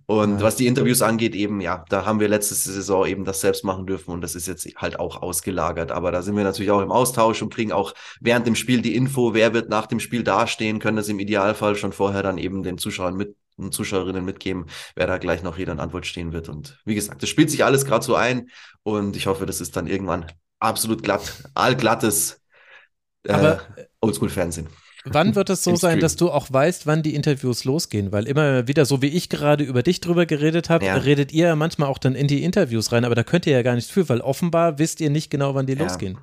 Und ja. was die Interviews angeht, eben, ja, da haben wir letzte Saison eben das selbst machen dürfen und das ist jetzt halt auch ausgelagert. Aber da sind wir natürlich auch im Austausch und kriegen auch während dem Spiel die Info, wer wird nach dem Spiel dastehen, können das im Idealfall schon vorher dann eben den Zuschauern mit und Zuschauerinnen mitgeben, wer da gleich noch jeder in Antwort stehen wird. Und wie gesagt, das spielt sich alles gerade so ein und ich hoffe, das ist dann irgendwann absolut glatt, allglattes äh, Oldschool-Fernsehen. Wann wird es so sein, dass du auch weißt, wann die Interviews losgehen? Weil immer wieder, so wie ich gerade über dich drüber geredet habe, ja. redet ihr manchmal auch dann in die Interviews rein, aber da könnt ihr ja gar nichts für, weil offenbar wisst ihr nicht genau, wann die ja. losgehen.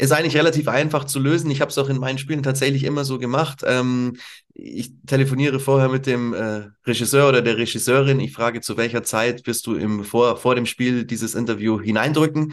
Ist eigentlich relativ einfach zu lösen. Ich habe es auch in meinen Spielen tatsächlich immer so gemacht. Ähm, ich telefoniere vorher mit dem äh, Regisseur oder der Regisseurin. Ich frage, zu welcher Zeit wirst du im, vor, vor dem Spiel dieses Interview hineindrücken?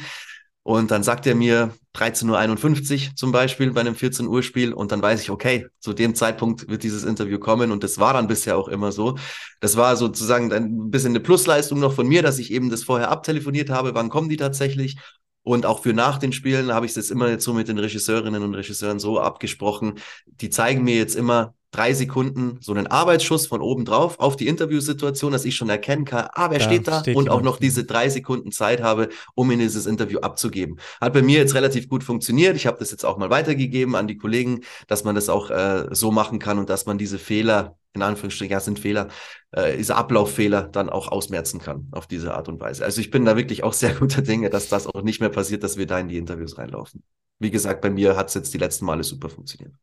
Und dann sagt er mir 13.51 Uhr zum Beispiel bei einem 14 Uhr Spiel und dann weiß ich, okay, zu dem Zeitpunkt wird dieses Interview kommen und das war dann bisher auch immer so. Das war sozusagen ein bisschen eine Plusleistung noch von mir, dass ich eben das vorher abtelefoniert habe, wann kommen die tatsächlich und auch für nach den Spielen habe ich es jetzt immer jetzt so mit den Regisseurinnen und Regisseuren so abgesprochen. Die zeigen mir jetzt immer drei Sekunden so einen Arbeitsschuss von oben drauf auf die Interviewsituation, dass ich schon erkennen kann, ah, wer da steht da steht und auch noch diese drei Sekunden Zeit habe, um in dieses Interview abzugeben. Hat bei mir jetzt relativ gut funktioniert. Ich habe das jetzt auch mal weitergegeben an die Kollegen, dass man das auch äh, so machen kann und dass man diese Fehler in Anführungsstrichen, ja, sind Fehler, äh, diese Ablauffehler dann auch ausmerzen kann auf diese Art und Weise. Also ich bin da wirklich auch sehr guter Dinge, dass das auch nicht mehr passiert, dass wir da in die Interviews reinlaufen. Wie gesagt, bei mir hat es jetzt die letzten Male super funktioniert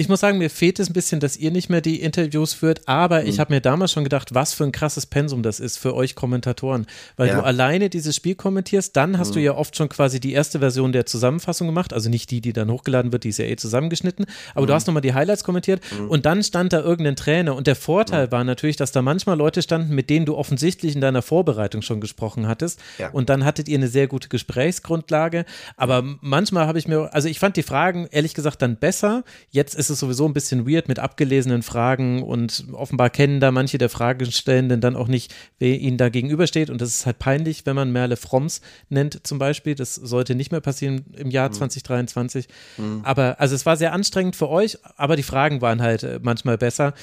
ich muss sagen, mir fehlt es ein bisschen, dass ihr nicht mehr die Interviews führt, aber mhm. ich habe mir damals schon gedacht, was für ein krasses Pensum das ist für euch Kommentatoren, weil ja. du alleine dieses Spiel kommentierst, dann hast mhm. du ja oft schon quasi die erste Version der Zusammenfassung gemacht, also nicht die, die dann hochgeladen wird, die ist ja eh zusammengeschnitten, aber mhm. du hast nochmal die Highlights kommentiert mhm. und dann stand da irgendein Trainer und der Vorteil mhm. war natürlich, dass da manchmal Leute standen, mit denen du offensichtlich in deiner Vorbereitung schon gesprochen hattest ja. und dann hattet ihr eine sehr gute Gesprächsgrundlage, aber manchmal habe ich mir, also ich fand die Fragen ehrlich gesagt dann besser, jetzt ist es sowieso ein bisschen weird mit abgelesenen Fragen und offenbar kennen da manche der Fragestellenden dann auch nicht, wer ihnen da gegenübersteht. Und das ist halt peinlich, wenn man Merle Fromms nennt zum Beispiel. Das sollte nicht mehr passieren im Jahr mhm. 2023. Mhm. Aber also es war sehr anstrengend für euch, aber die Fragen waren halt äh, manchmal besser.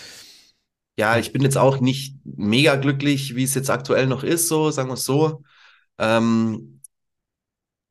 Ja, ich bin jetzt auch nicht mega glücklich, wie es jetzt aktuell noch ist, so sagen wir es so. Ähm,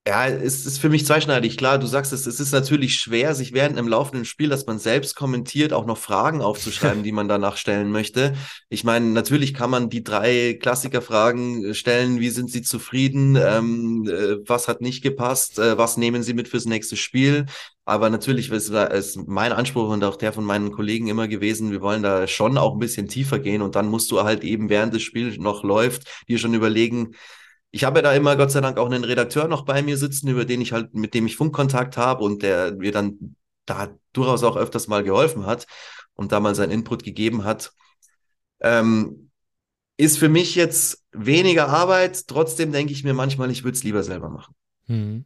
ja, es ist für mich zweischneidig. Klar, du sagst es, es ist natürlich schwer, sich während einem laufenden Spiel, das man selbst kommentiert, auch noch Fragen aufzuschreiben, die man danach stellen möchte. Ich meine, natürlich kann man die drei Klassikerfragen stellen. Wie sind Sie zufrieden? Ähm, äh, was hat nicht gepasst? Äh, was nehmen Sie mit fürs nächste Spiel? Aber natürlich ist, ist mein Anspruch und auch der von meinen Kollegen immer gewesen, wir wollen da schon auch ein bisschen tiefer gehen und dann musst du halt eben während das Spiel noch läuft, dir schon überlegen, ich habe ja da immer Gott sei Dank auch einen Redakteur noch bei mir sitzen, über den ich halt, mit dem ich Funkkontakt habe und der mir dann da durchaus auch öfters mal geholfen hat und da mal seinen Input gegeben hat. Ähm, ist für mich jetzt weniger Arbeit, trotzdem denke ich mir manchmal, ich würde es lieber selber machen. Hm.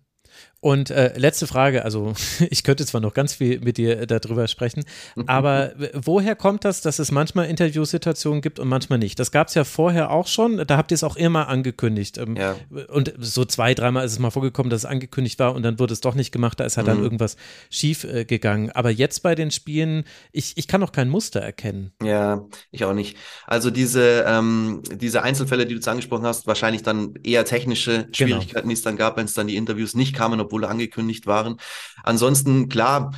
Und äh, letzte Frage, also ich könnte zwar noch ganz viel mit dir darüber sprechen, aber woher kommt das, dass es manchmal Interviewsituationen gibt und manchmal nicht? Das gab es ja vorher auch schon, da habt ihr es auch immer angekündigt. Ähm, ja. Und so zwei, dreimal ist es mal vorgekommen, dass es angekündigt war und dann wurde es doch nicht gemacht, da ist halt mhm. dann irgendwas schief äh, gegangen. Aber jetzt bei den Spielen, ich, ich kann auch kein Muster erkennen. Ja, ich auch nicht. Also diese, ähm, diese Einzelfälle, die du jetzt angesprochen hast, wahrscheinlich dann eher technische genau. Schwierigkeiten, genau. die es dann gab, wenn es dann die Interviews nicht kamen, obwohl angekündigt waren. Ansonsten, klar,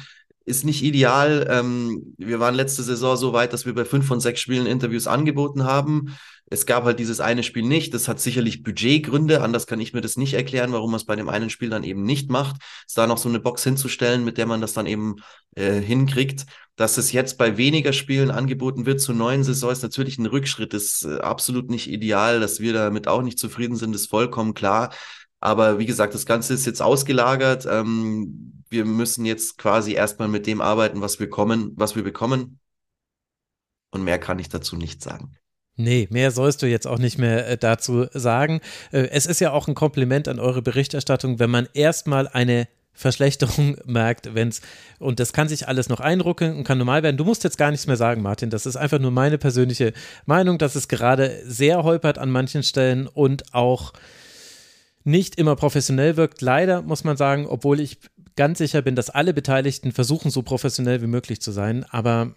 ist nicht ideal. Ähm, wir waren letzte Saison so weit, dass wir bei fünf von sechs Spielen Interviews angeboten haben. Es gab halt dieses eine Spiel nicht. Das hat sicherlich Budgetgründe. Anders kann ich mir das nicht erklären, warum man es bei dem einen Spiel dann eben nicht macht. Es da noch so eine Box hinzustellen, mit der man das dann eben äh, hinkriegt. Dass es jetzt bei weniger Spielen angeboten wird zur neuen Saison, ist natürlich ein Rückschritt. Ist äh, absolut nicht ideal. Dass wir damit auch nicht zufrieden sind, ist vollkommen klar. Aber wie gesagt, das Ganze ist jetzt ausgelagert. Ähm, wir müssen jetzt quasi erstmal mit dem arbeiten, was wir kommen, was wir bekommen. Und mehr kann ich dazu nicht sagen. Nee, mehr sollst du jetzt auch nicht mehr äh, dazu sagen. Äh, es ist ja auch ein Kompliment an eure Berichterstattung, wenn man erstmal eine Verschlechterung merkt, wenn es, und das kann sich alles noch einruckeln und kann normal werden. Du musst jetzt gar nichts mehr sagen, Martin. Das ist einfach nur meine persönliche Meinung, dass es gerade sehr holpert an manchen Stellen und auch nicht immer professionell wirkt. Leider muss man sagen, obwohl ich ganz sicher bin, dass alle Beteiligten versuchen, so professionell wie möglich zu sein. Aber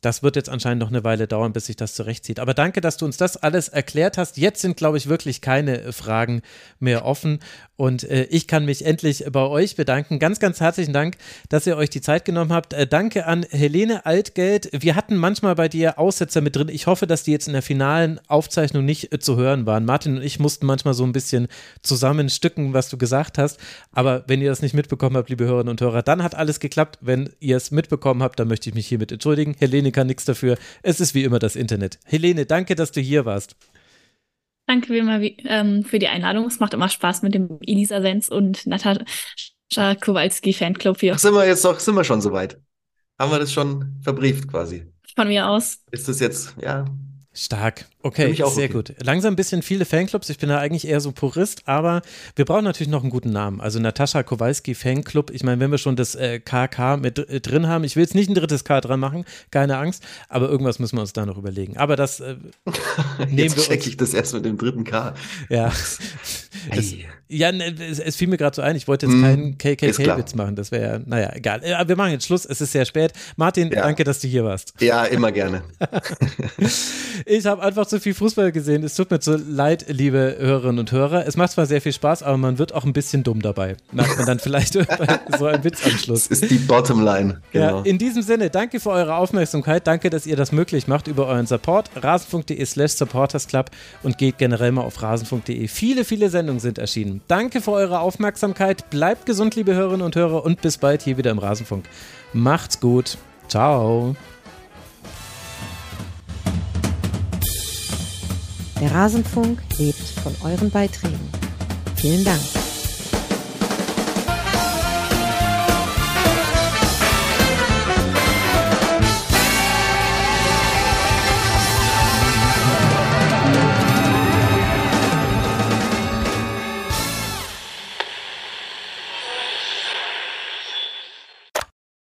das wird jetzt anscheinend noch eine Weile dauern, bis sich das zurechtzieht. Aber danke, dass du uns das alles erklärt hast. Jetzt sind, glaube ich, wirklich keine Fragen mehr offen. Und äh, ich kann mich endlich bei euch bedanken. Ganz, ganz herzlichen Dank, dass ihr euch die Zeit genommen habt. Äh, danke an Helene Altgeld. Wir hatten manchmal bei dir Aussetzer mit drin. Ich hoffe, dass die jetzt in der finalen Aufzeichnung nicht äh, zu hören waren. Martin und ich mussten manchmal so ein bisschen zusammenstücken, was du gesagt hast. Aber wenn ihr das nicht mitbekommen habt, liebe Hörerinnen und Hörer, dann hat alles geklappt. Wenn ihr es mitbekommen habt, dann möchte ich mich hiermit entschuldigen. Helene kann nichts dafür. Es ist wie immer das Internet. Helene, danke, dass du hier warst. Danke wie immer ähm, für die Einladung. Es macht immer Spaß mit dem Elisa Sens und Natascha Kowalski Fanclub hier. Ach, sind wir jetzt doch, sind wir schon soweit? Haben wir das schon verbrieft quasi? Von mir aus. Ist das jetzt, ja, Stark. Okay, sehr okay. gut. Langsam ein bisschen viele Fanclubs. Ich bin da eigentlich eher so Purist, aber wir brauchen natürlich noch einen guten Namen. Also Natascha Kowalski Fanclub. Ich meine, wenn wir schon das äh, KK mit äh, drin haben, ich will jetzt nicht ein drittes K dran machen, keine Angst, aber irgendwas müssen wir uns da noch überlegen. Aber das äh, nehmen jetzt wir check ich das erst mit dem dritten K. Ja. es, ja, ne, es, es, fiel mir gerade so ein, ich wollte jetzt mm, keinen KKK-Witz machen. Das wäre ja, naja, egal. Ja, wir machen jetzt Schluss, es ist sehr spät. Martin, ja. danke, dass du hier warst. Ja, immer gerne. Ich habe einfach zu viel Fußball gesehen. Es tut mir so leid, liebe Hörerinnen und Hörer. Es macht zwar sehr viel Spaß, aber man wird auch ein bisschen dumm dabei. Merkt man dann vielleicht so einen Witz am Schluss. Das ist die Bottomline. Genau. Ja, in diesem Sinne, danke für eure Aufmerksamkeit. Danke, dass ihr das möglich macht über euren Support. Rasen.de slash supportersclub und geht generell mal auf rasen.de. Viele, viele Sendungen sind erschienen. Danke für eure Aufmerksamkeit. Bleibt gesund, liebe Hörerinnen und Hörer, und bis bald hier wieder im Rasenfunk. Macht's gut. Ciao. Der Rasenfunk lebt von euren Beiträgen. Vielen Dank.